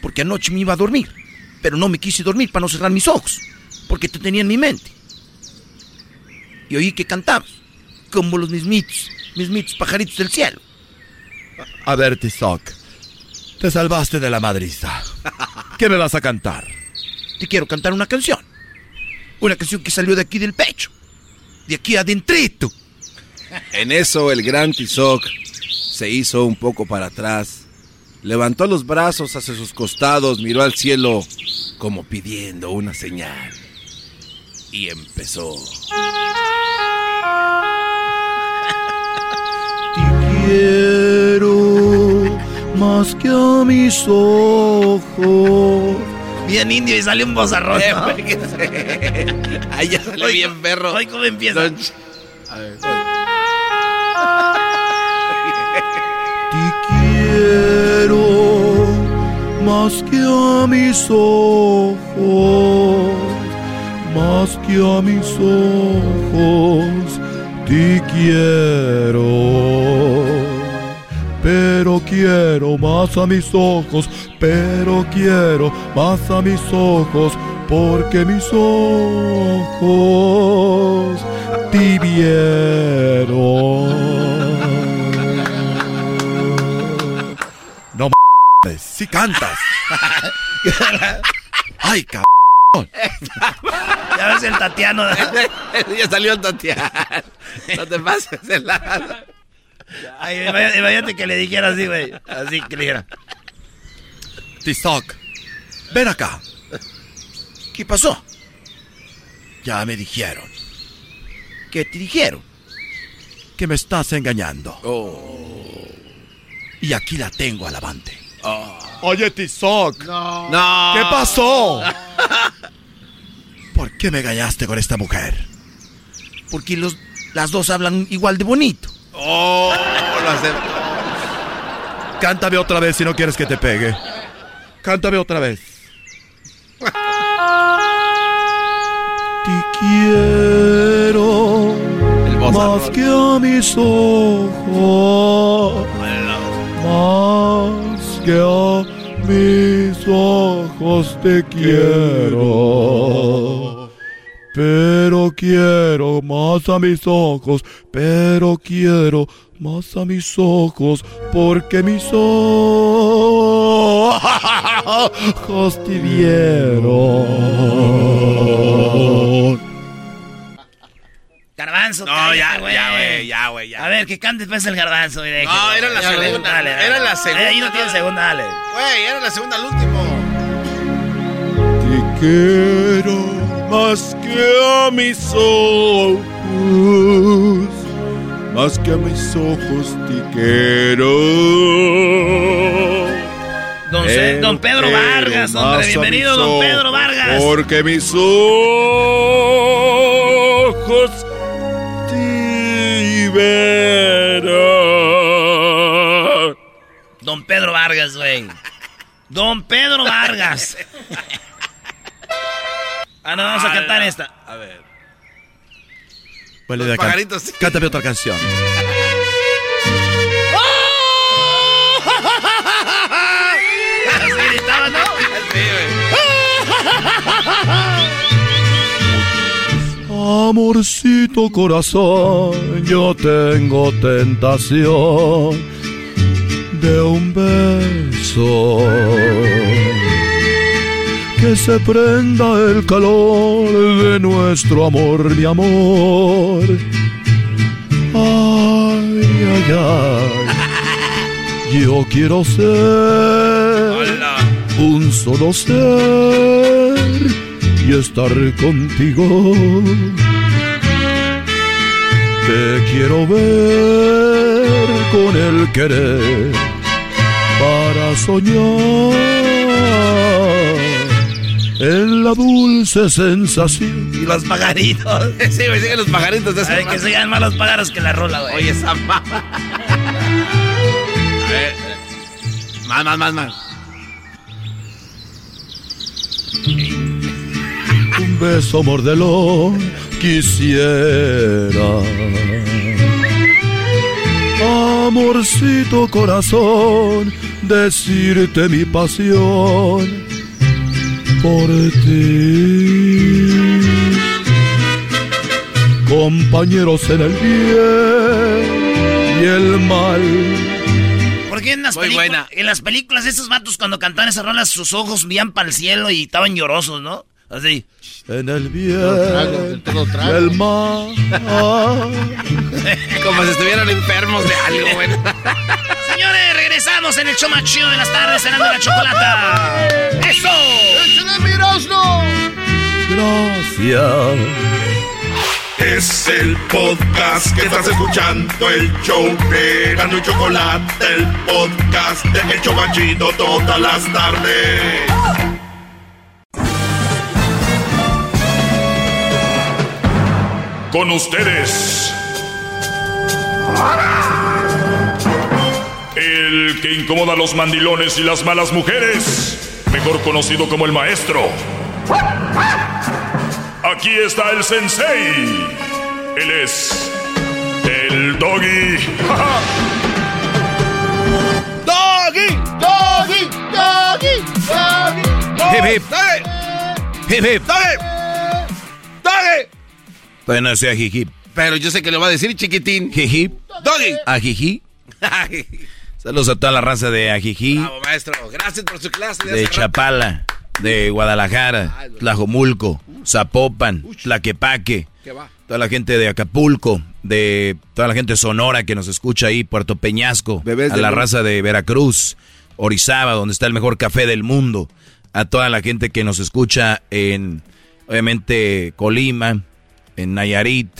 Porque anoche me iba a dormir, pero no me quise dormir para no cerrar mis ojos, porque te tenía en mi mente. Y oí que cantabas, como los mismitos, mismitos pajaritos del cielo. A ver, Tizoc, te salvaste de la madriza. ¿Qué me vas a cantar? Te quiero cantar una canción. Una canción que salió de aquí del pecho. De aquí adentrito. En eso el gran Tizoc se hizo un poco para atrás, levantó los brazos hacia sus costados, miró al cielo como pidiendo una señal y empezó. Quiero más que a mis ojos. Bien indio y sale un bozarrón. Eh, ¿no? Ahí ya sale bien perro. Hoy cómo empieza. A ver, Quiero más que a mis ojos, más que a mis ojos, te quiero. Pero quiero más a mis ojos, pero quiero más a mis ojos, porque mis ojos te vieron. No mames, si cantas. Ay, cabrón. Ya ves el Tatiano. ya salió el Tatiana. No te pases de la... Ay, imagínate, imagínate que le dijera así, güey. Así que le dijera. Tizoc, ven acá. ¿Qué pasó? Ya me dijeron. ¿Qué te dijeron? Que me estás engañando. Y aquí la tengo al avante. Oye, Tizoc. No. ¿Qué pasó? ¿Por qué me engañaste con esta mujer? Porque los, las dos hablan igual de bonito. Oh, lo Cántame otra vez si no quieres que te pegue. Cántame otra vez. Te quiero más que a mis ojos. Más que a mis ojos te quiero. Pero quiero más a mis ojos, pero quiero más a mis ojos, porque mis ojos te vieron. Garbanzo, No, cállate, ya, ya, güey, ya, güey, ya. A ver, que cante después el garbanzo. güey, déjalo. No, era la Ya, segunda, dale, dale. era la segunda. Ahí no tiene segunda, dale. Güey, era la segunda al último. Te quiero más que a mis ojos, más que a mis ojos te quiero. Don, don Pedro Vargas, hombre, bienvenido, don Pedro Vargas. Porque mis ojos te verán. Don Pedro Vargas, güey. Don Pedro Vargas. Ah, no, vamos a cantar esta. A ver. Huele Los de acá. pajaritos, sí. Cántame otra canción. Así gritaba, ¿no? Amorcito corazón, yo tengo tentación de un beso. Que se prenda el calor de nuestro amor, mi amor. Ay, ay, ay. Yo quiero ser un solo ser y estar contigo. Te quiero ver con el querer para soñar en la dulce sensación. Y los pagaritos. Sí, me siguen los pagaritos de Ay, que sigan más los pájaros que la rola, güey. Oye, esa mamá. A ver, Más, más, más, más. un beso mordelón quisiera. Amorcito corazón, decirte mi pasión por ti. Compañeros en el bien y el mal. Porque en las, películas, en las películas esos vatos cuando cantaban esas rolas sus ojos veían para el cielo y estaban llorosos, ¿no? Así. En el bien todo y el mal. Como si estuvieran enfermos de algo, güey. Señores, regresamos en el show más chido de las tardes cenando la chocolata. ¡Eso! Gracias. Es el podcast que estás escuchando, el show de Gano y Chocolate, el podcast de El Chobachito todas las tardes. Con ustedes. El que incomoda a los mandilones y las malas mujeres, mejor conocido como el maestro. Aquí está el sensei. Él es el doggy. Doggy, doggy, doggy, doggy. Hip, hip. Doggy. Hip, hip. Doggy. Doggy. Todavía no sea jiji. Pero yo sé que lo va a decir chiquitín. Jiji. Doggy. Ajiji. Saludos a toda la raza de Ajiji, Bravo, maestro. Gracias por su clase. de rato. Chapala, de Guadalajara, Tlajomulco, Zapopan, Tlaquepaque, ¿Qué va? toda la gente de Acapulco, de toda la gente de Sonora que nos escucha ahí, Puerto Peñasco, Bebés a la mundo. raza de Veracruz, Orizaba, donde está el mejor café del mundo, a toda la gente que nos escucha en, obviamente, Colima, en Nayarit,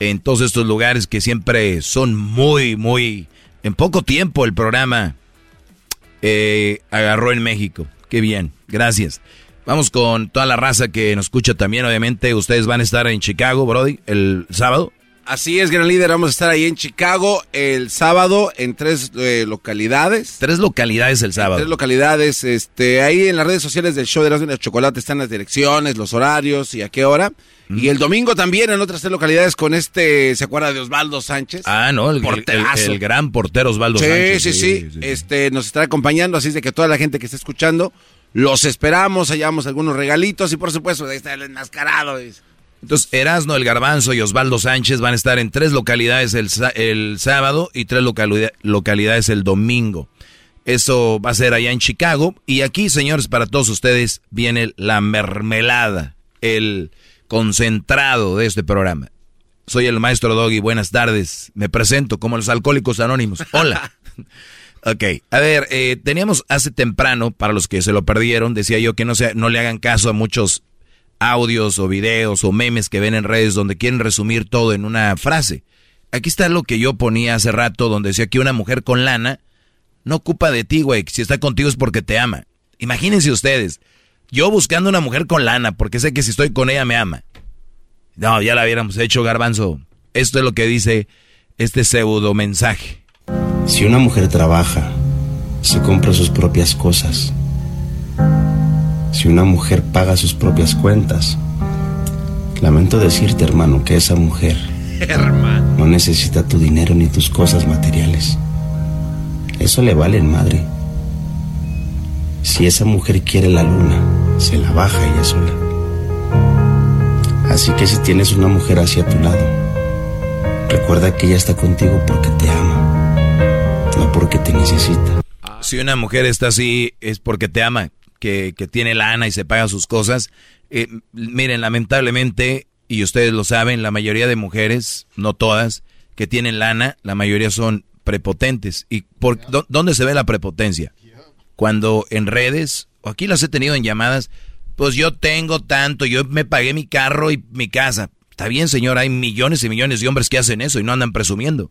en todos estos lugares que siempre son muy, muy... En poco tiempo el programa eh, agarró en México. Qué bien, gracias. Vamos con toda la raza que nos escucha también. Obviamente, ustedes van a estar en Chicago, Brody, el sábado. Así es, gran líder. Vamos a estar ahí en Chicago el sábado en tres eh, localidades. Tres localidades el sábado. Tres localidades. Este, ahí en las redes sociales del show de Erasmo y la Chocolate están las direcciones, los horarios y a qué hora. Y el domingo también en otras tres localidades con este, ¿se acuerda de Osvaldo Sánchez? Ah, no, el, el- el- el gran portero Osvaldo sí, Sánchez. Sí, sí, Este, nos estará acompañando, así es de que toda la gente que está escuchando, los esperamos, hallamos algunos regalitos y por supuesto, ahí está el enmascarado. dice. Entonces, Erasno, el Garbanzo y Osvaldo Sánchez van a estar en tres localidades el, el sábado y tres localidad- localidades el domingo. Eso va a ser allá en Chicago. Y aquí, señores, para todos ustedes viene la mermelada, el concentrado de este programa. Soy el maestro Doggy, buenas tardes. Me presento como los alcohólicos anónimos. Hola. Ok, a ver, eh, teníamos hace temprano, para los que se lo perdieron, decía yo que no, se, no le hagan caso a muchos audios o videos o memes que ven en redes donde quieren resumir todo en una frase. Aquí está lo que yo ponía hace rato donde decía que una mujer con lana no ocupa de ti, güey. Si está contigo es porque te ama. Imagínense ustedes, yo buscando una mujer con lana porque sé que si estoy con ella me ama. No, ya la hubiéramos hecho, garbanzo. Esto es lo que dice este pseudo mensaje. Si una mujer trabaja, se compra sus propias cosas. Si una mujer paga sus propias cuentas, lamento decirte, hermano, que esa mujer Hermano. no necesita tu dinero ni tus cosas materiales. Eso le vale en madre. Si esa mujer quiere la luna, se la baja ella sola. Así que si tienes una mujer hacia tu lado, recuerda que ella está contigo porque te ama, no porque te necesita. Si una mujer está así es porque te ama, que, que tiene lana y se paga sus cosas. Eh, miren, lamentablemente, y ustedes lo saben, la mayoría de mujeres, no todas, que tienen lana, la mayoría son prepotentes. ¿Y por dónde se ve la prepotencia? Cuando en redes, o aquí las he tenido en llamadas, pues yo tengo tanto, yo me pagué mi carro y mi casa. Está bien, señor, hay millones y millones de hombres que hacen eso y no andan presumiendo.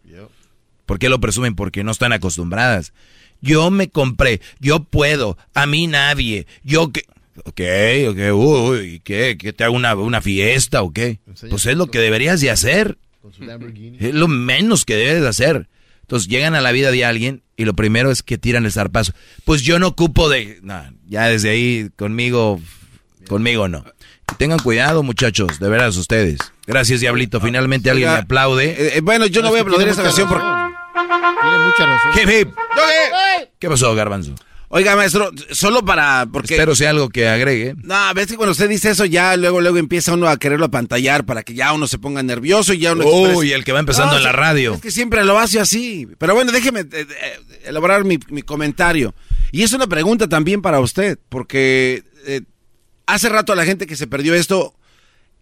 ¿Por qué lo presumen? Porque no están acostumbradas. Yo me compré, yo puedo, a mí nadie, yo que... Ok, ok, uy, ¿qué? ¿Que te hago una, una fiesta o qué? Pues es lo que deberías de hacer. Es lo menos que debes de hacer. Entonces llegan a la vida de alguien y lo primero es que tiran el zarpazo. Pues yo no ocupo de... ya desde ahí conmigo, conmigo no. Tengan cuidado muchachos, de veras ustedes. Gracias Diablito, finalmente alguien me aplaude. Eh, eh, bueno, yo no, voy a aplaudir esta canción porque... Tiene mucha razón. ¿Qué pasó, Garbanzo? Oiga, maestro, solo para... porque Espero sea algo que agregue. No, ves que cuando usted dice eso ya luego luego empieza uno a quererlo apantallar para que ya uno se ponga nervioso y ya uno... Uy, el que va empezando en la radio. Es que siempre lo hace así. Pero bueno, déjeme eh, eh, elaborar mi, mi, comentario. Y es una pregunta también para usted, porque eh, hace rato a la gente que se perdió esto,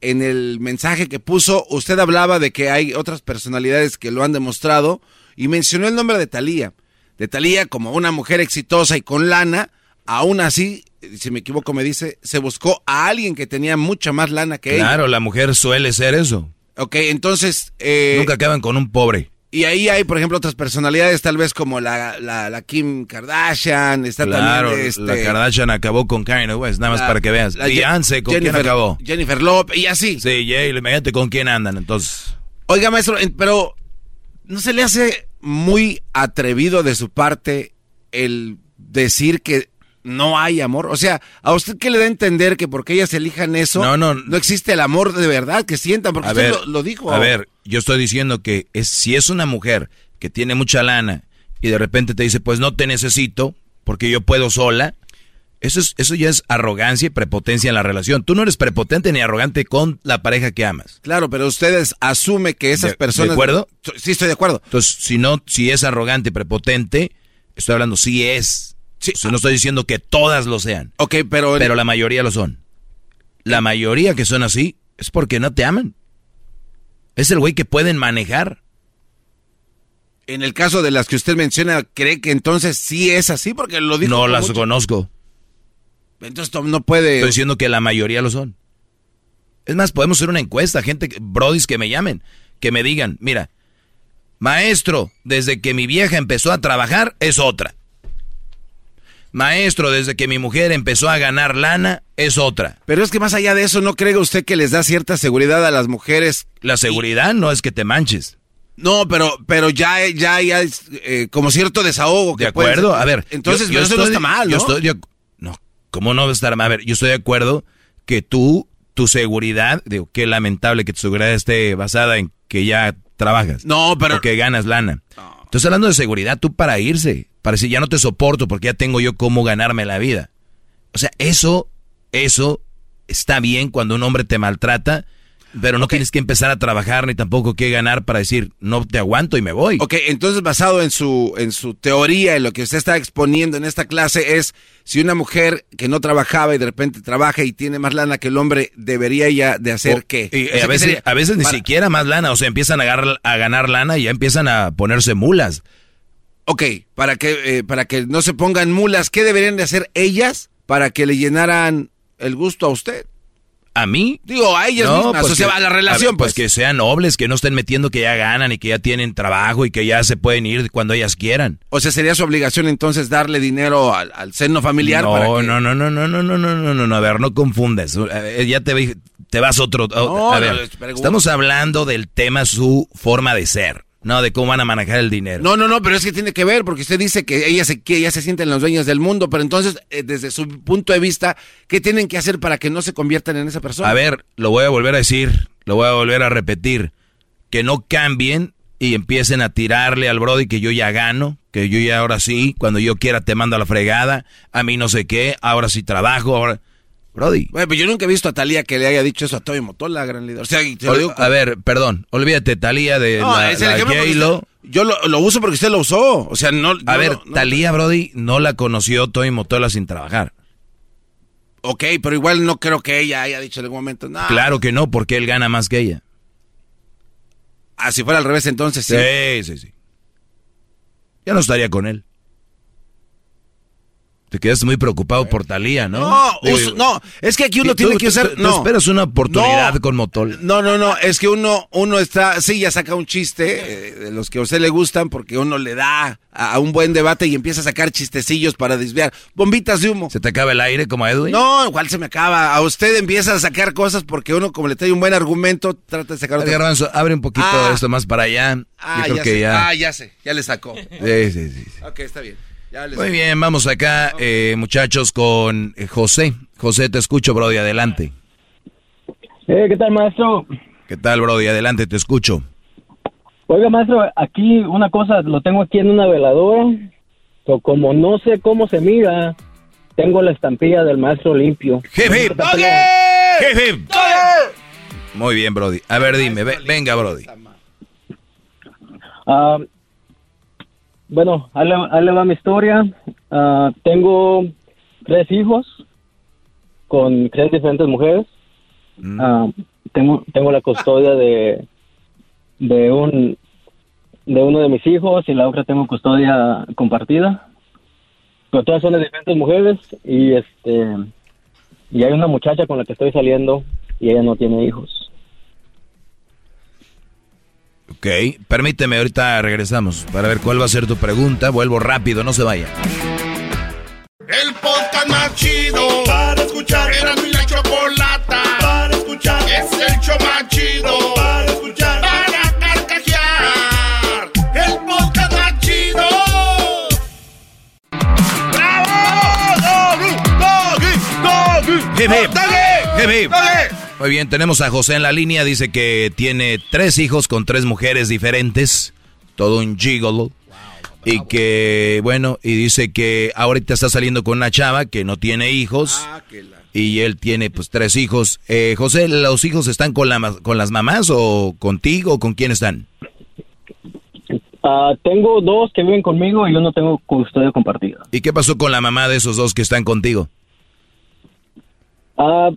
en el mensaje que puso, usted hablaba de que hay otras personalidades que lo han demostrado y mencionó el nombre de Talía de Talía como una mujer exitosa y con lana, aún así, si me equivoco me dice, se buscó a alguien que tenía mucha más lana que ella. Claro, la mujer suele ser eso. Ok, entonces... Eh, Nunca acaban con un pobre. Y ahí hay, por ejemplo, otras personalidades, tal vez como la, la, Kim Kardashian, está claro, también... Este, la Kardashian acabó con Kanye West, nada más para que veas. Beyoncé, ¿con quién acabó? Jennifer Lopez, y así. Sí, Jay, imagínate con quién andan, entonces... Oiga, maestro, pero ¿no se le hace muy atrevido de su parte el decir que no hay amor. O sea, ¿a usted qué le da a entender que porque ellas elijan eso, no, no, no existe el amor de verdad que sientan? Porque usted lo, dijo. A ver, yo estoy diciendo que es, si es una mujer que tiene mucha lana y de repente te dice, pues no te necesito porque yo puedo sola, eso, es, eso ya es arrogancia y prepotencia en la relación. Tú no eres prepotente ni arrogante con la pareja que amas. Claro, pero ustedes asumen que esas personas... ¿De acuerdo? Sí, estoy de acuerdo. Entonces, si no, si es arrogante y prepotente, estoy hablando si es. Sí. no estoy diciendo que todas lo sean. Ok, pero... Pero la mayoría lo son. La mayoría que son así es porque no te aman. Es el güey que pueden manejar. En el caso de las que usted menciona, ¿cree que entonces sí es así? Porque lo dijo... No las conozco. Entonces no puede. Estoy diciendo que la mayoría lo son. Es más, podemos hacer una encuesta, gente, brodis que me llamen, que me digan, mira, maestro, desde que mi vieja empezó a trabajar es otra. Maestro, desde que mi mujer empezó a ganar lana es otra. Pero es que más allá de eso, ¿no cree usted que les da cierta seguridad a las mujeres? La seguridad no es que te manches. No, pero, pero ya, ya, ya es eh, como cierto desahogo. de acuerdo, a ver. Entonces, eso no está mal, ¿no? Yo estoy, ¿Cómo no estar mal? A ver, yo estoy de acuerdo que tú, tu seguridad, digo, qué lamentable que tu seguridad esté basada en que ya trabajas. No, pero. O que ganas lana. Estás hablando de seguridad, tú para irse. Para decir, ya no te soporto porque ya tengo yo cómo ganarme la vida. O sea, eso, eso está bien cuando un hombre te maltrata pero no tienes que empezar a trabajar ni tampoco que ganar para decir, no te aguanto y me voy. Ok, entonces basado en su, en su teoría, en lo que usted está exponiendo en esta clase, es si una mujer que no trabajaba y de repente trabaja y tiene más lana que el hombre, ¿debería ya de hacer qué? Y, a, veces, a veces ni siquiera más lana, o sea, empiezan a, ganar, a ganar lana y ya empiezan a ponerse mulas. Ok, para que, eh, para que no se pongan mulas, ¿qué deberían de hacer ellas para que le llenaran el gusto a usted? ¿A mí? Digo, a ellas mismas, pues o sea, a la relación, pues. que sean nobles, que no estén metiendo que ya ganan y que ya tienen trabajo y que ya se pueden ir cuando ellas quieran. O sea, sería su obligación entonces darle dinero al, seno familiar no, para que... No, no, no, no, no, no, no, no, no, a ver, no confundes. Ya te, te vas otro... a ver, estamos hablando del tema su forma de ser. No, de cómo van a manejar el dinero. No, no, no, pero es que tiene que ver, porque usted dice que ellas se, que se sienten las dueñas del mundo, pero entonces, eh, desde su punto de vista, ¿qué tienen que hacer para que no se conviertan en esa persona? A ver, lo voy a volver a decir, lo voy a volver a repetir. Que no cambien y empiecen a tirarle al Brody que yo ya gano, que yo ya ahora sí, cuando yo quiera te mando a la fregada, a mí no sé qué, ahora sí trabajo, ahora... Brody. Bueno, pero yo nunca he visto a Talía que le haya dicho eso a Tommy Motola, gran líder. O sea, te lo A ver, perdón, olvídate, Talía de No, la, es el la ejemplo yo lo, lo uso porque usted lo usó. O sea, no. A ver, no- Talía Brody no la conoció Tommy Motola sin trabajar. Ok, pero igual no creo que ella haya dicho en algún momento. No. Claro que no, porque él gana más que ella. Ah, si fuera al revés, entonces sí. Sí, sí, sí. Ya no estaría con él. Te quedas muy preocupado por Talía, ¿no? No, Digo, no, es que aquí uno tiene que usar. tú- tú no. esperas una oportunidad No. con Motola. No, no, no, es que uno, uno está, sí, ya saca un chiste eh, de los que a usted le gustan porque uno le da a, a un buen debate y empieza a sacar chistecillos para desviar. Bombitas de humo. ¿Se te acaba el aire como a Edwin? No, igual se me acaba. A usted empieza a sacar cosas porque uno, como le trae un buen argumento, trata de sacar otro. Garbanzo, abre un poquito Ah. esto más para allá. Ah, Yo creo ya que sé. ya. Ah, ya sé, ya le sacó. Sí, sí, sí. Ok, está bien. Muy bien, vamos acá, eh, muchachos, con eh, José. José, te escucho, Brody, adelante. Eh, ¿Qué tal, maestro? ¿Qué tal, Brody? Adelante, te escucho. Oiga, maestro, aquí una cosa, lo tengo aquí en una veladora, pero como no sé cómo se mira, tengo la estampilla del maestro limpio. Hip, hip. Hip, hip. Muy bien, Brody. A ver, dime, ve- venga, Brody. Ah, bueno, ahí le, ahí le va mi historia. Ah, tengo tres hijos con tres diferentes mujeres. Ah, tengo, tengo la custodia de, de un de uno de mis hijos y la otra tengo custodia compartida. Pero todas son de diferentes mujeres y este y hay una muchacha con la que estoy saliendo y ella no tiene hijos. Ok, permíteme, ahorita regresamos para ver cuál va a ser tu pregunta. Vuelvo rápido, no se vaya. El podcast más chido para escuchar. Era mi la chocolata para escuchar. Es el show más chido para escuchar. Para carcajear. El podcast más chido. Hip, hip. Hip, hip. Muy bien, tenemos a José en la línea. Dice que tiene tres hijos con tres mujeres diferentes. Todo un gigolo. Y que, bueno, y dice que ahorita está saliendo con una chava que no tiene hijos. Y él tiene, pues, tres hijos. Eh, José, ¿los hijos están con, la, ma- con las mamás o contigo o con quién están? Ah, tengo dos que viven conmigo y uno tengo custodia compartida. ¿Y qué pasó con la mamá de esos dos que están contigo? Ah,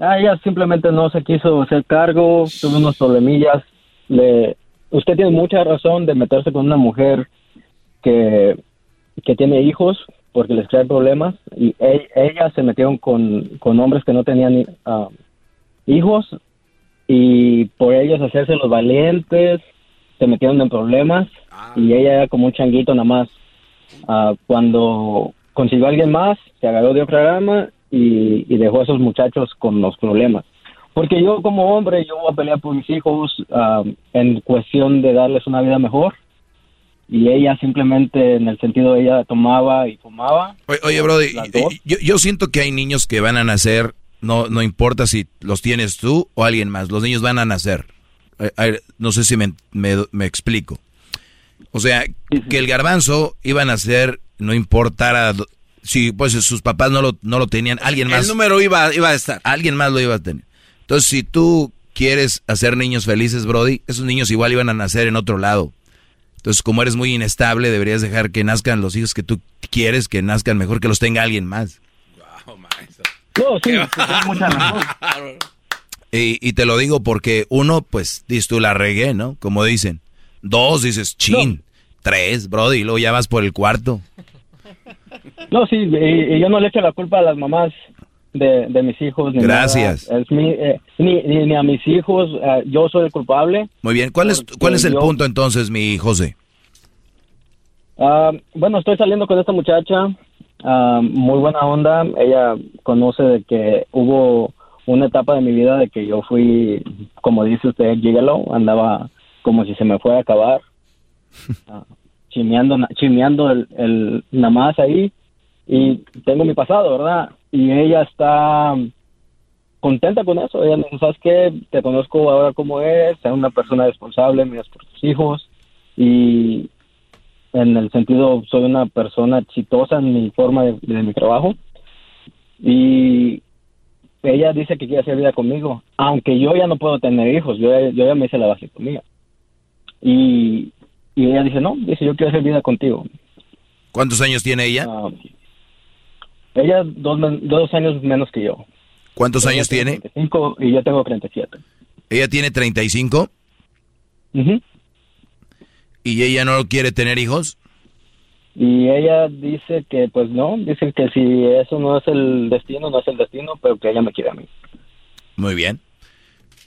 ah, ella simplemente no se quiso hacer cargo, tuvo unos problemillas. Le, usted tiene mucha razón de meterse con una mujer que, que tiene hijos porque les trae problemas y e- ellas se metieron con, con hombres que no tenían ah, hijos y por ellos hacerse los valientes se metieron en problemas y ella era como un changuito nada más. Ah, cuando consiguió a alguien más, se agarró de otra rama y, y dejó a esos muchachos con los problemas. Porque yo como hombre, yo voy a pelear por mis hijos ah, en cuestión de darles una vida mejor. Y ella simplemente, en el sentido, ella tomaba y fumaba. Oye, oye, Brody, yo, yo siento que hay niños que van a nacer, no, no importa si los tienes tú o alguien más, los niños van a nacer. Eh, no sé si me, me- me explico. O sea, que el garbanzo iba a nacer, no importara si pues sus papás no lo, no lo tenían, alguien más. El número iba, iba a estar. Alguien más lo iba a tener. Entonces, si tú quieres hacer niños felices, Brody, esos niños igual iban a nacer en otro lado. Entonces, como eres muy inestable, deberías dejar que nazcan los hijos que tú quieres, que nazcan mejor que los tenga alguien más. No, sí, tiene mucha razón. Y, y te lo digo porque uno, pues, dices tú la regué, ¿no? Como dicen. Dos, dices, chin. Tres, Brody, y luego ya vas por el cuarto. No, sí, y, y yo no le echo la culpa a las mamás de, de mis hijos. Ni Gracias. nada. Es mi- eh, ni, ni, ni a mis hijos, eh, yo soy el culpable. Muy bien, ¿cuál es, cuál es el yo- punto entonces, mi José? Ah, bueno, estoy saliendo con esta muchacha, ah, muy buena onda. Ella conoce de que hubo una etapa de mi vida de que yo fui, como dice usted, gigolo, andaba como si se me fuera a acabar, ah, chimeando, chimeando el, el nada más ahí. Y tengo mi pasado, ¿verdad? Y ella está contenta con eso. Ella me dice, ¿sabes qué? Te conozco ahora como eres, eres una persona responsable, miras por tus hijos. Y en el sentido soy una persona exitosa en mi forma de, de mi trabajo y ella dice que quiere hacer vida conmigo, aunque yo ya no puedo tener hijos, yo, yo ya me hice la vasectomía. Y, y ella dice, no, dice, yo quiero hacer vida contigo. ¿Cuántos años tiene ella? Ah, ella dos, dos años menos que yo. ¿Cuántos Ella años tiene? 35 y yo tengo 37. Ella tiene 35 Ujú. y ella no quiere tener hijos. Y ella dice que, pues no, dice que si eso no es el destino, no es el destino, pero que ella me quiere a mí. Muy bien.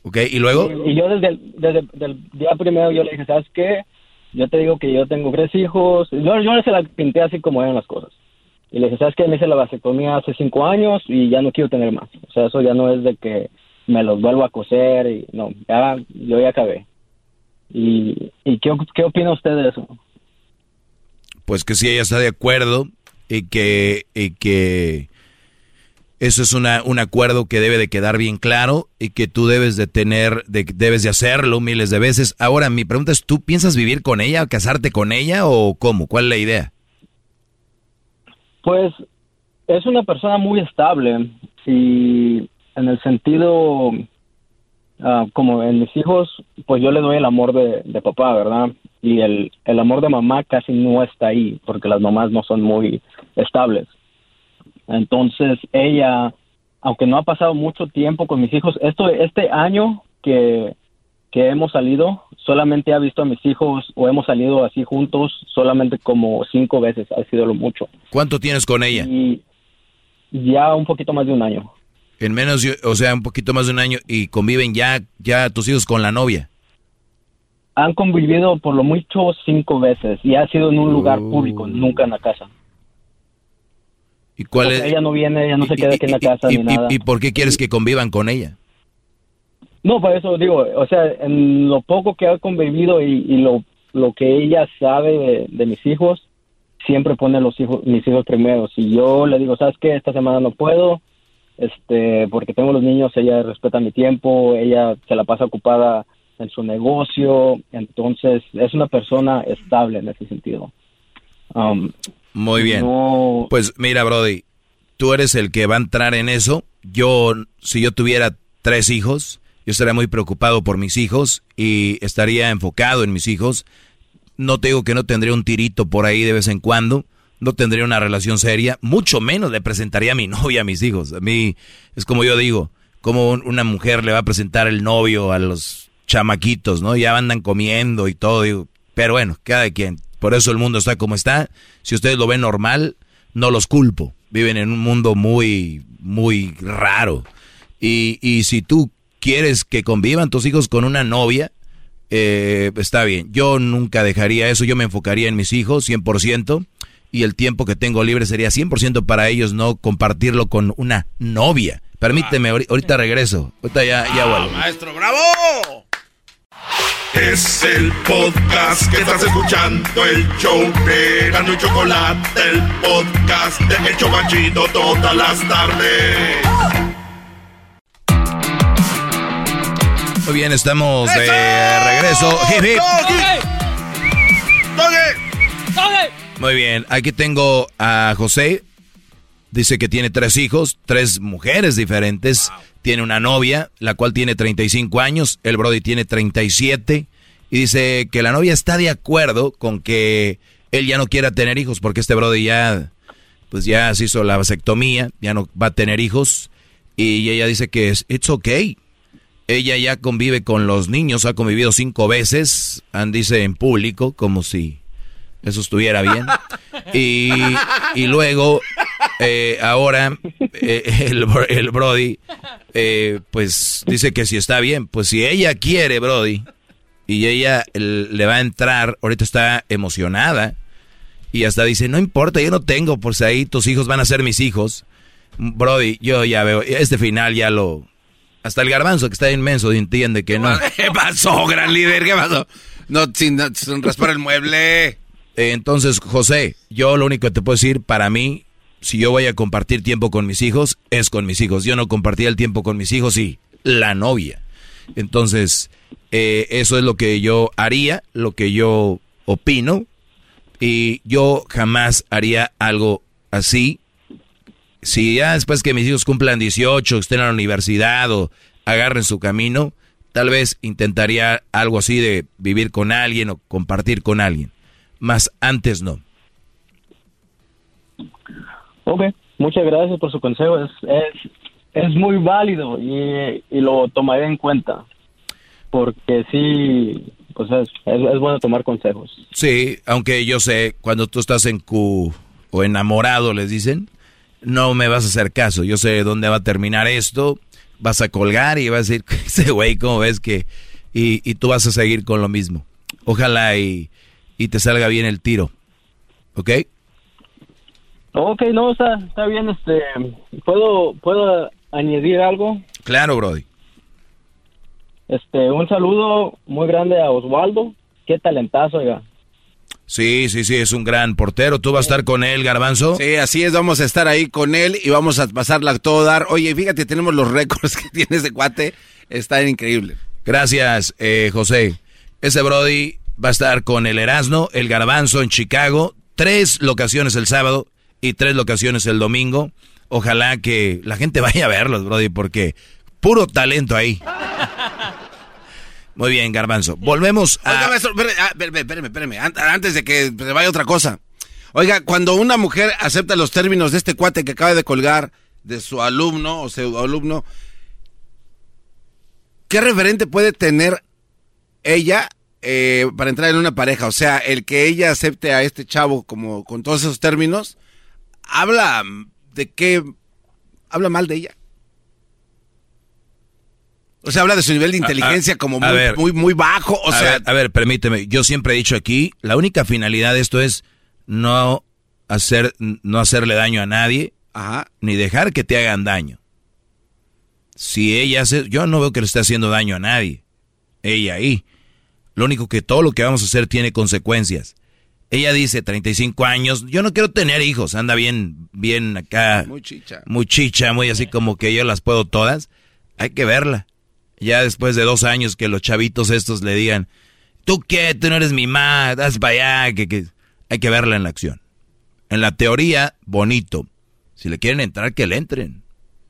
Ok, ¿y luego? Y, y yo desde el, desde el día primero yo le dije, ¿sabes qué? Yo te digo que yo tengo tres hijos. Yo, yo se la pinté así como eran las cosas. Y le dije, ¿sabes qué? Me hice la vasectomía hace cinco años y ya no quiero tener más. O sea, eso ya no es de que me los vuelvo a coser y no, ya, yo ya acabé. ¿Y, y qué, qué opina usted de eso? Pues que si ella está de acuerdo y que, y que eso es una, un acuerdo que debe de quedar bien claro y que tú debes de tener, de, debes de hacerlo miles de veces. Ahora, mi pregunta es, ¿tú piensas vivir con ella, casarte con ella o cómo? ¿Cuál es la idea? Pues es una persona muy estable y en el sentido, ah, como en mis hijos, pues yo le doy el amor de, de papá, ¿verdad? Y el, el amor de mamá casi no está ahí porque las mamás no son muy estables. Entonces ella, aunque no ha pasado mucho tiempo con mis hijos, esto este año que, que hemos salido, solamente ha visto a mis hijos o hemos salido así juntos solamente como cinco veces, ha sido lo mucho. ¿Cuánto tienes con ella? Y ya un poquito más de un año. En menos, o sea, un poquito más de un año y conviven ya, ya tus hijos con la novia. Han convivido por lo mucho cinco veces y ha sido en un lugar público, nunca en la casa. ¿Y cuál es? Ella no viene, ella no se queda aquí en la casa y, ni y- nada. y por qué quieres que convivan con ella? No, por eso digo, o sea, en lo poco que ha convivido y, y lo, lo que ella sabe de, de mis hijos, siempre pone los hijos, mis hijos primeros. Y yo le digo, ¿sabes qué? Esta semana no puedo, este, porque tengo los niños, ella respeta mi tiempo, ella se la pasa ocupada en su negocio, entonces es una persona estable en ese sentido. Um, Muy bien. No- Pues mira, Brody, tú eres el que va a entrar en eso. Yo, si yo tuviera tres hijos, yo estaría muy preocupado por mis hijos y estaría enfocado en mis hijos. No te digo que no tendría un tirito por ahí de vez en cuando, no tendría una relación seria, mucho menos le presentaría a mi novia a mis hijos. A mí es como yo digo, como un- una mujer le va a presentar el novio a los chamaquitos, ¿no? Ya andan comiendo y todo, digo, pero bueno, cada quien. Por eso el mundo está como está. Si ustedes lo ven normal, no los culpo. Viven en un mundo muy, muy raro. Y, y si tú quieres que convivan tus hijos con una novia, eh, está bien. Yo nunca dejaría eso. Yo me enfocaría en mis hijos 100%. Y el tiempo que tengo libre sería 100% para ellos, no compartirlo con una novia. Permíteme, ahori- ahorita regreso. Ahorita ya, ya vuelvo. Maestro, bravo. Es el podcast que estás escuchando, el show de Gano y Chocolate, el podcast de El Chobachito todas las tardes. Muy bien, estamos de regreso. Hip, hip. Muy bien, aquí tengo a José. Dice que tiene tres hijos, tres mujeres diferentes. Tiene una novia, la cual tiene 35 años. El Brody tiene 37. Y dice que la novia está de acuerdo con que él ya no quiera tener hijos porque este Brody ya, pues ya se hizo la vasectomía, ya no va a tener hijos. Y ella dice que es, it's okay. Ella ya convive con los niños, ha convivido cinco veces, han dice en público, como si eso estuviera bien. Y, y luego, eh, ahora, eh, el, el Brody, eh, pues dice que si está bien, pues si ella quiere, Brody, y ella el- le va a entrar, ahorita está emocionada, y hasta dice, no importa, yo no tengo, por si ahí tus hijos van a ser mis hijos. Brody, yo ya veo, este final ya lo... Hasta el garbanzo que está inmenso entiende que no. ¿Qué pasó, gran líder? ¿Qué pasó? No, sin, sin raspar el mueble. Entonces, José, yo lo único que te puedo decir, para mí, si yo voy a compartir tiempo con mis hijos, es con mis hijos. Yo no compartía el tiempo con mis hijos y la novia. Entonces, eh, eso es lo que yo haría, lo que yo opino. Y yo jamás haría algo así si ya después que mis hijos cumplan 18, estén en la universidad o agarren su camino, tal vez intentaría algo así de vivir con alguien o compartir con alguien. Más antes no. Ok, muchas gracias por su consejo. Es, es, es muy válido y, y lo tomaré en cuenta. Porque sí, pues es, bueno tomar consejos. Sí, aunque yo sé, cuando tú estás en Q o enamorado, les dicen, no me vas a hacer caso. Yo sé dónde va a terminar esto. Vas a colgar y vas a decir, ese güey, ¿cómo ves que? Y, y, tú vas a seguir con lo mismo. Ojalá y, y te salga bien el tiro. ¿Ok? Ok, no, está, está bien. Este, ¿puedo, ¿Puedo añadir algo? Claro, Brody. Este, un saludo muy grande a Osvaldo. Qué talentazo, oiga. Sí, sí, sí, es un gran portero. ¿Tú vas a estar con él, Garbanzo? Sí, así es, vamos a estar ahí con él y vamos a pasarla a todo dar. Oye, fíjate, tenemos los récords que tiene ese cuate. Está increíble. Gracias, eh, José. Ese Brody va a estar con el Erasmo, el Garbanzo en Chicago. Tres locaciones el sábado y tres locaciones el domingo. Ojalá que la gente vaya a verlos, Brody, porque puro talento ahí. Muy bien, Garbanzo. Volvemos a... Oiga, maestro, espérame, espérame, espérame, antes de que se vaya otra cosa. Oiga, cuando una mujer acepta los términos de este cuate que acaba de colgar de su alumno o su alumno, ¿qué referente puede tener ella eh, para entrar en una pareja? O sea, el que ella acepte a este chavo como con todos esos términos, ¿habla de qué? ¿Habla mal de ella? O sea, habla de su nivel de inteligencia como muy, ver, muy, muy, bajo. O a sea, ver, a ver, permíteme. Yo siempre he dicho aquí, la única finalidad de esto es no hacer, no hacerle daño a nadie, Ajá. ni dejar que te hagan daño. Si ella hace, yo no veo que le esté haciendo daño a nadie. Ella ahí. Lo único que todo lo que vamos a hacer tiene consecuencias. Ella dice 35 años, yo no quiero tener hijos, anda bien, bien acá. Muy chicha. Muy chicha, muy así como que yo las puedo todas. Hay que verla. Ya después de dos años que los chavitos estos le digan, tú qué, tú no eres mi madre, das para allá, que, que hay que verla en la acción. En la teoría, bonito. Si le quieren entrar, que le entren.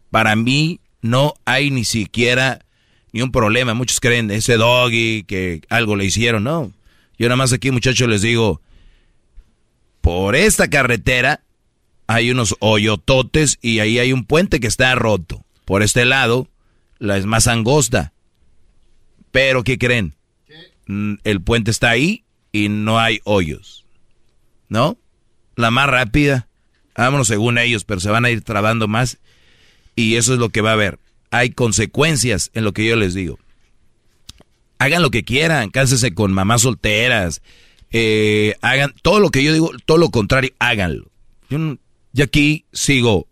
Para mí no hay ni siquiera ni un problema. Muchos creen ese doggy que algo le hicieron, no. Yo nada más aquí, muchachos, les digo, por esta carretera hay unos hoyototes y ahí hay un puente que está roto. Por este lado, la es más angosta. Pero, ¿qué creen? ¿Qué? El puente está ahí y no hay hoyos. ¿No? La más rápida. Vámonos según ellos, pero se van a ir trabando más. Y eso es lo que va a haber. Hay consecuencias en lo que yo les digo. Hagan lo que quieran, cánsense con mamás solteras. Eh, hagan todo lo que yo digo, todo lo contrario, háganlo. Yo, yo aquí sigo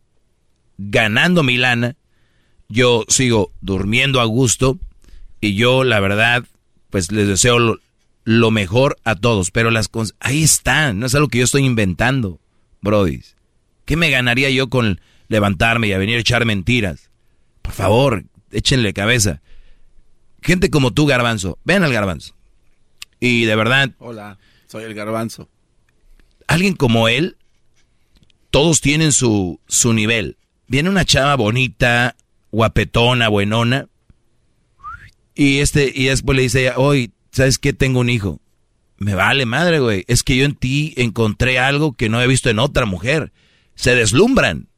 ganando mi lana yo sigo durmiendo a gusto y yo la verdad pues les deseo lo, mejor a todos, pero las cosas ahí están, no es algo que yo estoy inventando, Brody. ¿Qué me ganaría yo con levantarme y a venir a echar mentiras? Por favor, échenle cabeza. Gente como tú, Garbanzo, ven al Garbanzo. Y de verdad... Hola, soy el Garbanzo. Alguien como él, todos tienen su, su nivel. Viene una chava bonita, guapetona, buenona. Y este, y después le dice ella, hoy, ¿sabes qué? Tengo un hijo. Me vale madre, güey. Es que yo en ti encontré algo que no he visto en otra mujer. Se deslumbran.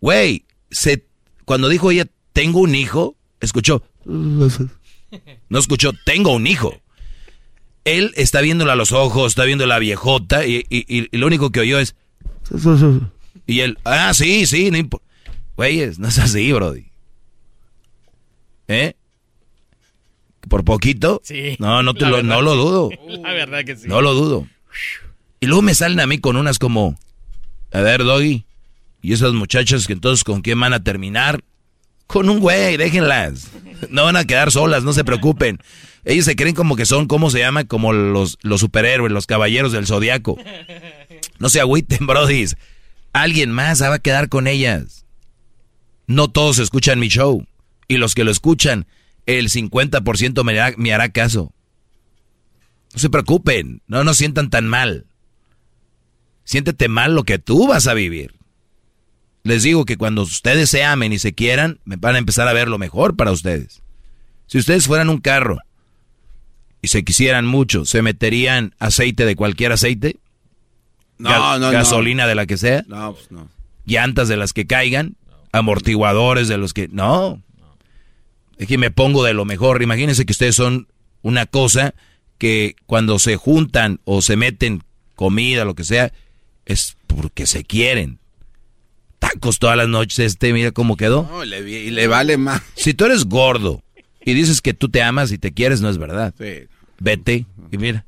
Güey, se, cuando dijo ella, tengo un hijo, escuchó. No escuchó, tengo un hijo. Él está viéndola a los ojos, está viendo la viejota y, y, y lo único que oyó es... Y él, ah, sí, sí, no importa. Güeyes, no es así, Brody. ¿Eh? ¿Por poquito? Sí. No, no, te lo, no lo dudo. La verdad que sí. No lo dudo. Y luego me salen a mí con unas como, a ver, Doggy, y esas muchachas que entonces con quién van a terminar. Con un güey, déjenlas. No van a quedar solas, no se preocupen. Ellos se creen como que son, ¿cómo se llama? Como los, los superhéroes, los caballeros del zodiaco. No se agüiten, brodis. Alguien más va a quedar con ellas. No todos escuchan mi show. Y los que lo escuchan, el 50% me hará, me hará caso. No se preocupen, no nos sientan tan mal. Siéntete mal lo que tú vas a vivir. Les digo que cuando ustedes se amen y se quieran, van a empezar a ver lo mejor para ustedes. Si ustedes fueran un carro y se quisieran mucho, ¿se meterían aceite de cualquier aceite? No, Ga- no, no. Gasolina de la que sea. No, pues no. Llantas de las que caigan. Amortiguadores de los que... No. Es que me pongo de lo mejor. Imagínense que ustedes son una cosa que cuando se juntan o se meten comida, lo que sea, es porque se quieren. Tacos todas las noches, este, mira cómo quedó. No, y le, y le vale más. Si tú eres gordo y dices que tú te amas y te quieres, no es verdad. Sí. Vete y mira.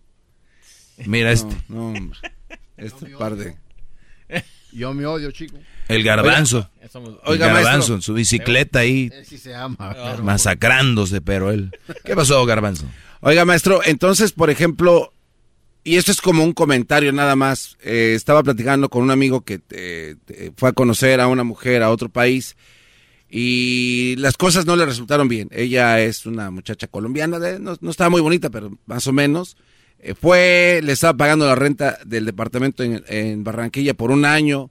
Mira este. No. Este par de... Yo me odio, chico. El garbanzo. Oiga, el maestro. garbanzo en su bicicleta ahí Él sí se ama. pero- masacrándose, pero él. ¿Qué pasó, garbanzo? Oiga, maestro, entonces, por ejemplo, y esto es como un comentario nada más, eh, estaba platicando con un amigo que eh, fue a conocer a una mujer a otro país y las cosas no le resultaron bien. Ella es una muchacha colombiana, de- no, no estaba muy bonita, pero más o menos. Eh, fue, le estaba pagando la renta del departamento en, en Barranquilla por un año.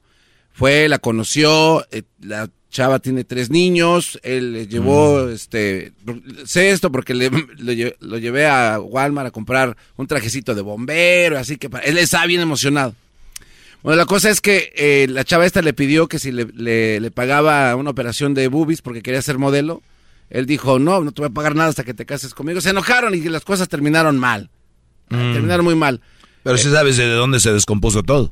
Fue, la conoció, eh, la chava tiene tres niños, él le llevó, este, sé esto porque le, lo, lle- lo llevé a Walmart a comprar un trajecito de bombero, así que él estaba bien emocionado. Bueno, la cosa es que eh, la chava esta le pidió que si le, le- le pagaba una operación de boobies porque quería ser modelo, él dijo, no, no te voy a pagar nada hasta que te cases conmigo. Se enojaron y las cosas terminaron mal. Mm. Terminaron muy mal. Pero sí sabes de dónde se descompuso todo.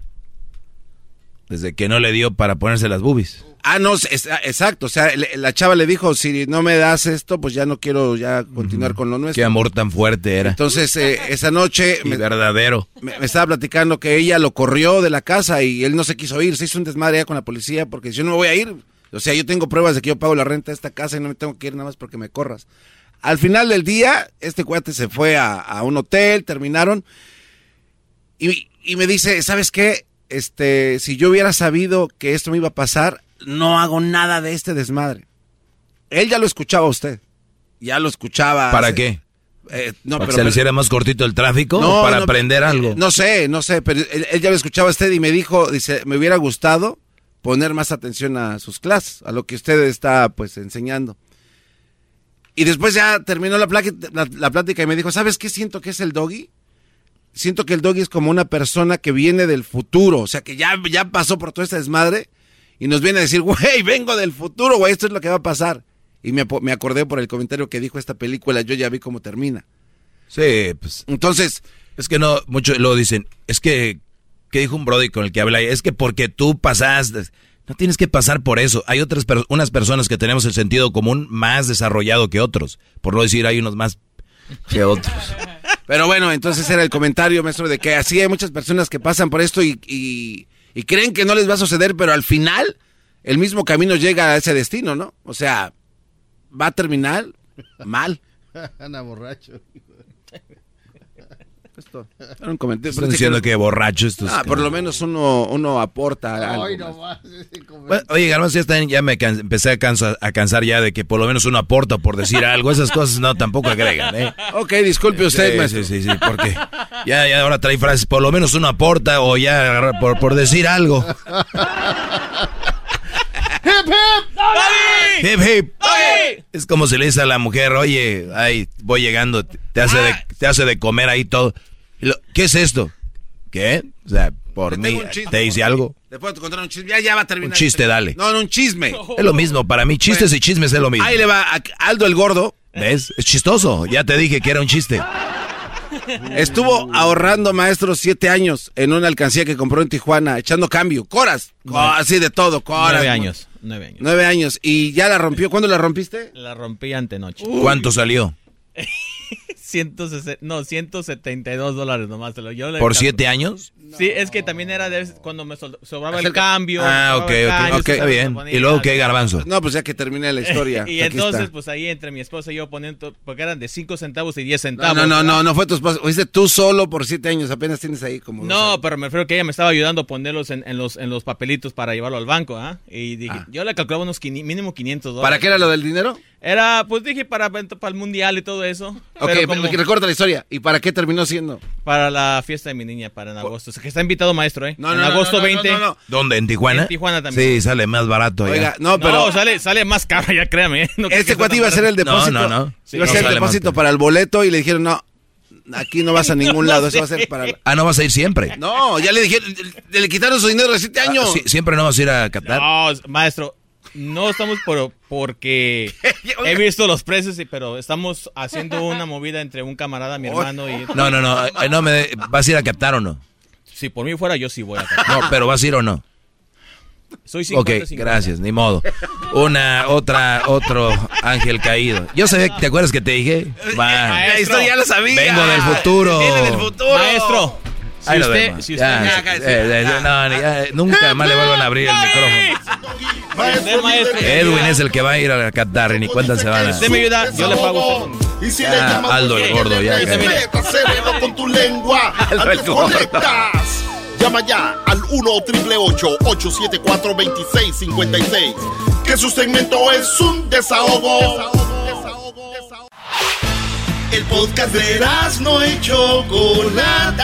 Desde que no le dio para ponerse las boobies. Ah, no, es- exacto. O sea, le- la chava le dijo, si no me das esto, pues ya no quiero ya continuar con lo nuestro. Qué amor tan fuerte era. Entonces, eh, esa noche Y me, verdadero. me- me estaba platicando que ella lo corrió de la casa y él no se quiso ir. Se hizo un desmadre ya con la policía porque yo no me voy a ir. O sea, yo tengo pruebas de que yo pago la renta de esta casa y no me tengo que ir nada más porque me corras. Al final del día, este cuate se fue a, a un hotel, terminaron. Y, y me dice, ¿sabes qué? Este, si yo hubiera sabido que esto me iba a pasar, no hago nada de este desmadre. Él ya lo escuchaba a usted. Ya lo escuchaba. ¿Para hace- qué? Eh, no, ¿Para que pero- se le hiciera más cortito el tráfico No, o para no, aprender algo? No sé, no sé, pero él, él ya lo escuchaba a usted y me dijo, dice, me hubiera gustado poner más atención a sus clases, a lo que usted está pues enseñando. Y después ya terminó la, la plática y me dijo, ¿sabes qué siento que es el doggy? Siento que el doggy es como una persona que viene del futuro, o sea, que ya, ya pasó por todo este desmadre y nos viene a decir, güey, vengo del futuro, güey, esto es lo que va a pasar. Y me, me acordé por el comentario que dijo esta película, yo ya vi cómo termina. Sí, pues. Entonces. Es que no, muchos lo dicen. Es que, que dijo un Brody con el que habla ahí, Es que porque tú pasaste. No tienes que pasar por eso. Hay otras per- unas personas que tenemos el sentido común más desarrollado que otros. Por no decir, hay unos más que otros. Pero bueno, entonces era el comentario, maestro, de que así hay muchas personas que pasan por esto y, y- y creen que no les va a suceder, pero al final el mismo camino llega a ese destino, ¿no? O sea, va a terminar mal. Anda borracho. Esto era un comentario. Están diciendo que borracho estos. Ah, por lo menos uno, uno aporta algo. Ay, no más. Bueno, oye, Garbanzo, ya, están- ya me can- empecé a, cansa- a cansar ya de que por lo menos uno aporta por decir algo. Esas cosas no tampoco agregan, ¿eh? Ok, disculpe usted, sí, maestro. Sí, sí, sí, porque ya, ya ahora trae frases, por lo menos uno aporta o ya por, por decir algo. ¡Hip, hip! Hip, hip. Es como si le dice a la mujer, oye, ay, voy llegando, te hace de, te hace de comer ahí todo. ¿Qué es esto? ¿Qué? O sea, por Te mí, ¿te dice algo? Te puedo contar un chisme. Ya, ya va a terminar. Un chiste, dale. No, no, un chisme. Es lo mismo, para mí, chistes y chismes es lo mismo. Ahí le va a Aldo el Gordo. ¿Ves? Es chistoso. Ya te dije que era un chiste. Estuvo ahorrando, maestro, siete años en una alcancía que compró en Tijuana, echando cambio. Coras. Co- así de todo, coras. Nueve años. Nueve años. Nueve años. ¿Y ya la rompió? ¿Cuándo la rompiste? La rompí antenoche. ¿Cuánto salió? 160, no, 172 dólares nomás. yo le ¿Por calculo. siete años? Sí, es que también era de cuando me sobraba el cambio. Ah, ok, ok, cambio, ok, se está bien. ponía ¿Y luego qué, garbanzo? No, pues ya que terminé la historia. y Aquí entonces, está. pues ahí entre mi esposa y yo poniendo, porque eran de 5 centavos y 10 No, centavos. no, no, no, no fue tu esposa. Fuiste tú solo por siete años. Apenas tienes ahí como. No, pero me refiero que ella me estaba ayudando a ponerlos en, en los, en los papelitos para llevarlo al banco, ¿ah? Y dije, yo le calculaba unos quini- mínimo 500 dólares. ¿Para qué era lo del dinero? Era, pues dije, para, para el mundial y todo eso. Ok, Pero como recorta la historia. ¿Y para qué terminó siendo? Para la fiesta de mi niña, para en agosto. O sea, que está invitado maestro, ¿eh? No, en no, no, agosto no, no, 20. no, no. ¿Dónde? ¿En Tijuana? En Tijuana también. Sí, sale más barato. Oiga, no, pero... No, sale, sale más caro, ya créame. ¿eh? Este cuate iba a hacer el depósito. No, no, no. Iba a No hacer el depósito para el boleto y le dijeron, no, aquí no vas a ningún No lado, sé. eso va a ser para... Ah, ¿no vas a ir siempre? No, ya le dijeron, le quitaron su dinero de siete años. Ah, sí, ¿Siempre no vas a ir a Qatar? No, maestro, no estamos por, porque he visto los precios, y- pero estamos haciendo una movida entre un camarada, mi hermano y... No, no, no. eh, no me de- ¿Vas a ir a Qatar o no? Si por mí fuera, yo sí voy a Qatar. No, pero ¿vas a ir o no? Soy Ok, 50-50. gracias, ni modo. Una, otra, otro ángel caído. Yo sé, ¿te acuerdas que te dije? Va. La historia ya lo sabía. Vengo del futuro. Viene del futuro. Maestro, si Ahí usted, vemos. si usted Ya, me- eh, eh, no, ni- ya, nunca más le vuelvan a abrir el micrófono. Maestro. Edwin es el que va a ir a Qatar y ni cuenta se van a... Usted me ayuda, yo le pago. Y si Ya, le llamas Aldo el gordo, ya, cérebro con tu lengua. Aldo el Antes gordo. conectas. Llama ya al 1 888 874 2656 Que su segmento es un desahogo. El podcast de no y Chocolata.